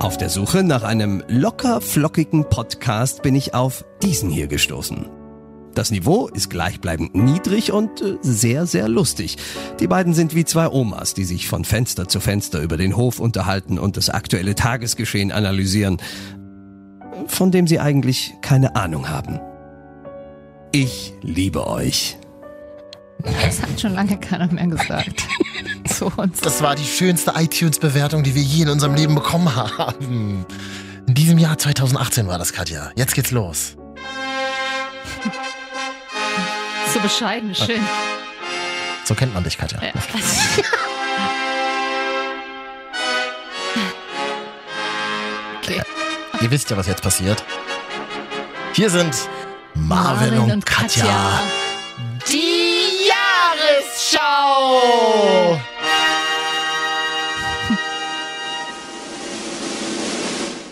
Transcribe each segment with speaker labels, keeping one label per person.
Speaker 1: Auf der Suche nach einem locker flockigen Podcast bin ich auf diesen hier gestoßen. Das Niveau ist gleichbleibend niedrig und äh, sehr, sehr lustig. Die beiden sind wie zwei Omas, die sich von Fenster zu Fenster über den Hof unterhalten und das aktuelle Tagesgeschehen analysieren, von dem sie eigentlich keine Ahnung haben. Ich liebe euch.
Speaker 2: Das hat schon lange keiner mehr gesagt. Zu uns.
Speaker 3: Das war die schönste iTunes-Bewertung, die wir je in unserem Leben bekommen haben. In diesem Jahr 2018 war das, Katja. Jetzt geht's los.
Speaker 2: So bescheiden, schön.
Speaker 3: So kennt man dich, Katja.
Speaker 2: Ja. Okay.
Speaker 3: Ihr wisst ja, was jetzt passiert. Hier sind Marvin, und, Katja. Die Jahresschau.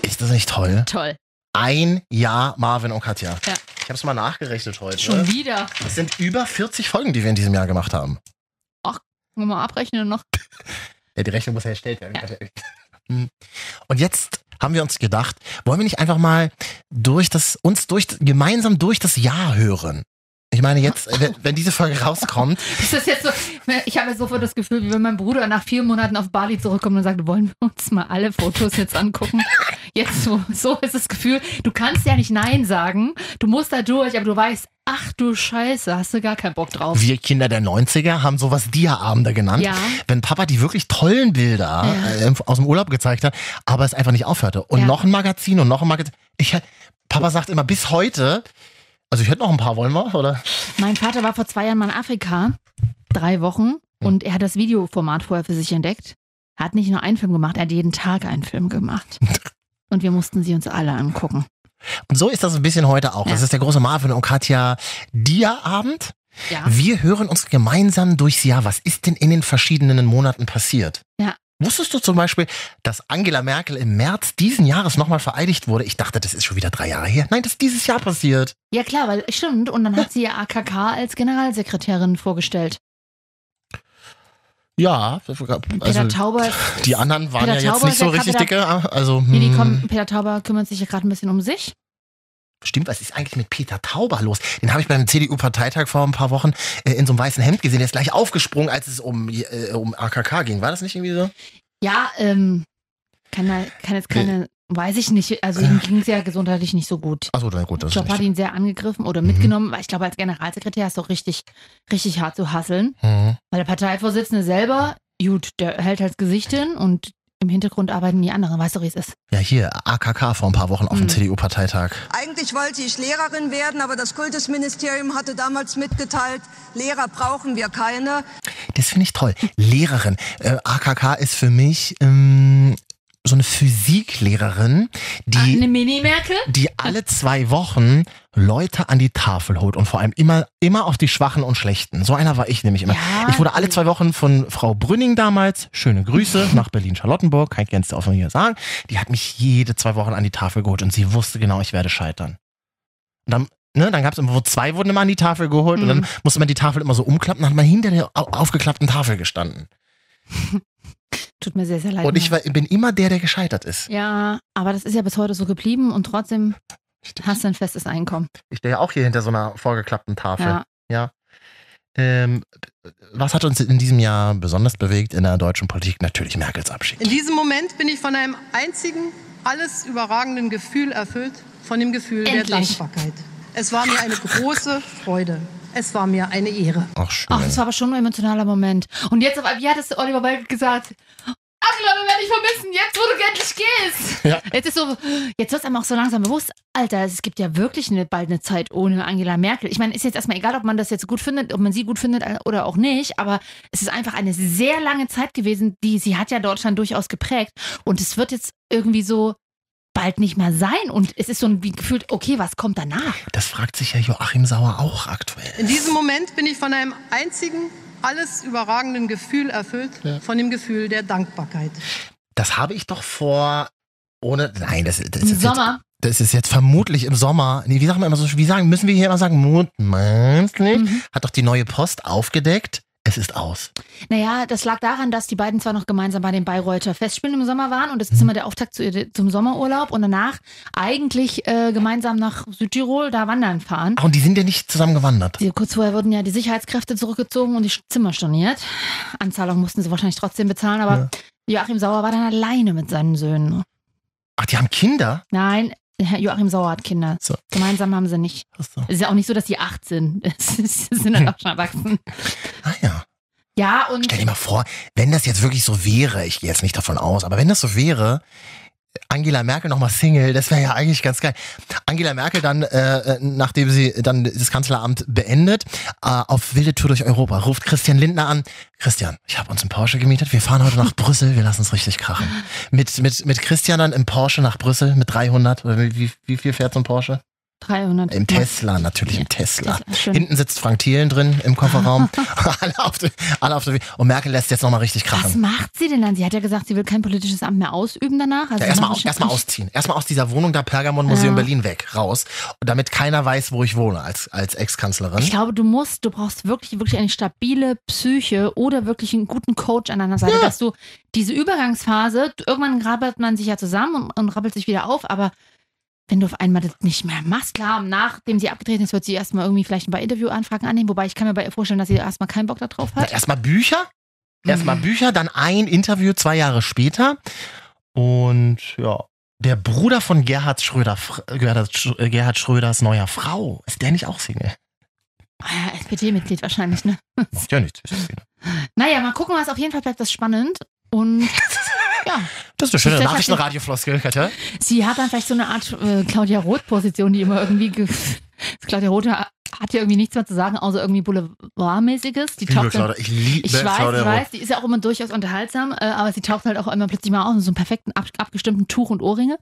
Speaker 3: Ist das nicht toll?
Speaker 2: Toll.
Speaker 3: Ein Jahr Marvin und Katja.
Speaker 2: Ja.
Speaker 3: Ich habe es mal nachgerechnet heute.
Speaker 2: Schon wieder.
Speaker 3: Das sind über 40 Folgen, die wir in diesem Jahr gemacht haben.
Speaker 2: Wollen wir mal abrechnen noch?
Speaker 3: Ja, die Rechnung muss ja erstellt werden. Hm. Und jetzt haben wir uns gedacht, wollen wir nicht einfach mal durch das, uns durch, gemeinsam durch das Jahr hören? Ich meine, jetzt, wenn, diese Folge rauskommt,
Speaker 2: Ist das jetzt so? Ich habe sofort das Gefühl, wie wenn mein Bruder nach vier Monaten auf Bali zurückkommt und sagt, wollen wir uns mal alle Fotos jetzt angucken? Jetzt so, so ist das Gefühl. Du kannst ja nicht Nein sagen. Du musst da durch, aber du weißt, ach du Scheiße, hast du gar keinen Bock drauf.
Speaker 3: wir Kinder der 90er haben sowas Dia-Abende genannt.
Speaker 2: Ja.
Speaker 3: Wenn Papa die wirklich tollen Bilder
Speaker 2: Ja.
Speaker 3: äh, aus dem Urlaub gezeigt hat, aber es einfach nicht aufhörte. Und
Speaker 2: Ja.
Speaker 3: noch ein Magazin und noch ein Magazin. Ich, Papa sagt immer, bis heute, also ich hätte noch ein paar, wollen wir, oder?
Speaker 2: Mein Vater war vor zwei Jahren mal in Afrika, drei Wochen, und er hat das Videoformat vorher für sich entdeckt. Er hat nicht nur einen Film gemacht, er hat jeden Tag einen Film gemacht. Und wir mussten sie uns alle angucken.
Speaker 3: Und so ist das ein bisschen heute auch.
Speaker 2: Ja.
Speaker 3: Das ist der große Marvin und Katja Dia-Abend.
Speaker 2: Ja.
Speaker 3: Wir hören uns gemeinsam durchs Jahr. Was ist denn in den verschiedenen Monaten passiert?
Speaker 2: Ja.
Speaker 3: Wusstest du zum Beispiel, dass Angela Merkel im März diesen Jahres nochmal vereidigt wurde? Ich dachte, das ist schon wieder drei Jahre her. Nein, das ist dieses Jahr passiert.
Speaker 2: Ja, klar, weil stimmt. Und dann hat sie ja AKK als Generalsekretärin vorgestellt.
Speaker 3: Ja,
Speaker 2: Peter
Speaker 3: also
Speaker 2: Tauber,
Speaker 3: die anderen waren
Speaker 2: Peter
Speaker 3: ja jetzt
Speaker 2: Tauber
Speaker 3: nicht so richtig dicke. Also,
Speaker 2: nee,
Speaker 3: hm,
Speaker 2: Peter Tauber kümmert sich ja gerade ein bisschen um sich.
Speaker 3: Stimmt, was ist eigentlich mit Peter Tauber los? Den habe ich beim CDU-Parteitag vor ein paar Wochen äh, in so einem weißen Hemd gesehen. Der ist gleich aufgesprungen, als es um, äh, um AKK ging. War das nicht irgendwie so?
Speaker 2: Ja, ähm, kann, kann jetzt keine, weiß ich nicht. Also ihm ging es ja gesundheitlich nicht so gut.
Speaker 3: Achso, na gut, das
Speaker 2: Job hat ihn sehr angegriffen oder
Speaker 3: Mhm.
Speaker 2: mitgenommen, weil ich glaube, als Generalsekretär ist doch richtig, richtig hart zu hasseln.
Speaker 3: Mhm.
Speaker 2: Weil der Parteivorsitzende selber, gut, der hält halt das Gesicht hin und im Hintergrund arbeiten die anderen. Weißt du, wie es ist?
Speaker 3: Ja, hier, AKK vor ein paar Wochen auf dem
Speaker 2: Mhm.
Speaker 3: CDU-Parteitag.
Speaker 4: Eigentlich wollte ich Lehrerin werden, aber das Kultusministerium hatte damals mitgeteilt, Lehrer brauchen wir keine.
Speaker 3: Das finde ich toll. Lehrerin. Äh, AKK ist für mich ähm, so eine Physiklehrerin, die,
Speaker 2: Eine Mini-Merkel?
Speaker 3: die alle zwei Wochen Leute an die Tafel holt und vor allem immer, immer auf die Schwachen und Schlechten. So einer war ich nämlich immer.
Speaker 2: Ja.
Speaker 3: Ich wurde alle zwei Wochen von Frau Brünning damals, schöne Grüße nach Berlin-Charlottenburg, kann ich ganz offen hier sagen, die hat mich jede zwei Wochen an die Tafel geholt und sie wusste genau, ich werde scheitern. Und dann, ne, dann gab es immer, wo zwei wurden immer an die Tafel geholt und
Speaker 2: Mhm.
Speaker 3: dann musste man die Tafel immer so umklappen, dann hat man hinter der au- aufgeklappten Tafel gestanden.
Speaker 2: Tut mir sehr, sehr leid.
Speaker 3: Und ich war, bin immer der, der gescheitert ist.
Speaker 2: ja, aber das ist ja bis heute so geblieben und trotzdem hast du ein festes Einkommen.
Speaker 3: Ich stehe ja auch hier hinter so einer vorgeklappten Tafel.
Speaker 2: Ja.
Speaker 3: Ähm, was hat uns in diesem Jahr besonders bewegt in der deutschen Politik? Natürlich Merkels Abschied.
Speaker 5: In diesem Moment bin ich von einem einzigen, alles überragenden Gefühl erfüllt, von dem Gefühl der
Speaker 2: Endlich.
Speaker 5: Dankbarkeit. Es war mir eine große Freude. Es war mir eine Ehre.
Speaker 3: Ach, schön.
Speaker 2: Ach, das war aber schon ein emotionaler Moment. Und jetzt auf einmal, wie hat es Oliver Welk gesagt? Angela, wir werden dich vermissen, jetzt wo du endlich gehst.
Speaker 3: Ja.
Speaker 2: Jetzt ist so, jetzt wird es einem auch so langsam bewusst, Alter, es gibt ja wirklich eine, bald eine Zeit ohne Angela Merkel. Ich meine, ist jetzt erstmal egal, ob man das jetzt gut findet, ob man sie gut findet oder auch nicht, aber es ist einfach eine sehr lange Zeit gewesen, die sie hat ja Deutschland durchaus geprägt und es wird jetzt irgendwie so bald nicht mehr sein und es ist so ein wie gefühlt, okay, was kommt danach?
Speaker 3: Das fragt sich ja Joachim Sauer auch aktuell.
Speaker 5: In diesem Moment bin ich von einem einzigen, alles überragenden Gefühl erfüllt, von dem Gefühl der Dankbarkeit.
Speaker 3: Das habe ich doch vor. Ohne. Nein, das, das
Speaker 2: Im
Speaker 3: ist
Speaker 2: Sommer.
Speaker 3: Jetzt, das ist jetzt vermutlich im Sommer. Nee, wie sagen wir immer so? Wie sagen, müssen wir hier immer sagen? Mutmaßlich
Speaker 2: Mhm.
Speaker 3: hat doch die neue Post aufgedeckt. Es ist aus.
Speaker 2: Naja, das lag daran, dass die beiden zwar noch gemeinsam bei den Bayreuther Festspielen im Sommer waren und das ist immer der Auftakt zu, zum Sommerurlaub und danach eigentlich äh, gemeinsam nach Südtirol da wandern fahren.
Speaker 3: Ach, und die sind ja nicht zusammen gewandert.
Speaker 2: Die, kurz vorher wurden ja die Sicherheitskräfte zurückgezogen und die Zimmer storniert. Anzahlung mussten sie wahrscheinlich trotzdem bezahlen, aber Joachim Sauer war dann alleine mit seinen Söhnen.
Speaker 3: Ach, die haben Kinder?
Speaker 2: Nein, Joachim Sauer hat Kinder.
Speaker 3: So.
Speaker 2: Gemeinsam haben sie nicht.
Speaker 3: So.
Speaker 2: Es ist ja auch nicht so, dass die acht sind. Sie sind halt auch schon erwachsen.
Speaker 3: Ah ja.
Speaker 2: Ja, und
Speaker 3: Stell dir mal vor, wenn das jetzt wirklich so wäre, ich gehe jetzt nicht davon aus, aber wenn das so wäre, Angela Merkel nochmal Single, das wäre ja eigentlich ganz geil. Angela Merkel dann, äh, nachdem sie dann das Kanzleramt beendet, äh, auf wilde Tour durch Europa, ruft Christian Lindner an. Christian, ich habe uns einen Porsche gemietet, wir fahren heute nach Brüssel, wir lassen es richtig krachen. Mit, mit, mit Christian dann im Porsche nach Brüssel mit 300, oder wie, wie, wie viel fährt so ein Porsche?
Speaker 2: 300.
Speaker 3: Im Tesla, natürlich
Speaker 2: Ja,
Speaker 3: im Tesla. Hinten sitzt Frank Thielen drin im Kofferraum. alle, auf der, alle auf der Und Merkel lässt jetzt nochmal richtig
Speaker 2: Was
Speaker 3: krachen.
Speaker 2: macht sie denn dann? Sie hat ja gesagt, sie will kein politisches Amt mehr ausüben danach. Also
Speaker 3: Ja, erstmal aus, erstmal ausziehen. Erstmal aus dieser Wohnung da Pergamon Museum
Speaker 2: Ja.
Speaker 3: Berlin weg, raus. Und damit keiner weiß, wo ich wohne als, als Ex-Kanzlerin.
Speaker 2: Ich glaube, du musst, du brauchst wirklich, wirklich eine stabile Psyche oder wirklich einen guten Coach an deiner Seite, dass du diese Übergangsphase, irgendwann rabbelt man sich ja zusammen und, und rabbelt sich wieder auf, aber wenn du auf einmal das nicht mehr machst, klar, nachdem sie abgetreten ist, wird sie erstmal irgendwie vielleicht ein paar Interviewanfragen annehmen, wobei ich kann mir bei ihr vorstellen, dass sie erstmal keinen Bock darauf
Speaker 3: Na,
Speaker 2: hat.
Speaker 3: erstmal Bücher.
Speaker 2: Mhm.
Speaker 3: Erstmal Bücher, dann ein Interview zwei Jahre später. Und ja, der Bruder von Gerhard Schröder, Gerhard, äh, Gerhard Schröders neuer Frau, ist der nicht auch Single?
Speaker 2: Ah ja, SPD-Mitglied wahrscheinlich, ne?
Speaker 3: Macht ja nichts.
Speaker 2: Naja, mal gucken, was auf jeden Fall bleibt das spannend. Und ja,
Speaker 3: Das ist eine schöne Nachrichtenradiofloskel, Katja.
Speaker 2: sie hat dann vielleicht so eine Art äh, Claudia Roth-Position, die immer irgendwie. ge- Claudia Roth hat ja irgendwie nichts mehr zu sagen, außer irgendwie Boulevardmäßiges. Die
Speaker 3: Ich liebe Claudia. Ich liebe
Speaker 2: ich weiß,
Speaker 3: Claudia
Speaker 2: ich weiß, die ist ja auch immer durchaus unterhaltsam, äh, aber sie taucht halt auch immer plötzlich mal aus in so einem perfekten, ab, abgestimmten Tuch und Ohrringe.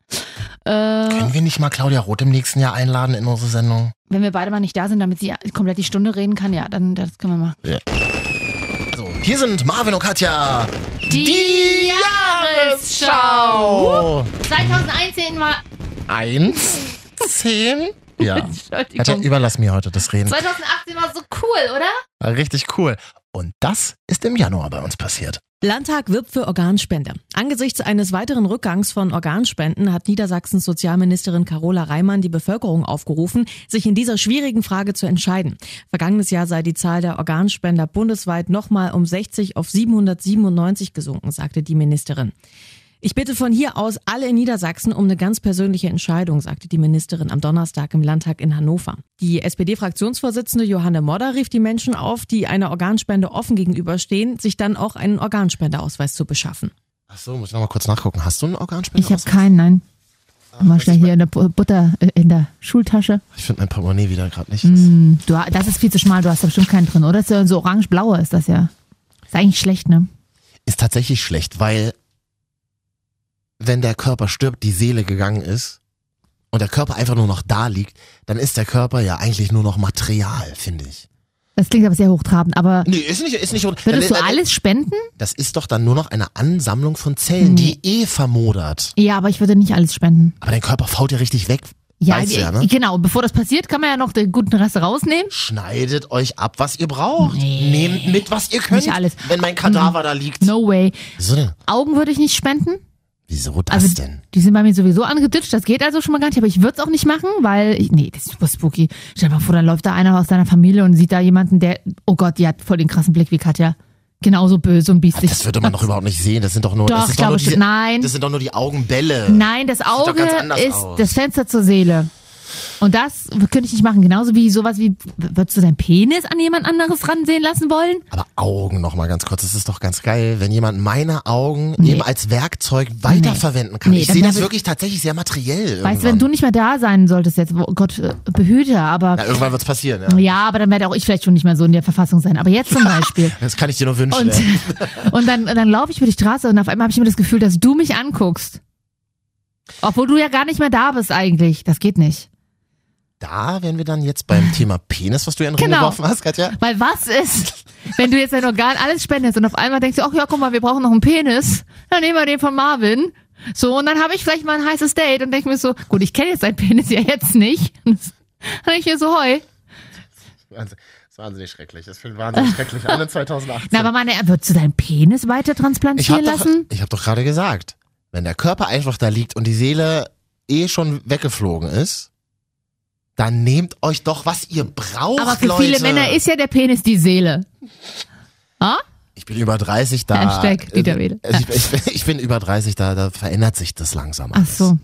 Speaker 2: Äh,
Speaker 3: Können wir nicht mal Claudia Roth im nächsten Jahr einladen in unsere Sendung?
Speaker 2: wenn wir beide mal nicht da sind, damit sie komplett die Stunde reden kann, ja, dann das können wir machen.
Speaker 3: So, hier sind Marvin und Katja.
Speaker 2: Die Jahresschau!
Speaker 3: Oh.
Speaker 2: 2001 war.
Speaker 3: Eins, zehn. Ja. Katja, überlass mir heute das Reden.
Speaker 2: 2018 war so cool, oder?
Speaker 3: War Richtig cool. Und das ist im Januar bei uns passiert.
Speaker 6: Landtag wirbt für Organspende. Angesichts eines weiteren Rückgangs von Organspenden hat Niedersachsens Sozialministerin Carola Reimann die Bevölkerung aufgerufen, sich in dieser schwierigen Frage zu entscheiden. Vergangenes Jahr sei die Zahl der Organspender bundesweit nochmal um 60 auf 797 gesunken, sagte die Ministerin. Ich bitte von hier aus alle in Niedersachsen um eine ganz persönliche Entscheidung, sagte die Ministerin am Donnerstag im Landtag in Hannover. Die SPD-Fraktionsvorsitzende Johanne Modder rief die Menschen auf, die einer Organspende offen gegenüberstehen, sich dann auch einen Organspendeausweis zu beschaffen.
Speaker 3: Ach so, muss ich nochmal kurz nachgucken. Hast du einen Organspender?
Speaker 2: Ich habe keinen, nein. Mal schnell hier in der Bu- Butter äh, in der Schultasche.
Speaker 3: Ich finde mein Portemonnaie wieder gerade nicht.
Speaker 2: Mm, du, das ist viel zu schmal, du hast da bestimmt keinen drin, oder? So orange-blauer ist das ja. Ist eigentlich schlecht, ne?
Speaker 3: Ist tatsächlich schlecht, weil wenn der Körper stirbt, die Seele gegangen ist und der Körper einfach nur noch da liegt, dann ist der Körper ja eigentlich nur noch Material, finde ich.
Speaker 2: Das klingt aber sehr hochtrabend, aber
Speaker 3: Nee, ist nicht, ist nicht.
Speaker 2: würdest du
Speaker 3: dann-
Speaker 2: alles spenden?
Speaker 3: Das ist doch dann nur noch eine Ansammlung von Zellen, die eh vermodert.
Speaker 2: Ja, aber ich würde nicht alles spenden.
Speaker 3: Aber dein Körper fault ja richtig weg.
Speaker 2: Ja,
Speaker 3: weißt du
Speaker 2: die-
Speaker 3: ja, ne?
Speaker 2: genau. Bevor das passiert, kann man ja noch den guten Rest rausnehmen.
Speaker 3: Schneidet euch ab, was ihr braucht.
Speaker 2: Nee.
Speaker 3: Nehmt mit, was ihr könnt.
Speaker 2: Nicht alles.
Speaker 3: Wenn mein Kadaver da liegt.
Speaker 2: No way.
Speaker 3: Denn?
Speaker 2: Augen würde ich nicht spenden.
Speaker 3: Wieso das
Speaker 2: Also,
Speaker 3: denn?
Speaker 2: die sind bei mir sowieso angeditscht. Das geht also schon mal gar nicht. Aber ich würde es auch nicht machen, weil, ich, nee, das ist super spooky. Stell dir mal vor, dann läuft da einer aus deiner Familie und sieht da jemanden, der, oh Gott, die hat voll den krassen Blick wie Katja. Genauso böse und biestig.
Speaker 3: Das würde man doch überhaupt nicht sehen. Das sind doch nur,
Speaker 2: Doch,
Speaker 3: das ist doch nur diese,
Speaker 2: Nein.
Speaker 3: Das sind doch nur die Augenbälle.
Speaker 2: Nein, das Auge
Speaker 3: anders
Speaker 2: ist
Speaker 3: aus.
Speaker 2: das Fenster zur Seele. Und das könnte ich nicht machen. Genauso wie sowas wie, würdest du deinen Penis an jemand anderes ransehen lassen wollen?
Speaker 3: Aber Augen noch mal ganz kurz. Das ist doch ganz geil, wenn jemand meine Augen
Speaker 2: Nee.
Speaker 3: eben als Werkzeug weiterverwenden kann.
Speaker 2: Nee,
Speaker 3: ich sehe das wirklich tatsächlich sehr materiell.
Speaker 2: Weißt du, wenn du nicht mehr da sein solltest jetzt, oh Gott, äh, behüte, aber
Speaker 3: ja, irgendwann wird's passieren. Ja.
Speaker 2: ja, aber dann werde auch ich vielleicht schon nicht mehr so in der Verfassung sein. Aber jetzt zum Beispiel.
Speaker 3: Das kann ich dir nur wünschen.
Speaker 2: Und, und dann, dann laufe ich über die Straße und auf einmal habe ich immer das Gefühl, dass du mich anguckst. Obwohl du ja gar nicht mehr da bist eigentlich. Das geht nicht.
Speaker 3: Da wären wir dann jetzt beim Thema Penis, was du ja in den
Speaker 2: Genau.
Speaker 3: geworfen hast, Katja.
Speaker 2: Weil was ist, wenn du jetzt dein Organ alles spendest und auf einmal denkst du, ach ja, guck mal, wir brauchen noch einen Penis, dann nehmen wir den von Marvin. So, und dann habe ich vielleicht mal ein heißes Date und denke mir so, gut, ich kenne jetzt deinen Penis ja jetzt nicht. Und Dann ich mir so, heu.
Speaker 3: ist wahnsinnig schrecklich. Das fängt wahnsinnig schrecklich an in 2018.
Speaker 2: Na, aber meine, würdest du deinen Penis weiter
Speaker 3: ich
Speaker 2: transplantieren
Speaker 3: habe doch,
Speaker 2: lassen?
Speaker 3: ich hab doch gerade gesagt, wenn der Körper einfach da liegt und die Seele eh schon weggeflogen ist, dann nehmt euch doch, was ihr braucht,
Speaker 2: Aber für
Speaker 3: Leute.
Speaker 2: viele Männer ist ja der Penis die Seele. Ah?
Speaker 3: Ich bin über 30 da.
Speaker 2: Hashtag Dieter Wedel.
Speaker 3: Also ich, ich, ich bin über 30 da, da verändert sich das langsam.
Speaker 2: Ach
Speaker 3: alles.
Speaker 2: so,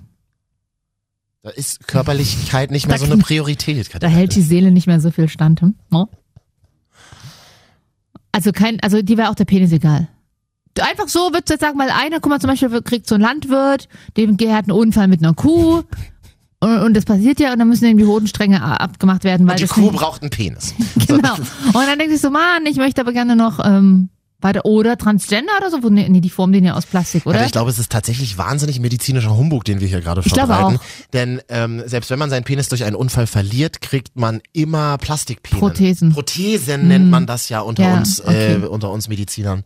Speaker 3: Da ist Körperlichkeit nicht mehr
Speaker 2: Da
Speaker 3: so eine Priorität.
Speaker 2: da hält die Seele nicht mehr so viel stand. Hm? No? Also kein, also die wäre auch der Penis egal. Einfach so wird jetzt sagen, weil einer, guck mal, zum Beispiel kriegt so ein Landwirt, dem der hat einen Unfall mit einer Kuh und, das passiert ja und dann müssen eben die Hodenstränge abgemacht werden, weil
Speaker 3: Und die Kuh braucht einen Penis.
Speaker 2: Genau. Und dann denkt sich so, Mann, ich möchte aber gerne noch ähm, weiter oder Transgender oder so. Nee, nee, die formen den ja aus Plastik, oder?
Speaker 3: Also ich glaube, es ist tatsächlich wahnsinnig medizinischer Humbug, den wir hier gerade verbreiten. Denn ähm, selbst wenn man seinen Penis durch einen Unfall verliert, kriegt man immer Plastikpenen.
Speaker 2: Prothesen.
Speaker 3: Prothesen nennt man das ja unter
Speaker 2: Ja,
Speaker 3: uns,
Speaker 2: okay.
Speaker 3: äh, unter uns Medizinern.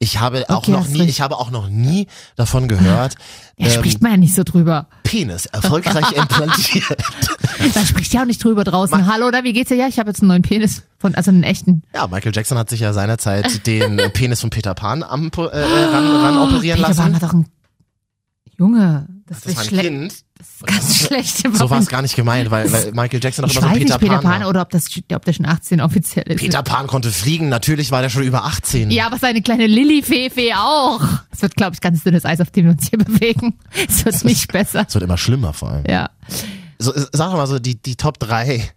Speaker 3: Ich habe auch
Speaker 2: Okay,
Speaker 3: noch
Speaker 2: hast
Speaker 3: nie,
Speaker 2: recht.
Speaker 3: ich habe auch noch nie davon gehört,
Speaker 2: ja,
Speaker 3: ähm,
Speaker 2: spricht man ja nicht so drüber.
Speaker 3: Penis erfolgreich implantiert.
Speaker 2: Da spricht ja auch nicht drüber draußen. Hallo, oder wie geht's dir? Ja, ich habe jetzt einen neuen Penis. Von, also einen echten.
Speaker 3: Ja, Michael Jackson hat sich ja seinerzeit den äh, Penis von Peter Pan am, äh, ran, ran operieren
Speaker 2: Peter Pan
Speaker 3: lassen.
Speaker 2: hat doch ein Junge, das,
Speaker 3: Das
Speaker 2: ist
Speaker 3: war ein
Speaker 2: schlecht.
Speaker 3: Kind.
Speaker 2: Das ist ganz schlecht.
Speaker 3: So war es gar nicht gemeint, weil, weil Michael Jackson doch immer so Peter,
Speaker 2: nicht, Peter
Speaker 3: Pan,
Speaker 2: Pan oder ob, das, ob der schon 18 offiziell ist.
Speaker 3: Peter Pan konnte fliegen, natürlich war der schon über 18.
Speaker 2: Ja, aber seine kleine Lilly-Fefe auch. Es wird, glaube ich, ganz dünnes Eis, auf dem wir uns hier bewegen. Es wird nicht besser.
Speaker 3: Es wird immer schlimmer vor allem.
Speaker 2: Ja.
Speaker 3: So, äh, sag doch mal so, die, die Top drei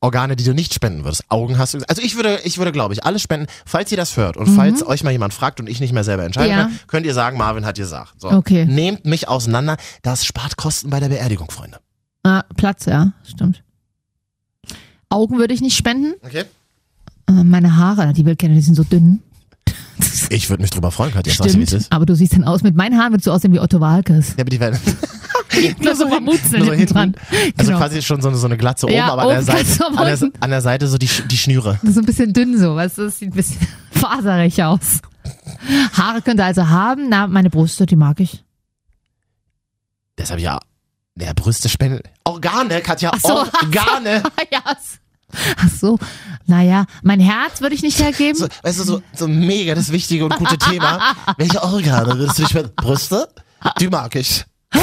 Speaker 3: Organe, die du nicht spenden würdest. Augen hast du gesagt. Also ich würde, ich würde, glaube ich, alles spenden. Falls ihr das hört und falls euch mal jemand fragt und ich nicht mehr selber entscheiden
Speaker 2: Mhm. Ja.
Speaker 3: kann, könnt ihr sagen, Marvin hat gesagt. So,
Speaker 2: Okay.
Speaker 3: Nehmt mich auseinander. Das spart Kosten bei der Beerdigung, Freunde.
Speaker 2: Ah, Platz, ja, stimmt. Augen würde ich nicht spenden.
Speaker 3: Okay.
Speaker 2: Äh, Meine Haare, die Bildkinder, die sind so dünn.
Speaker 3: Ich würde mich drüber freuen, Katja. Sagst du, wie es
Speaker 2: Stimmt.
Speaker 3: ist?
Speaker 2: Aber du siehst dann aus, mit meinen Haaren würdest du aussehen wie Otto Walkes.
Speaker 3: Ja, aber die werden.
Speaker 2: Nur so vermutzen
Speaker 3: nur so
Speaker 2: hinten dran.
Speaker 3: Also
Speaker 2: Genau.
Speaker 3: quasi schon so eine, so eine Glatze oben,
Speaker 2: Ja,
Speaker 3: aber an der,
Speaker 2: oben
Speaker 3: Seite, an, der, an der Seite so die, die Schnüre.
Speaker 2: So ein bisschen dünn so, weißt du, das sieht ein bisschen faserig aus. Haare könnte also haben, na, meine Brüste, die mag ich.
Speaker 3: Deshalb ja, der Brüste spenden. Organe, Katja,
Speaker 2: so.
Speaker 3: Organe.
Speaker 2: ja. Ach so, naja, mein Herz würde ich nicht hergeben.
Speaker 3: So, weißt du, so, so mega das wichtige und gute Thema. Welche Organe würdest du dich spenden? Brüste? Die mag ich.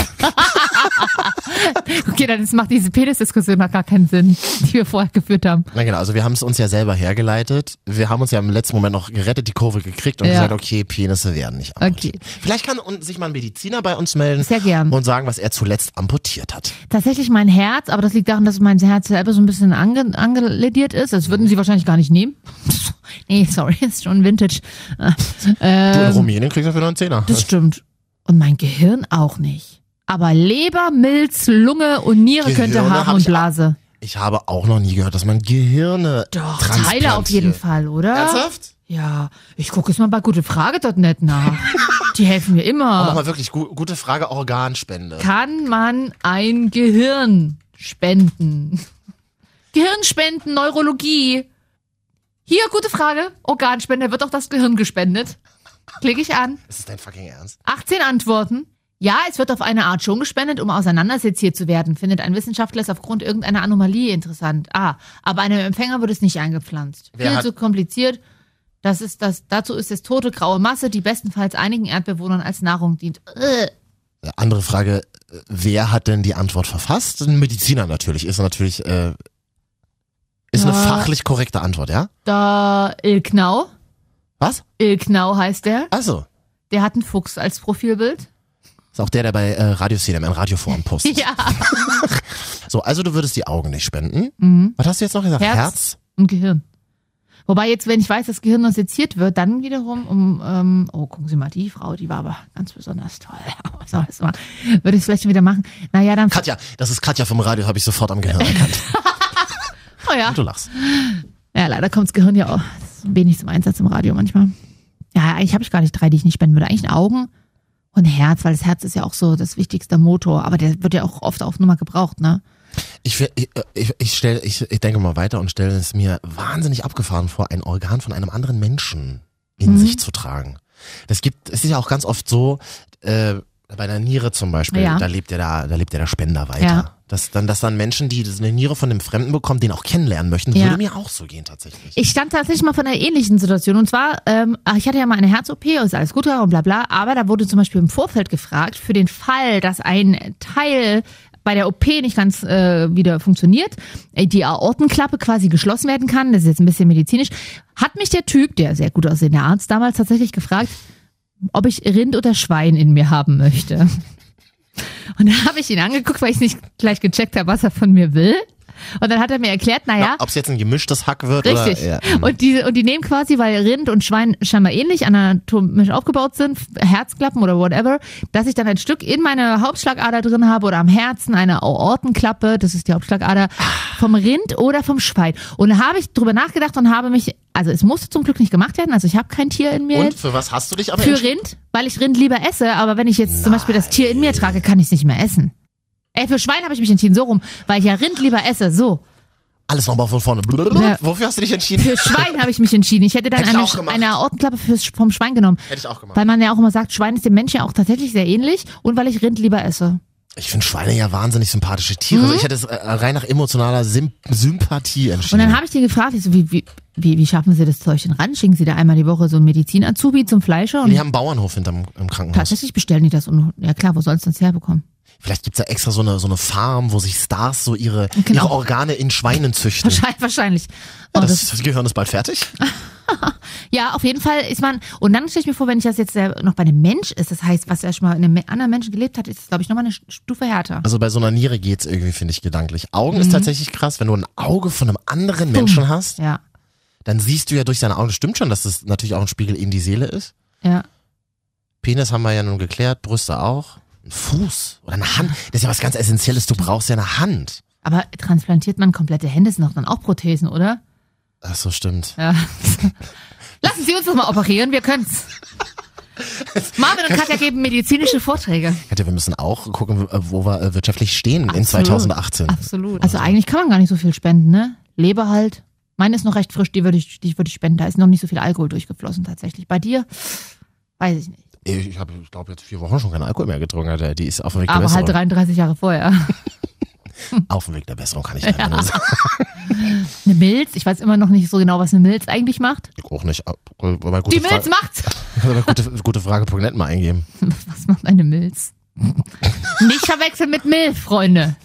Speaker 2: Okay, dann macht diese Penis-Diskussion noch gar keinen Sinn, die wir vorher geführt haben.
Speaker 3: Na genau, also wir haben es uns ja selber hergeleitet. Wir haben uns ja im letzten Moment noch gerettet, die Kurve gekriegt und
Speaker 2: Ja.
Speaker 3: gesagt, okay, Penisse werden nicht amputiert. Vielleicht kann sich mal ein Mediziner bei uns melden
Speaker 2: Sehr gern.
Speaker 3: und sagen, was er zuletzt amputiert hat.
Speaker 2: Tatsächlich mein Herz, aber das liegt daran, dass mein Herz selber so ein bisschen ange angelediert ist. Das würden sie wahrscheinlich gar nicht nehmen. nee, sorry, ist schon Vintage. Äh,
Speaker 3: Du in
Speaker 2: ähm,
Speaker 3: Rumänien kriegst du für einen Zehner.
Speaker 2: das stimmt. Und mein Gehirn auch nicht. Aber Leber, Milz, Lunge und Niere könnte
Speaker 3: Gehirne
Speaker 2: haben
Speaker 3: hab
Speaker 2: und Blase.
Speaker 3: Ich habe auch noch nie gehört, dass man Gehirne
Speaker 2: Doch. Teile auf jeden Fall, oder?
Speaker 3: Ernsthaft?
Speaker 2: Ja, ich gucke jetzt mal bei gutefrage.net nach. Die helfen mir
Speaker 3: Aber
Speaker 2: immer.
Speaker 3: Nochmal wirklich gu gute Frage, Organspende.
Speaker 2: Kann man ein Gehirn spenden? Gehirnspenden, Neurologie. Hier, gute Frage. Organspende, wird auch das Gehirn gespendet? Klicke ich an.
Speaker 3: Ist das dein fucking Ernst?
Speaker 2: 18 Antworten. Ja, es wird auf eine Art schon gespendet, um auseinanderseziert zu werden, findet ein Wissenschaftler es aufgrund irgendeiner Anomalie interessant. Ah, aber einem Empfänger wird es nicht eingepflanzt.
Speaker 3: Wer
Speaker 2: Viel zu kompliziert. Das ist das, dazu ist es tote graue Masse, die bestenfalls einigen Erdbewohnern als Nahrung dient. Äh.
Speaker 3: Ja, Andere Frage, äh, wer hat denn die Antwort verfasst? Ein Mediziner natürlich. Ist natürlich, äh, ist eine
Speaker 2: Ja.
Speaker 3: fachlich korrekte Antwort, ja?
Speaker 2: Da Ilknau.
Speaker 3: Was?
Speaker 2: Ilknau heißt der.
Speaker 3: Also,
Speaker 2: Der hat einen Fuchs als Profilbild.
Speaker 3: Ist auch der, der bei äh, Radio CNM in Radioform postet.
Speaker 2: Ja.
Speaker 3: So, also du würdest die Augen nicht spenden.
Speaker 2: Mhm.
Speaker 3: Was hast du jetzt noch gesagt?
Speaker 2: Herz.
Speaker 3: Herz?
Speaker 2: Und Gehirn. Wobei jetzt, wenn ich weiß, dass Gehirn seziert wird, dann wiederum um, ähm, oh, gucken Sie mal, die Frau, die war aber ganz besonders toll. Das mal? Würde ich es vielleicht schon wieder machen? Naja, dann,
Speaker 3: Katja, das ist Katja vom Radio, habe ich sofort am Gehirn erkannt.
Speaker 2: oh ja.
Speaker 3: Und du lachst.
Speaker 2: Ja, leider kommt das Gehirn ja auch wenig zum Einsatz im Radio manchmal. Ja, eigentlich habe ich gar nicht drei, die ich nicht spenden würde. Eigentlich Augen und Herz, weil das Herz ist ja auch so das wichtigste Motor, aber der wird ja auch oft auf Nummer gebraucht, ne?
Speaker 3: Ich, ich, ich, ich, stell, ich, ich denke mal weiter und stelle es mir wahnsinnig abgefahren vor, ein Organ von einem anderen Menschen in
Speaker 2: Mhm.
Speaker 3: sich zu tragen. Das gibt, es ist ja auch ganz oft so, äh, bei der Niere zum Beispiel,
Speaker 2: Ja.
Speaker 3: da lebt ja der, da lebt ja der Spender weiter.
Speaker 2: Ja.
Speaker 3: Dass dann, dass dann Menschen, die eine Niere von einem Fremden bekommen, den auch kennenlernen möchten,
Speaker 2: Ja.
Speaker 3: würde mir auch so gehen tatsächlich.
Speaker 2: Ich stand tatsächlich mal vor einer ähnlichen Situation. Und zwar, ähm, ich hatte ja mal eine Herz-OP, ist alles gut und bla bla. Aber da wurde zum Beispiel im Vorfeld gefragt, für den Fall, dass ein Teil bei der OP nicht ganz äh, wieder funktioniert, äh, die Aortenklappe quasi geschlossen werden kann, das ist jetzt ein bisschen medizinisch, hat mich der Typ, der sehr gut aussehende Arzt, damals tatsächlich gefragt, ob ich Rind oder Schwein in mir haben möchte. Und dann habe ich ihn angeguckt, weil ich nicht gleich gecheckt habe, was er von mir will. Und dann hat er mir erklärt, naja,
Speaker 3: Ob es jetzt ein gemischtes Hack wird
Speaker 2: Richtig.
Speaker 3: oder. Ja.
Speaker 2: Und die, und die nehmen quasi, weil Rind und Schwein scheinbar ähnlich anatomisch aufgebaut sind, Herzklappen oder whatever, dass ich dann ein Stück in meiner Hauptschlagader drin habe oder am Herzen eine Aortenklappe, das ist die Hauptschlagader, vom Rind oder vom Schwein. Und da habe ich drüber nachgedacht und habe mich, also es musste zum Glück nicht gemacht werden, also ich habe kein Tier in mir
Speaker 3: Und
Speaker 2: jetzt.
Speaker 3: für was hast du dich aber
Speaker 2: Für? Rind, weil ich Rind lieber esse, aber wenn ich jetzt zum Beispiel das Tier in mir trage, kann ich es nicht mehr essen. Ey, für Schwein habe ich mich entschieden, so rum, weil ich ja Rind lieber esse, so.
Speaker 3: Alles nochmal von vorne.
Speaker 2: Ja.
Speaker 3: Wofür hast du dich entschieden?
Speaker 2: Für Schwein habe ich mich entschieden. Ich hätte dann
Speaker 3: Hätte ich
Speaker 2: eine, eine Aortenklappe fürs, vom Schwein genommen.
Speaker 3: Hätte ich auch gemacht.
Speaker 2: Weil man ja auch immer sagt, Schwein ist dem Menschen ja auch tatsächlich sehr ähnlich und weil ich Rind lieber esse.
Speaker 3: Ich finde Schweine ja wahnsinnig sympathische Tiere. Also ich hätte es äh, rein nach emotionaler Sym Sympathie
Speaker 2: Und
Speaker 3: entschieden.
Speaker 2: dann habe ich die gefragt, ich so, wie, wie, wie, wie schaffen Sie das Zeug denn ran? Schicken Sie da einmal die Woche so einen Medizin-Azubi zum Fleischer? Und
Speaker 3: die haben einen Bauernhof hinterm im Krankenhaus.
Speaker 2: tatsächlich bestellen die das. Und ja klar, wo sollst du das herbekommen?
Speaker 3: Vielleicht gibt's ja extra so eine, so eine Farm, wo sich Stars so ihre,
Speaker 2: Genau.
Speaker 3: ihre Organe in Schweinen züchten.
Speaker 2: Wahrscheinlich. Oh, das,
Speaker 3: das, das Gehirn ist bald fertig.
Speaker 2: ja, auf jeden Fall ist man, und dann stelle ich mir vor, wenn ich das jetzt äh, noch bei einem Mensch ist, das heißt, was er schon mal in einem anderen Menschen gelebt hat, ist das, glaube ich, nochmal eine Stufe härter.
Speaker 3: Also bei so einer Niere geht's irgendwie, finde ich, gedanklich. Augen
Speaker 2: Mhm.
Speaker 3: ist tatsächlich krass. Wenn du ein Auge von einem anderen Menschen hast,
Speaker 2: Ja,
Speaker 3: dann siehst du ja durch seine Augen, das stimmt schon, dass das natürlich auch ein Spiegel in die Seele ist.
Speaker 2: ja.
Speaker 3: Penis haben wir ja nun geklärt, Brüste auch. Ein Fuß oder eine Hand. Das ist ja was ganz Essentielles. Du brauchst ja eine Hand.
Speaker 2: Aber transplantiert man komplette Hände, sind doch dann auch Prothesen, oder?
Speaker 3: Ach so, stimmt.
Speaker 2: Ja. Lassen Sie uns doch mal operieren, wir können's. Marvin und Katja geben medizinische Vorträge.
Speaker 3: Katja, wir müssen auch gucken, wo wir äh, wirtschaftlich stehen in
Speaker 2: Absolut.
Speaker 3: 2018.
Speaker 2: Absolut. Also eigentlich kann man gar nicht so viel spenden, ne? Leber halt. Meine ist noch recht frisch, die würde ich, die würde ich spenden. Da ist noch nicht so viel Alkohol durchgeflossen tatsächlich. Bei dir? Weiß ich nicht.
Speaker 3: Ich habe, ich glaube, jetzt vier Wochen schon keinen Alkohol mehr getrunken. Alter. Die ist auf dem Weg der
Speaker 2: Aber
Speaker 3: Besserung.
Speaker 2: halt 33 Jahre vorher.
Speaker 3: auf dem Weg der Besserung, kann ich leider nur sagen.
Speaker 2: Eine Milz, ich weiß immer noch nicht so genau, was eine Milz eigentlich macht.
Speaker 3: Ich auch nicht. Aber gute
Speaker 2: Die Milz
Speaker 3: Frage,
Speaker 2: macht's!
Speaker 3: aber gute, gute Frage, mal eingeben.
Speaker 2: Was macht eine Milz? nicht verwechseln mit Milf, Freunde.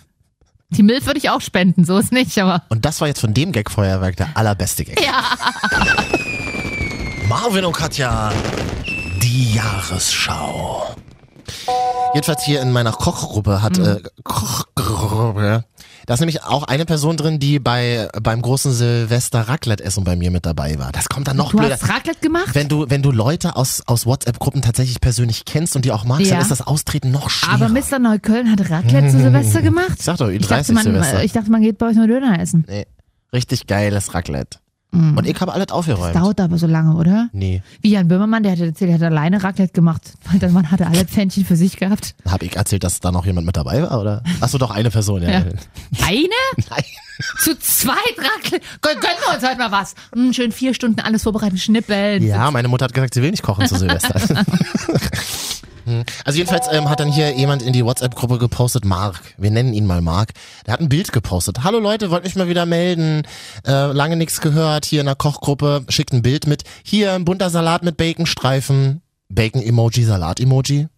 Speaker 2: Die Milf würde ich auch spenden, so ist nicht, aber.
Speaker 3: Und das war jetzt von dem Gag-Feuerwerk der allerbeste Gag.
Speaker 2: Ja.
Speaker 3: Marvin und Katja, die Jahresschau. Jedenfalls hier in meiner Kochgruppe hat
Speaker 2: Mhm.
Speaker 3: äh, Kochgruppe. Da ist nämlich auch eine Person drin, die bei beim großen Silvester Raclette-Essen bei mir mit dabei war. Das kommt dann noch
Speaker 2: Du
Speaker 3: blöder.
Speaker 2: hast Raclette gemacht?
Speaker 3: Wenn du, wenn du Leute aus, aus WhatsApp-Gruppen tatsächlich persönlich kennst und die auch magst,
Speaker 2: Ja.
Speaker 3: dann ist das Austreten noch schwerer.
Speaker 2: Aber Mr. Neukölln hat Raclette zu Silvester gemacht?
Speaker 3: Ich sag doch,
Speaker 2: Ich dachte,
Speaker 3: Ü30
Speaker 2: man,
Speaker 3: Silvester.
Speaker 2: ich dachte, man geht bei euch nur Döner essen.
Speaker 3: nee, richtig geiles Raclette. Und ich habe alles aufgeräumt.
Speaker 2: Dauert aber so lange, oder?
Speaker 3: Nee,
Speaker 2: Wie Jan Böhmermann, der hat erzählt, er hat alleine Raclette gemacht, weil der Mann hatte alle Pfännchen für sich gehabt.
Speaker 3: habe ich erzählt, dass da noch jemand mit dabei war, oder? Achso, doch eine Person, ja.
Speaker 2: Ja. Eine?
Speaker 3: Nein.
Speaker 2: Zu zweit Raclette? Gön- Gönnen wir uns heute mal was. Hm, schön vier Stunden alles vorbereiten, schnippeln.
Speaker 3: Ja, meine Mutter hat gesagt, sie will nicht kochen zu Silvester. Hm. Also jedenfalls ähm, hat dann hier jemand in die WhatsApp-Gruppe gepostet, Mark, wir nennen ihn mal Mark, der hat ein Bild gepostet. Hallo Leute, wollt mich mal wieder melden, äh, lange nichts gehört, hier in der Kochgruppe, schickt ein Bild mit, hier ein bunter Salat mit Baconstreifen, Bacon-Emoji, Salat-Emoji.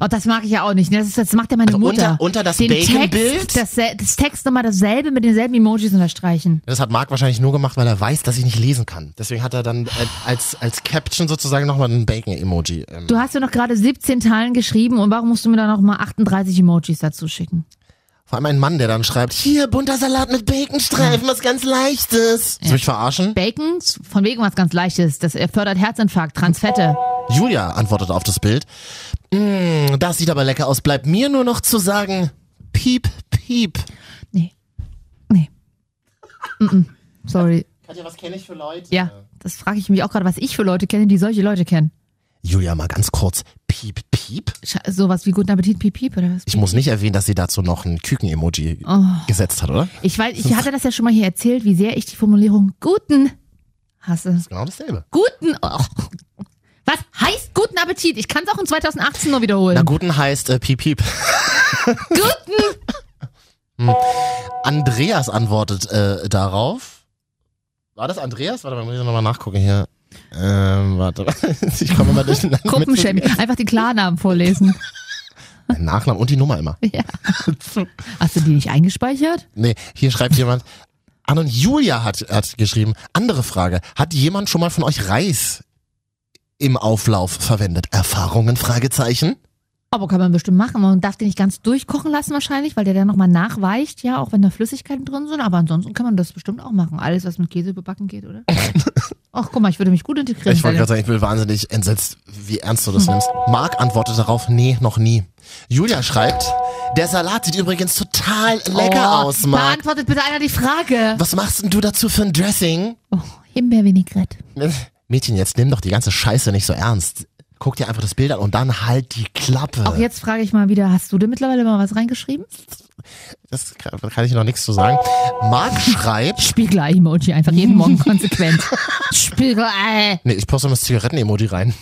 Speaker 2: Oh, das mag ich ja auch nicht. ne? Das, ist, das macht ja meine
Speaker 3: Also
Speaker 2: Mutter.
Speaker 3: unter- unter das Bacon-Bild?
Speaker 2: Das, das Text nochmal dasselbe mit denselben Emojis unterstreichen.
Speaker 3: Das hat Mark wahrscheinlich nur gemacht, weil er weiß, dass ich nicht lesen kann. Deswegen hat er dann äh, als, als Caption sozusagen nochmal ein Bacon-Emoji. Ähm,
Speaker 2: Du hast ja noch gerade 17 Teilen geschrieben und warum musst du mir dann noch mal 38 Emojis dazu schicken?
Speaker 3: Vor allem ein Mann, der dann schreibt, hier, bunter Salat mit Baconstreifen, was ganz Leichtes. Soll ich verarschen?
Speaker 2: Bacon, von wegen was ganz Leichtes. Das fördert Herzinfarkt, Transfette.
Speaker 3: Julia antwortet auf das Bild. Mm, das sieht aber lecker aus. Bleibt mir nur noch zu sagen, piep, piep.
Speaker 2: Nee. Nee. Mm -mm. Sorry.
Speaker 3: Katja, was kenne ich für Leute?
Speaker 2: Ja, das frage ich mich auch gerade, was ich für Leute kenne, die solche Leute kennen.
Speaker 3: Julia, mal ganz kurz. Piep, piep.
Speaker 2: Sowas wie guten Appetit, piep, piep oder was?
Speaker 3: Ich muss nicht erwähnen, dass sie dazu noch ein Küken-Emoji
Speaker 2: Oh.
Speaker 3: gesetzt hat, oder?
Speaker 2: Ich weiß, ich hatte das ja schon mal hier erzählt, wie sehr ich die Formulierung guten hasse.
Speaker 3: Genau dasselbe.
Speaker 2: Guten. Oh. Was heißt guten Appetit? Ich kann es auch in 2018 nur wiederholen.
Speaker 3: Na, guten heißt äh, piep, piep.
Speaker 2: Guten.
Speaker 3: Hm. Andreas antwortet äh, darauf. War das Andreas? Warte mal, muss ich nochmal nachgucken hier. Ähm, warte. ich komme immer durch den
Speaker 2: Gruppenshaming. Einfach die Klarnamen vorlesen.
Speaker 3: Nachnamen und die Nummer immer.
Speaker 2: Ja. Hast du die nicht eingespeichert?
Speaker 3: Nee, hier schreibt jemand. Anne und Julia hat, hat geschrieben. Andere Frage. Hat jemand schon mal von euch Reis im Auflauf verwendet? Erfahrungen? Fragezeichen?
Speaker 2: Aber kann man bestimmt machen. Man darf den nicht ganz durchkochen lassen wahrscheinlich, weil der dann nochmal nachweicht, ja, auch wenn da Flüssigkeiten drin sind. Aber ansonsten kann man das bestimmt auch machen. Alles, was mit Käse überbacken geht, oder? Ach, guck mal, ich würde mich gut integrieren.
Speaker 3: Ich wollte gerade sagen, ich bin wahnsinnig entsetzt, wie ernst du das nimmst. Marc antwortet darauf, nee, noch nie. Julia schreibt, der Salat sieht übrigens total lecker
Speaker 2: oh,
Speaker 3: aus, Marc.
Speaker 2: Beantwortet bitte einer die Frage.
Speaker 3: Was machst denn du dazu für ein Dressing?
Speaker 2: Oh, Himbeervinaigrette.
Speaker 3: Mädchen, jetzt nimm doch die ganze Scheiße nicht so ernst. Guck dir einfach das Bild an und dann halt die Klappe.
Speaker 2: Auch jetzt frage ich mal wieder, hast du denn mittlerweile mal was reingeschrieben?
Speaker 3: Das kann, kann ich noch nichts zu sagen. Marc schreibt.
Speaker 2: Spiegelei-Emoji, einfach jeden Morgen konsequent. Spiegelei.
Speaker 3: Nee, ich poste mal das Zigaretten-Emoji rein.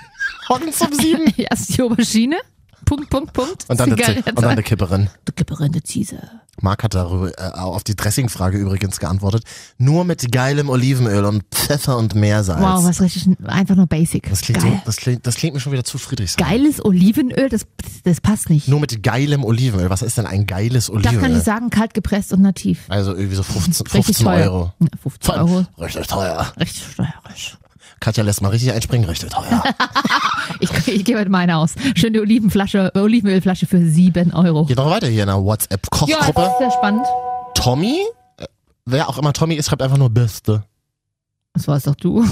Speaker 3: Morgens um sieben.
Speaker 2: Erst die Aubergine. Punkt, Punkt, Punkt.
Speaker 3: Und dann, eine, Zi- und dann eine Kipperin.
Speaker 2: Die Kipperin, die Ziese.
Speaker 3: Marc hat darüber, äh, auf die Dressing-Frage übrigens geantwortet. Nur mit geilem Olivenöl und Pfeffer und Meersalz.
Speaker 2: Wow, was richtig, einfach nur basic.
Speaker 3: Das klingt, so, das, klingt, das klingt mir schon wieder zu Friedrichshain.
Speaker 2: Geiles Olivenöl, das, das passt nicht.
Speaker 3: Nur mit geilem Olivenöl. Was ist denn ein geiles
Speaker 2: Das
Speaker 3: Olivenöl?
Speaker 2: kann ich sagen, kalt gepresst und nativ.
Speaker 3: Also irgendwie so 15,
Speaker 2: Richtig
Speaker 3: 15
Speaker 2: teuer.
Speaker 3: Euro.
Speaker 2: Ja, 15 Euro.
Speaker 3: Richtig teuer.
Speaker 2: Richtig steuerisch.
Speaker 3: Katja lässt mal richtig einspringen. Richtig teuer.
Speaker 2: Ich, ich gebe meine aus. Schöne Olivenflasche, Olivenölflasche für 7 Euro.
Speaker 3: Geht noch weiter hier in der
Speaker 2: Ja, das
Speaker 3: WhatsApp-Kochgruppe.
Speaker 2: ist sehr spannend.
Speaker 3: Tommy, äh, wer auch immer Tommy ist, schreibt einfach nur Beste.
Speaker 2: Das warst doch du.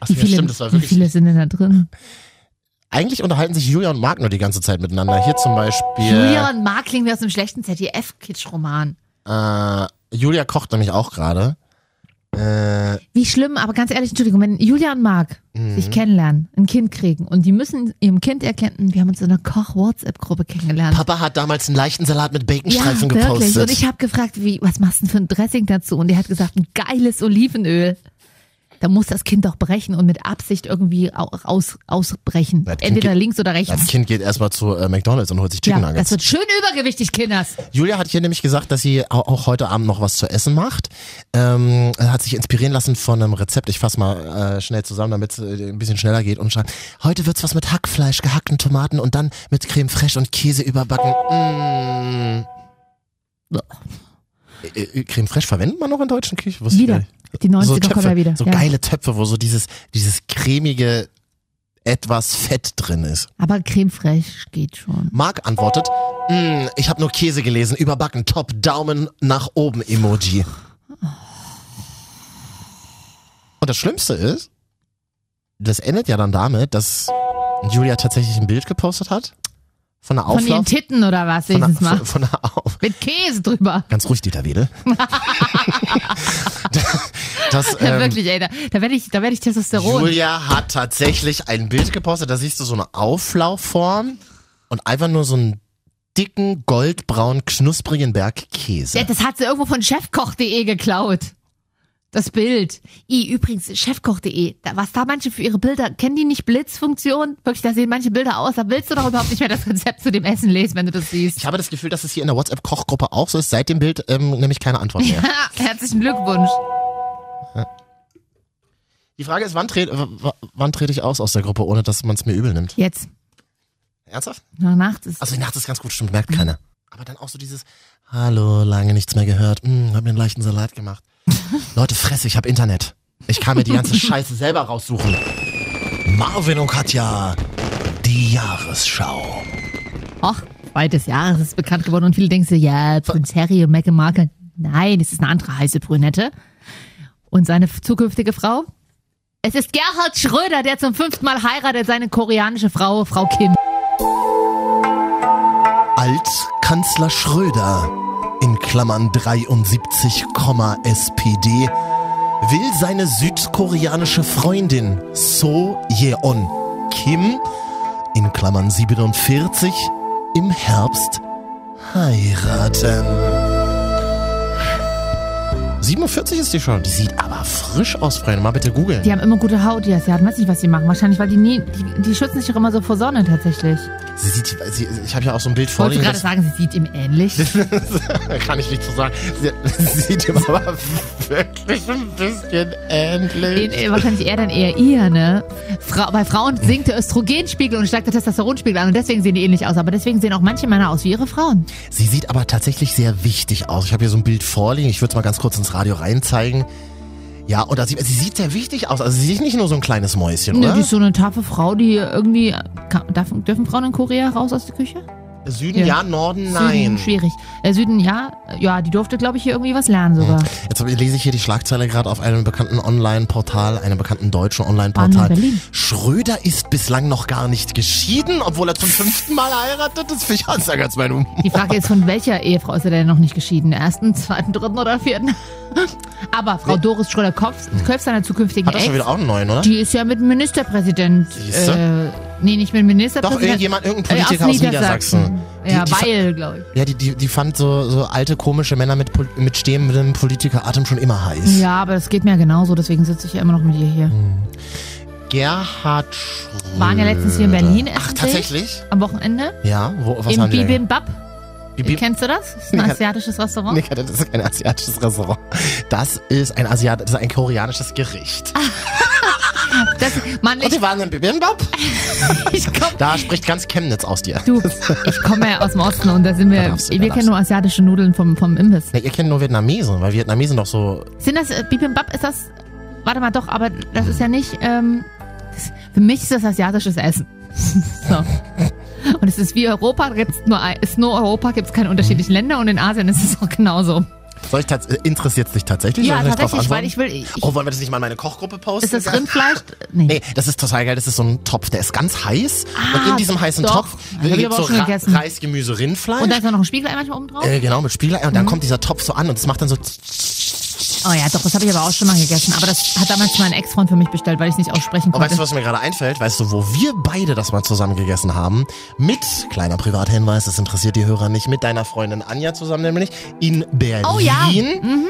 Speaker 3: Ach,
Speaker 2: Wie viele,
Speaker 3: stimmt, das war
Speaker 2: wie
Speaker 3: wirklich.
Speaker 2: viele sind denn da drin?
Speaker 3: Eigentlich unterhalten sich Julia und Marc nur die ganze Zeit miteinander. Hier zum Beispiel.
Speaker 2: Julia und Mark klingen wie aus einem schlechten ZDF-Kitsch-Roman.
Speaker 3: Äh, Julia kocht nämlich auch gerade. Äh,
Speaker 2: Wie schlimm, aber ganz ehrlich, Entschuldigung, wenn Julia und Marc
Speaker 3: Mhm.
Speaker 2: sich kennenlernen, ein Kind kriegen und die müssen ihrem Kind erkennen, wir haben uns in einer Koch-WhatsApp-Gruppe kennengelernt.
Speaker 3: Papa hat damals einen leichten Salat mit
Speaker 2: ja,
Speaker 3: Baconstreifen
Speaker 2: wirklich.
Speaker 3: gepostet.
Speaker 2: Und ich habe gefragt, wie, was machst du denn für ein Dressing dazu? Und der hat gesagt, ein geiles Olivenöl. Da muss das Kind doch brechen und mit Absicht irgendwie au- aus, ausbrechen. Entweder
Speaker 3: geht-
Speaker 2: links oder rechts.
Speaker 3: das Kind geht erstmal zu äh, McDonalds und holt sich Chicken
Speaker 2: Ja,
Speaker 3: Nuggets.
Speaker 2: das wird schön übergewichtig, Kinders.
Speaker 3: Julia hat hier nämlich gesagt, dass sie au- auch heute Abend noch was zu essen macht. Ähm, hat sich inspirieren lassen von einem Rezept. Ich fasse mal äh, schnell zusammen, damit es äh, ein bisschen schneller geht und schreibt, heute wird's was mit Hackfleisch, gehackten Tomaten und dann mit Creme fraiche und Käse überbacken. Mm. Äh, äh, Creme fraiche verwendet man noch in deutschen Küche? Wusste ich
Speaker 2: Wieder. Die 90er
Speaker 3: so
Speaker 2: kommen
Speaker 3: Töpfe,
Speaker 2: ja wieder.
Speaker 3: so
Speaker 2: ja.
Speaker 3: geile Töpfe, wo so dieses, dieses cremige etwas Fett drin ist.
Speaker 2: Aber Creme fraiche geht schon.
Speaker 3: Marc antwortet, "Mm, ich habe nur Käse gelesen, überbacken, top, Daumen nach oben Emoji. Und das Schlimmste ist, das endet ja dann damit, dass Julia tatsächlich ein Bild gepostet hat von der
Speaker 2: Von ihren
Speaker 3: Auflauf.
Speaker 2: Titten oder was,
Speaker 3: Von
Speaker 2: wenigstens mal.
Speaker 3: von, von der Auf
Speaker 2: Mit Käse drüber.
Speaker 3: Ganz ruhig, Dieter Wedel. das, ähm,
Speaker 2: wirklich, ey, da, da werde ich, da werd ich Testosteron.
Speaker 3: Julia hat tatsächlich ein Bild gepostet, da siehst du so eine Auflaufform und einfach nur so einen dicken, goldbraunen, knusprigen Berg Käse.
Speaker 2: Ja, das hat sie irgendwo von chefkoch.de geklaut. Das Bild. I, übrigens, chefkoch.de. Was da manche für ihre Bilder, kennen die nicht Blitzfunktion? Wirklich, da sehen manche Bilder aus. Da willst du doch überhaupt nicht mehr das Rezept zu dem Essen lesen, wenn du das siehst.
Speaker 3: Ich habe das Gefühl, dass es hier in der WhatsApp-Kochgruppe auch so ist. Seit dem Bild ähm, nämlich keine Antwort mehr.
Speaker 2: Herzlichen Glückwunsch.
Speaker 3: Die Frage ist, wann, tre wann trete ich aus aus der Gruppe, ohne dass man es mir übel nimmt?
Speaker 2: Jetzt.
Speaker 3: Ernsthaft?
Speaker 2: Na, Nacht ist.
Speaker 3: Also die Nacht ist ganz gut, stimmt, merkt keiner. Aber dann auch so dieses, hallo, lange nichts mehr gehört, hm, hab mir einen leichten Salat gemacht. Leute, Fresse, ich hab Internet. Ich kann mir die ganze Scheiße selber raussuchen. Marvin und Katja, die Jahresschau.
Speaker 2: Ach, zweites Jahr es ist bekannt geworden und viele denken sich, ja, Prinz Harry und Meghan Markle. Nein, es ist eine andere heiße Brünette. Und seine zukünftige Frau? Es ist Gerhard Schröder, der zum fünften Mal heiratet, seine koreanische Frau, Frau Kim.
Speaker 3: Altkanzler Schröder, in Klammern 73, SPD, will seine südkoreanische Freundin So Yeon Kim, in Klammern 47, im Herbst heiraten. 47 ist die schon. Die sieht aber frisch aus, Freunde. Mal bitte googeln.
Speaker 2: Die haben immer gute Haut, die Asiaten. Weiß nicht, was sie machen. Wahrscheinlich, weil die nie, die, die schützen sich doch immer so vor Sonne tatsächlich.
Speaker 3: Sie sieht, sie, ich habe ja auch so ein Bild
Speaker 2: Ich wollte gerade sagen, sie sieht ihm ähnlich.
Speaker 3: Kann ich nicht so sagen. Sie, sie sieht ihm aber wirklich ein bisschen ähnlich.
Speaker 2: Den, äh, wahrscheinlich eher dann eher ihr, ne? Frau, bei Frauen sinkt der Östrogenspiegel und steigt der Testosteronspiegel an und deswegen sehen die ähnlich aus. Aber deswegen sehen auch manche Männer aus wie ihre Frauen.
Speaker 3: Sie sieht aber tatsächlich sehr wichtig aus. Ich habe hier so ein Bild vorliegen. Ich würde es mal ganz kurz ins Radio reinzeigen. Ja, und sieht, sie sieht sehr wichtig aus. Also sie ist nicht nur so ein kleines Mäuschen,
Speaker 2: Ne,
Speaker 3: oder?
Speaker 2: die ist so eine taffe Frau, die irgendwie. Kann, darf, dürfen Frauen in Korea raus aus der Küche?
Speaker 3: Süden
Speaker 2: Ja.
Speaker 3: ja, Norden
Speaker 2: Süden,
Speaker 3: nein.
Speaker 2: schwierig. Äh, Süden, ja. Ja, die durfte, glaube ich, hier irgendwie was lernen sogar.
Speaker 3: Jetzt hab- lese ich hier die Schlagzeile gerade auf einem bekannten Online-Portal, einem bekannten deutschen Online-Portal. Schröder ist bislang noch gar nicht geschieden, obwohl er zum fünften Mal heiratet. Das finde ich also ganz mein Humor.
Speaker 2: Die Frage ist, von welcher Ehefrau ist er denn noch nicht geschieden? Der ersten, zweiten, dritten oder vierten? Aber Frau Doris Schröder-Kopf, Köpf seiner zukünftigen
Speaker 3: Hat er schon wieder auch einen neuen, oder?
Speaker 2: die ist ja mit dem Ministerpräsident.
Speaker 3: Siehste?
Speaker 2: Äh, nee, nicht mit dem
Speaker 3: Doch, irgendjemand, irgendein
Speaker 2: äh,
Speaker 3: Politiker aus Niedersachsen.
Speaker 2: Ja,
Speaker 3: Die- die-
Speaker 2: weil, glaube ich.
Speaker 3: Ja, die, die, die fand so, so alte, komische Männer mit, mit stehendem Politikeratem schon immer heiß.
Speaker 2: Ja, aber das geht mir ja genauso, deswegen sitze ich ja immer noch mit ihr hier.
Speaker 3: Hm. Gerhard Schröder.
Speaker 2: Waren ja letztens hier in Berlin essen.
Speaker 3: Ach, tatsächlich?
Speaker 2: Am Wochenende.
Speaker 3: Ja, wo, was
Speaker 2: Im
Speaker 3: haben die?
Speaker 2: Bibimbap.
Speaker 3: Bibim-
Speaker 2: Kennst du das? Das ist ein
Speaker 3: Nee,
Speaker 2: asiatisches Restaurant.
Speaker 3: Nee, das ist kein asiatisches Restaurant. Das ist ein Asiat, das ist ein koreanisches Gericht.
Speaker 2: Das, Mann,
Speaker 3: Und
Speaker 2: ich,
Speaker 3: die waren in Bibimbap. Da spricht ganz Chemnitz aus dir.
Speaker 2: du, ich komme ja aus dem Osten und da sind
Speaker 3: Da
Speaker 2: wir,
Speaker 3: du,
Speaker 2: wir
Speaker 3: da
Speaker 2: kennen nur asiatische Nudeln vom, vom Imbiss.
Speaker 3: Ja, ihr kennt nur Vietnamesen, weil Vietnamesen doch so.
Speaker 2: Sind das, äh, Bibimbap, ist das, warte mal, doch, aber das ist ja nicht, ähm, das, für mich ist das asiatisches Essen. so. Und es ist wie Europa, gibt's nur, ist nur Europa, gibt es keine unterschiedlichen Länder und in Asien ist es auch genauso.
Speaker 3: Soll ich äh, interessiert dich tatsächlich?
Speaker 2: Ja, tatsächlich, weil ich will, ich,
Speaker 3: Oh, wollen wir das nicht mal in meine Kochgruppe posten?
Speaker 2: ist das Rindfleisch? Nee.
Speaker 3: Nee, das ist total geil. Das ist so ein Topf, der ist ganz heiß.
Speaker 2: Ah,
Speaker 3: und in diesem heißen
Speaker 2: doch.
Speaker 3: Topf gibt so Ra
Speaker 2: gegessen.
Speaker 3: Reis, Gemüse, Rindfleisch.
Speaker 2: Und da ist noch ein Spiegelei manchmal oben drauf?
Speaker 3: äh, genau, mit Spiegelei. Und
Speaker 2: Mhm.
Speaker 3: dann kommt dieser Topf so an und es macht dann so.
Speaker 2: Oh ja, doch, das habe ich aber auch schon mal gegessen. Aber das hat damals mein Ex-Freund für mich bestellt, weil ich es nicht aussprechen
Speaker 3: Oh,
Speaker 2: konnte.
Speaker 3: weißt du, was mir gerade einfällt? Weißt du, wo wir beide das mal zusammen gegessen haben? Mit, kleiner Privathinweis, das interessiert die Hörer nicht, mit deiner Freundin Anja zusammen nämlich, in Berlin.
Speaker 2: Oh ja.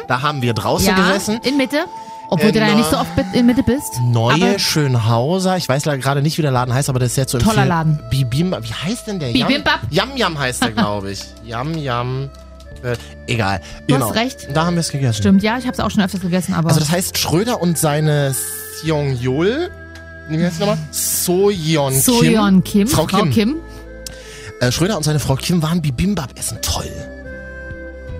Speaker 3: Da haben wir draußen
Speaker 2: ja,
Speaker 3: gegessen.
Speaker 2: in Mitte. Obwohl
Speaker 3: Äh,
Speaker 2: du da ja nicht so oft in Mitte bist.
Speaker 3: Neue Schönhauser. Ich weiß leider gerade nicht, wie der Laden heißt, aber das ist jetzt so
Speaker 2: Toller
Speaker 3: empfehlen-
Speaker 2: Laden.
Speaker 3: Bibimba. Wie heißt denn der?
Speaker 2: Bibimbap?
Speaker 3: Yam Yam heißt der, glaube ich. Yam Yam. Äh, egal.
Speaker 2: Du
Speaker 3: genau.
Speaker 2: hast recht.
Speaker 3: Da haben wir es gegessen.
Speaker 2: Stimmt, ja, ich habe es auch schon öfters gegessen, aber
Speaker 3: Also das heißt, Schröder und seine Seong-Yul, wie heißt sie nochmal? Soyeon Kim.
Speaker 2: Soyeon Kim,
Speaker 3: Frau Kim. Äh, Schröder und seine Frau Kim waren Bibimbap essen. Toll.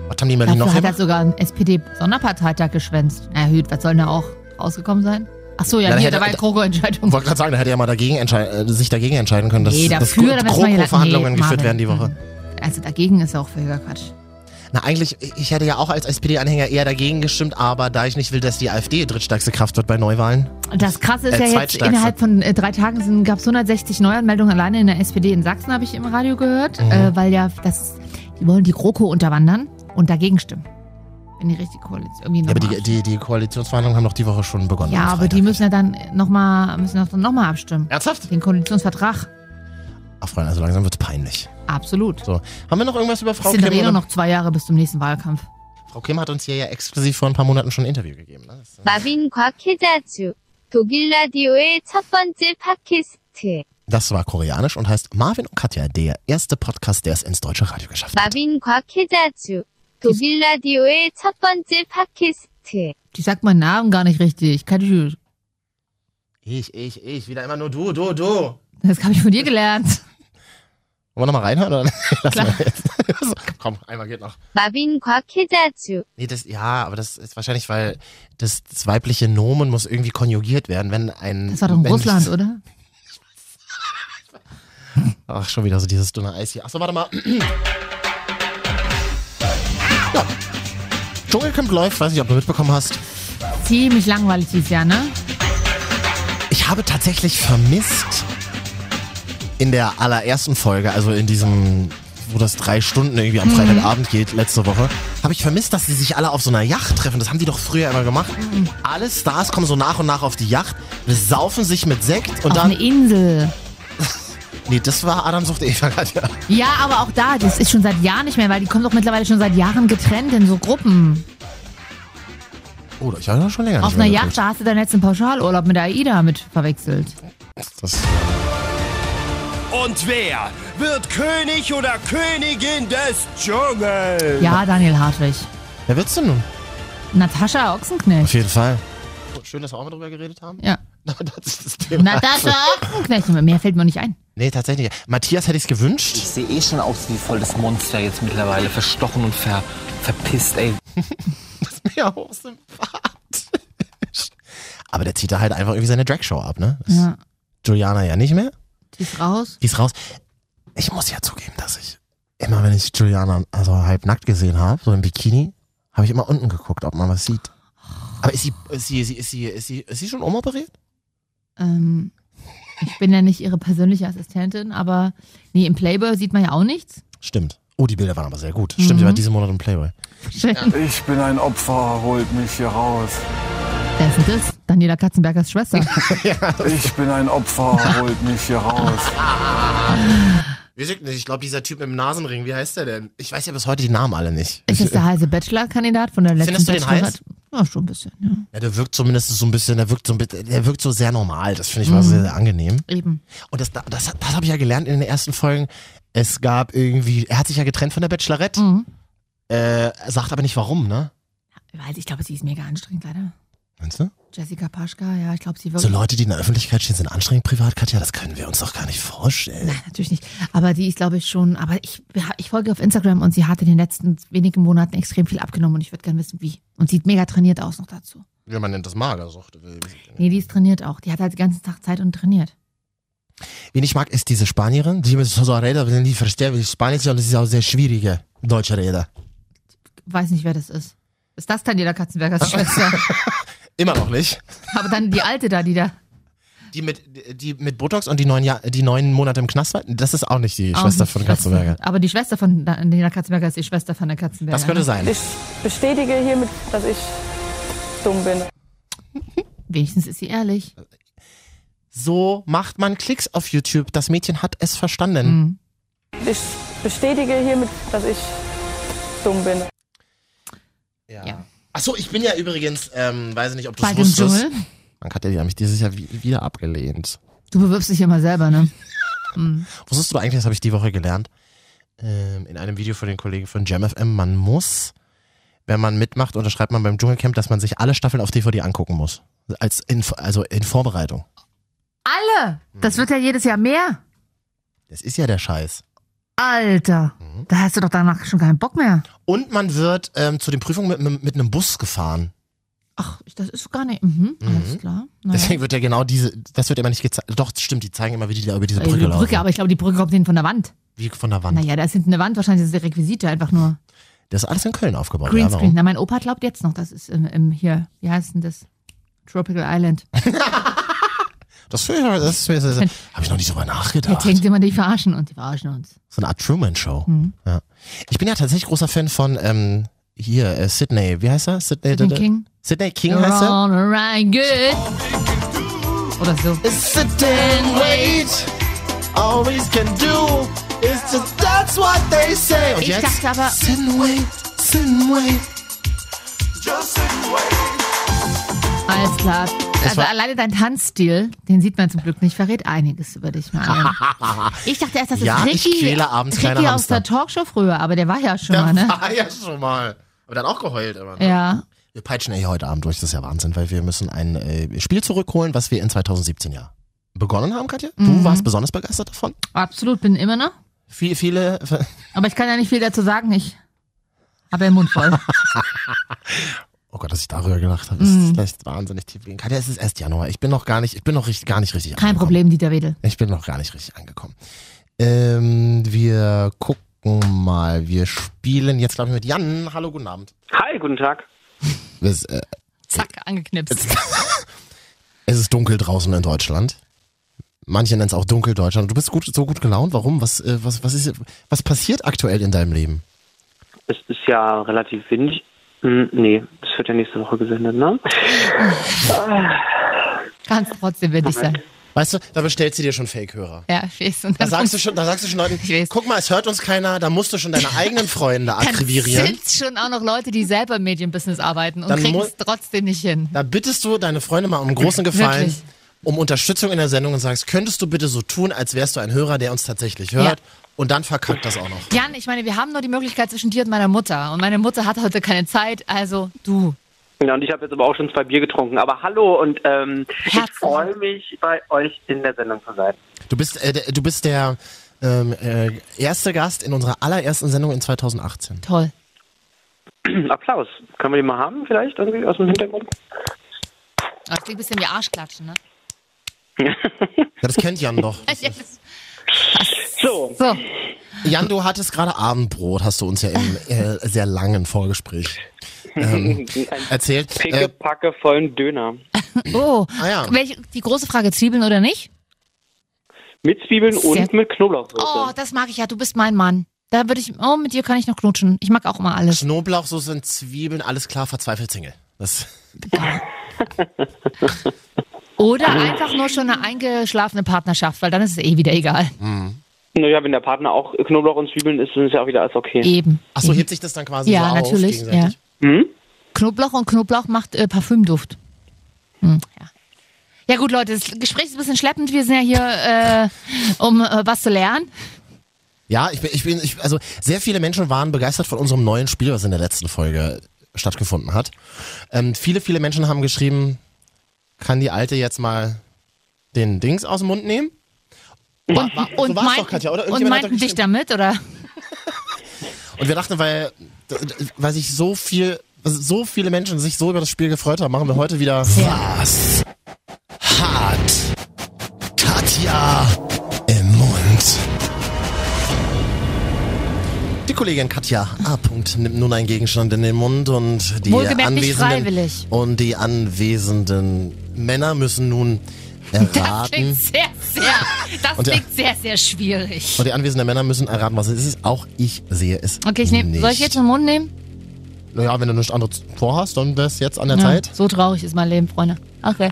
Speaker 3: Was haben die
Speaker 2: Dafür
Speaker 3: noch
Speaker 2: hat er sogar einen SPD-Sonderparteitag geschwänzt. Na gut, was soll denn da auch rausgekommen sein? Ach so, ja,
Speaker 3: Na,
Speaker 2: hier,
Speaker 3: hätte-
Speaker 2: da war
Speaker 3: Ich
Speaker 2: Kroko-Entscheidung.
Speaker 3: wollte gerade sagen, da hätte er mal dagegen äh, sich dagegen entscheiden können, dass,
Speaker 2: Nee,
Speaker 3: dass
Speaker 2: dafür, hier-
Speaker 3: GroKo-Verhandlungen
Speaker 2: nee,
Speaker 3: geführt werden die Woche.
Speaker 2: Also dagegen ist auch völliger Quatsch.
Speaker 3: Na, eigentlich, ich hätte ja auch als SPD-Anhänger eher dagegen gestimmt, aber da ich nicht will, dass die AfD drittstärkste Kraft wird bei Neuwahlen.
Speaker 2: Das Krasse ist
Speaker 3: Äh,
Speaker 2: ja jetzt, innerhalb von äh, drei Tagen gab es 160 Neuanmeldungen alleine in der SPD in Sachsen, habe ich im Radio gehört,
Speaker 3: Mhm.
Speaker 2: äh, weil ja das, die wollen die GroKo unterwandern und dagegen stimmen. Wenn die richtige Koalition irgendwie
Speaker 3: Ja, aber die, die, die Koalitionsverhandlungen haben doch die Woche schon begonnen.
Speaker 2: Ja, aber die müssen ja dann nochmal noch mal abstimmen.
Speaker 3: Ernsthaft?
Speaker 2: Den Koalitionsvertrag.
Speaker 3: Ach, Freunde, also langsam wird's peinlich.
Speaker 2: Absolut.
Speaker 3: So. Haben wir noch irgendwas über Frau
Speaker 2: Es sind
Speaker 3: Kim?
Speaker 2: eh nur
Speaker 3: oder?
Speaker 2: noch zwei Jahre bis zum nächsten Wahlkampf.
Speaker 3: Frau Kim hat uns hier ja exklusiv vor ein paar Monaten schon ein Interview gegeben. Ne? Das,
Speaker 7: 마빈 곽혜자주 독일 라디오의 첫 번째 팟캐스트
Speaker 3: das war koreanisch und heißt Marvin und Katja, der erste Podcast, der es ins deutsche Radio geschafft hat.
Speaker 7: 마빈 곽혜자주 독일 라디오의 첫 번째 팟캐스트
Speaker 2: Die sagt meinen Namen gar nicht richtig. Katju.
Speaker 3: Ich, ich, ich, wieder immer nur du, du, du.
Speaker 2: Das habe ich von dir gelernt.
Speaker 3: Wollen wir nochmal reinhören? Oder? Lass
Speaker 2: Klar.
Speaker 3: Komm, einmal geht noch.
Speaker 7: Marvin Kwakidatsu.
Speaker 3: Nee, das, ja, aber das ist wahrscheinlich, weil das, das weibliche Nomen muss irgendwie konjugiert werden, wenn ein.
Speaker 2: Das war doch in
Speaker 3: Mensch,
Speaker 2: Russland, oder?
Speaker 3: Ach, schon wieder so dieses dünne Eis hier. Achso, warte mal. Ja. Dschungelcamp läuft, weiß nicht, ob du mitbekommen hast.
Speaker 2: Ziemlich langweilig dieses Jahr, ne?
Speaker 3: Ich habe tatsächlich vermisst, in der allerersten Folge, also in diesem, wo das drei Stunden irgendwie am Freitagabend geht, letzte Woche, habe ich vermisst, dass die sich alle auf so einer Yacht treffen. Das haben die doch früher immer gemacht. Alle Stars kommen so nach und nach auf die Yacht, saufen sich mit Sekt und
Speaker 2: Auf
Speaker 3: dann.
Speaker 2: eine Insel.
Speaker 3: Nee, das war Adam sucht Eva Katja.
Speaker 2: Ja, aber auch da, das ist schon seit Jahren nicht mehr, weil die kommen doch mittlerweile schon seit Jahren getrennt in so Gruppen.
Speaker 3: Oh, ich habe schon länger
Speaker 2: Auf einer Yacht, da hast du deinen letzten Pauschalurlaub mit der AIDA mit verwechselt.
Speaker 3: Das,
Speaker 8: Und wer wird König oder Königin des Dschungels?
Speaker 2: Ja, Daniel Hartwig.
Speaker 3: Wer willst du nun?
Speaker 2: Natascha Ochsenknecht.
Speaker 3: Auf jeden Fall. Schön, dass wir auch mal drüber geredet haben.
Speaker 2: Ja.
Speaker 3: Das ist das Thema.
Speaker 2: Natascha Ochsenknecht. Mehr fällt mir nicht ein.
Speaker 3: Nee, tatsächlich. Matthias hätte ich es gewünscht.
Speaker 9: Ich sehe eh schon aus wie voll das Monster jetzt mittlerweile. Verstochen und ver, verpisst, ey.
Speaker 3: Mehr hoch sympathisch. Aber der zieht da halt einfach irgendwie seine Dragshow ab, ne? Das
Speaker 2: Ja.
Speaker 3: Juliana ja nicht mehr.
Speaker 2: Die ist raus.
Speaker 3: Die ist raus. Ich muss ja zugeben, dass ich immer, wenn ich Juliana also halb nackt gesehen habe, so im Bikini, habe ich immer unten geguckt, ob man was sieht. Aber ist sie, ist sie, ist sie, ist sie, ist sie, ist sie schon umoperiert?
Speaker 2: Ähm, ich bin ja nicht ihre persönliche Assistentin, aber nee, im Playboy sieht man ja auch nichts.
Speaker 3: Stimmt. Oh, die Bilder waren aber sehr gut. Stimmt,
Speaker 2: Mhm.
Speaker 3: die war diesen Monat im Playboy.
Speaker 2: Schön.
Speaker 10: Ich bin ein Opfer, holt mich hier raus.
Speaker 2: Wer ist denn das? Daniela Katzenbergers Schwester.
Speaker 10: Ich bin ein Opfer, holt mich hier raus.
Speaker 3: Ich glaube, dieser Typ mit dem Nasenring, wie heißt der denn? Ich weiß ja bis heute die Namen alle nicht.
Speaker 2: Ist das der heiße Bachelor-Kandidat von der letzten
Speaker 3: Findest du den
Speaker 2: Bachelorette? Ja, schon ein bisschen, ja.
Speaker 3: Ja, der wirkt zumindest so ein bisschen, der wirkt so ein bisschen, der wirkt so sehr normal. Das finde ich mal
Speaker 2: Mhm.
Speaker 3: sehr, sehr angenehm.
Speaker 2: Eben.
Speaker 3: Und das, das, das habe ich ja gelernt in den ersten Folgen. Es gab irgendwie, er hat sich ja getrennt von der Bachelorette,
Speaker 2: Mhm.
Speaker 3: äh, sagt aber nicht warum, ne?
Speaker 2: Weil ich glaube, sie ist mega anstrengend, leider.
Speaker 3: Meinst du?
Speaker 2: Jessica Paschka, ja, ich glaube, sie
Speaker 3: So
Speaker 2: wirklich.
Speaker 3: Leute, die in der Öffentlichkeit stehen, sind anstrengend privat, Katja, das können wir uns doch gar nicht vorstellen.
Speaker 2: Nein, natürlich nicht. Aber die ist, glaube ich, schon. Aber ich, ich folge auf Instagram und sie hat in den letzten wenigen Monaten extrem viel abgenommen und ich würde gerne wissen, wie. Und sieht mega trainiert aus noch dazu.
Speaker 3: Wie man nennt das Magersucht.
Speaker 2: Nee, die ist trainiert auch. Die hat halt den ganzen Tag Zeit und trainiert.
Speaker 3: Wen ich mag, ist diese Spanierin, die mit so Räder, wenn die verstehen, wie Spanisch und das ist auch sehr schwierige deutsche Räder.
Speaker 2: Weiß nicht, wer das ist. Ist das Daniela Katzenbergers Schwester?
Speaker 3: Immer noch nicht.
Speaker 2: Aber dann die alte da, die da.
Speaker 3: Die mit, die mit Botox und die neun, Jahr, die neun Monate im Knast war, das ist auch nicht die
Speaker 2: auch
Speaker 3: Schwester
Speaker 2: nicht
Speaker 3: von
Speaker 2: Schwester.
Speaker 3: Katzenberger.
Speaker 2: Aber die Schwester von Daniela Katzenberger ist die Schwester von der Katzenberger.
Speaker 3: Das könnte
Speaker 2: ne?
Speaker 3: sein.
Speaker 11: Ich bestätige hiermit, dass ich dumm bin.
Speaker 2: Wenigstens ist sie ehrlich.
Speaker 3: So macht man Klicks auf YouTube. Das Mädchen hat es verstanden.
Speaker 2: Mhm.
Speaker 11: Ich bestätige hiermit, dass ich dumm bin.
Speaker 3: Ja. Achso, ich bin ja übrigens, ähm, weiß ich nicht, ob du
Speaker 2: Bei
Speaker 3: es
Speaker 2: dem
Speaker 3: wusstest.
Speaker 2: Dschungel?
Speaker 3: Man hat ja mich dieses Jahr wi- wieder abgelehnt.
Speaker 2: Du bewirbst dich immer selber, ne? Mhm.
Speaker 3: Wusstest du eigentlich, das habe ich die Woche gelernt, ähm, in einem Video von den Kollegen von JamFM, man muss, wenn man mitmacht, unterschreibt man beim Dschungelcamp, dass man sich alle Staffeln auf DVD angucken muss. Als in, also in Vorbereitung.
Speaker 2: Alle! Das wird ja jedes Jahr mehr.
Speaker 3: Das ist ja der Scheiß.
Speaker 2: Alter,
Speaker 3: Mhm.
Speaker 2: da hast du doch danach schon keinen Bock mehr.
Speaker 3: Und man wird ähm, zu den Prüfungen mit, mit, mit einem Bus gefahren.
Speaker 2: Ach, das ist gar nicht. Mhm, alles klar. Naja.
Speaker 3: Deswegen wird ja genau diese, das wird immer nicht gezeigt. Doch, stimmt, die zeigen immer, wie die da über diese
Speaker 2: Äh,
Speaker 3: Brücke,
Speaker 2: die
Speaker 3: laufen.
Speaker 2: Brücke, aber ich glaube, die Brücke kommt hinten von der Wand.
Speaker 3: Wie von der Wand.
Speaker 2: Naja, da ist hinten eine Wand, wahrscheinlich ist das die Requisite einfach nur.
Speaker 3: Das ist alles in Köln aufgebaut. Ja,
Speaker 2: Greenscreen.
Speaker 3: warum?
Speaker 2: Na, mein Opa glaubt jetzt noch, das ist im, im hier, wie heißt denn das? Tropical Island.
Speaker 3: Das, das, das, das, das habe ich noch nicht drüber nachgedacht.
Speaker 2: denkt immer, die verarschen uns, die verarschen uns.
Speaker 3: So eine Art Truman-Show.
Speaker 2: Mhm.
Speaker 3: Ja. Ich bin ja tatsächlich großer Fan von ähm, hier, äh, Sydney. Wie heißt er? Sydney,
Speaker 2: Sydney
Speaker 3: da- da-
Speaker 2: King?
Speaker 3: Sydney King
Speaker 2: You're
Speaker 3: heißt er.
Speaker 2: all right, good. Oder so.
Speaker 3: Sit and wait. We can do is just that's what they say. Und
Speaker 2: Ich
Speaker 3: jetzt?
Speaker 2: dachte aber-
Speaker 3: Sit and wait, sit and wait. Just sit and wait.
Speaker 2: Alles klar. Also
Speaker 3: war-
Speaker 2: alleine dein Tanzstil, den sieht man zum Glück nicht, verrät einiges über dich, Marian. Ich dachte erst, das ist
Speaker 3: Ja, ich
Speaker 2: Ricky,
Speaker 3: abends
Speaker 2: Ricky aus der Talkshow früher, aber der war ja schon
Speaker 3: Der
Speaker 2: mal, ne?
Speaker 3: war ja schon mal. Aber dann auch geheult immer. Ne?
Speaker 2: Ja.
Speaker 3: Wir peitschen ja hier heute Abend durch, das ist ja Wahnsinn, weil wir müssen ein äh, Spiel zurückholen, was wir in 2017 ja begonnen haben, Katja. Du
Speaker 2: Mhm.
Speaker 3: warst besonders begeistert davon.
Speaker 2: Absolut, bin immer noch.
Speaker 3: Viel, viele.
Speaker 2: Aber ich kann ja nicht viel dazu sagen. Ich habe ja den Mund voll.
Speaker 3: Oh Gott, dass ich darüber gedacht habe, ist
Speaker 2: Mhm.
Speaker 3: vielleicht wahnsinnig tief liegen. Katja, es ist erst Januar. Ich bin noch gar nicht, ich bin noch richtig, gar nicht richtig
Speaker 2: Kein
Speaker 3: angekommen.
Speaker 2: Problem, Dieter Wedel.
Speaker 3: Ich bin noch gar nicht richtig angekommen. Ähm, wir gucken mal. Wir spielen jetzt, glaube ich, mit Jan. Hallo, guten Abend.
Speaker 12: Hi, guten Tag.
Speaker 3: Es, äh,
Speaker 2: Zack, angeknipst.
Speaker 3: es ist dunkel draußen in Deutschland. Manche nennen es auch dunkel Deutschland. Du bist gut, so gut gelaunt. Warum? Was, äh, was, was, ist, was passiert aktuell in deinem Leben?
Speaker 12: Es ist ja relativ windig. Hm, nee, das wird ja nächste Woche gesendet, ne?
Speaker 2: Kannst trotzdem windig sein.
Speaker 3: Weißt du, da bestellst du dir schon Fake-Hörer.
Speaker 2: Ja, ich weiß. Und
Speaker 3: Da
Speaker 2: dann
Speaker 3: sagst du schon, da sagst du schon Leuten, guck mal, es hört uns keiner, da musst du schon deine eigenen Freunde
Speaker 2: Dann
Speaker 3: akquirieren.
Speaker 2: sind schon auch noch Leute, die selber im Medienbusiness arbeiten und
Speaker 3: Dann
Speaker 2: kriegen es trotzdem nicht hin.
Speaker 3: Da bittest du deine Freunde mal um einen großen Gefallen.
Speaker 2: Wirklich.
Speaker 3: um Unterstützung in der Sendung und sagst, könntest du bitte so tun, als wärst du ein Hörer, der uns tatsächlich hört? Und dann verkackt das auch noch.
Speaker 2: Jan, ich meine, wir haben nur die Möglichkeit zwischen dir und meiner Mutter. Und meine Mutter hat heute keine Zeit, also du.
Speaker 12: Ja, und ich habe jetzt aber auch schon zwei Bier getrunken. Aber hallo und ähm, ich freue mich, bei euch in der Sendung zu sein.
Speaker 3: Du bist, äh, der- du bist der ähm, äh, erste Gast in unserer allerersten Sendung in 2018.
Speaker 2: Toll.
Speaker 12: Applaus. Können wir die mal haben vielleicht irgendwie aus dem Hintergrund?
Speaker 2: Das klingt ein bisschen wie Arschklatschen, ne?
Speaker 3: Ja, das kennt Jan doch.
Speaker 12: So.
Speaker 2: so.
Speaker 3: Jan, du hattest gerade Abendbrot, hast du uns ja im äh, sehr langen Vorgespräch ähm, erzählt. Äh,
Speaker 12: Pickepacke vollen Döner.
Speaker 2: Oh,
Speaker 3: Ah ja.
Speaker 2: welche, die große Frage, Zwiebeln oder nicht?
Speaker 12: Mit Zwiebeln
Speaker 2: Sehr-
Speaker 12: und mit Knoblauchsoße.
Speaker 2: Oh, das mag ich ja, du bist mein Mann. Da würde ich, oh, mit dir kann ich noch knutschen. Ich mag auch immer alles.
Speaker 3: Knoblauchsoße und Zwiebeln, alles klar, verzweifelt Single. Das,
Speaker 2: Oder einfach nur schon eine eingeschlafene Partnerschaft, weil dann ist es eh wieder egal.
Speaker 12: Naja, wenn der Partner auch Knoblauch und Zwiebeln isst, dann ist ja auch wieder alles okay.
Speaker 2: Eben.
Speaker 3: Achso, hebt sich das dann quasi
Speaker 2: Ja,
Speaker 3: so auf
Speaker 2: natürlich. Ja.
Speaker 3: gegenseitig?
Speaker 12: Hm?
Speaker 2: Knoblauch und Knoblauch macht äh, Parfümduft. Hm, ja. ja gut, Leute, das Gespräch ist ein bisschen schleppend. Wir sind ja hier, äh, um äh, was zu lernen.
Speaker 3: Ja, ich bin, ich bin, ich, also sehr viele Menschen waren begeistert von unserem neuen Spiel, was in der letzten Folge stattgefunden hat. Ähm, viele, viele Menschen haben geschrieben, kann die Alte jetzt mal den Dings aus dem Mund nehmen?
Speaker 2: Und,
Speaker 3: War- war- so
Speaker 2: und,
Speaker 3: war's
Speaker 2: meinten,
Speaker 3: doch, Katja, oder?
Speaker 2: und meinten
Speaker 3: doch
Speaker 2: dich damit, oder?
Speaker 3: Und wir dachten, weil, weil sich so viel, so viele Menschen sich so über das Spiel gefreut haben, machen wir heute wieder Was hat Katja im Mund? Die Kollegin Katja A. Punkt nimmt nun einen Gegenstand in den Mund und die
Speaker 2: Wohlgemerkt nicht
Speaker 3: anwesenden
Speaker 2: freiwillig.
Speaker 3: und die anwesenden Männer müssen nun
Speaker 2: Das klingt
Speaker 3: erraten.
Speaker 2: sehr, sehr, das
Speaker 3: Und
Speaker 2: klingt sehr, sehr schwierig.
Speaker 3: Und die anwesenden Männer müssen erraten, was es ist. Auch ich sehe es.
Speaker 2: Okay, ich nehm,
Speaker 3: nicht.
Speaker 2: soll ich jetzt den Mund nehmen?
Speaker 3: Naja, wenn du nichts anderes vorhast, dann wäre es jetzt an der
Speaker 2: Ja,
Speaker 3: Zeit.
Speaker 2: So traurig ist mein Leben, Freunde. Okay.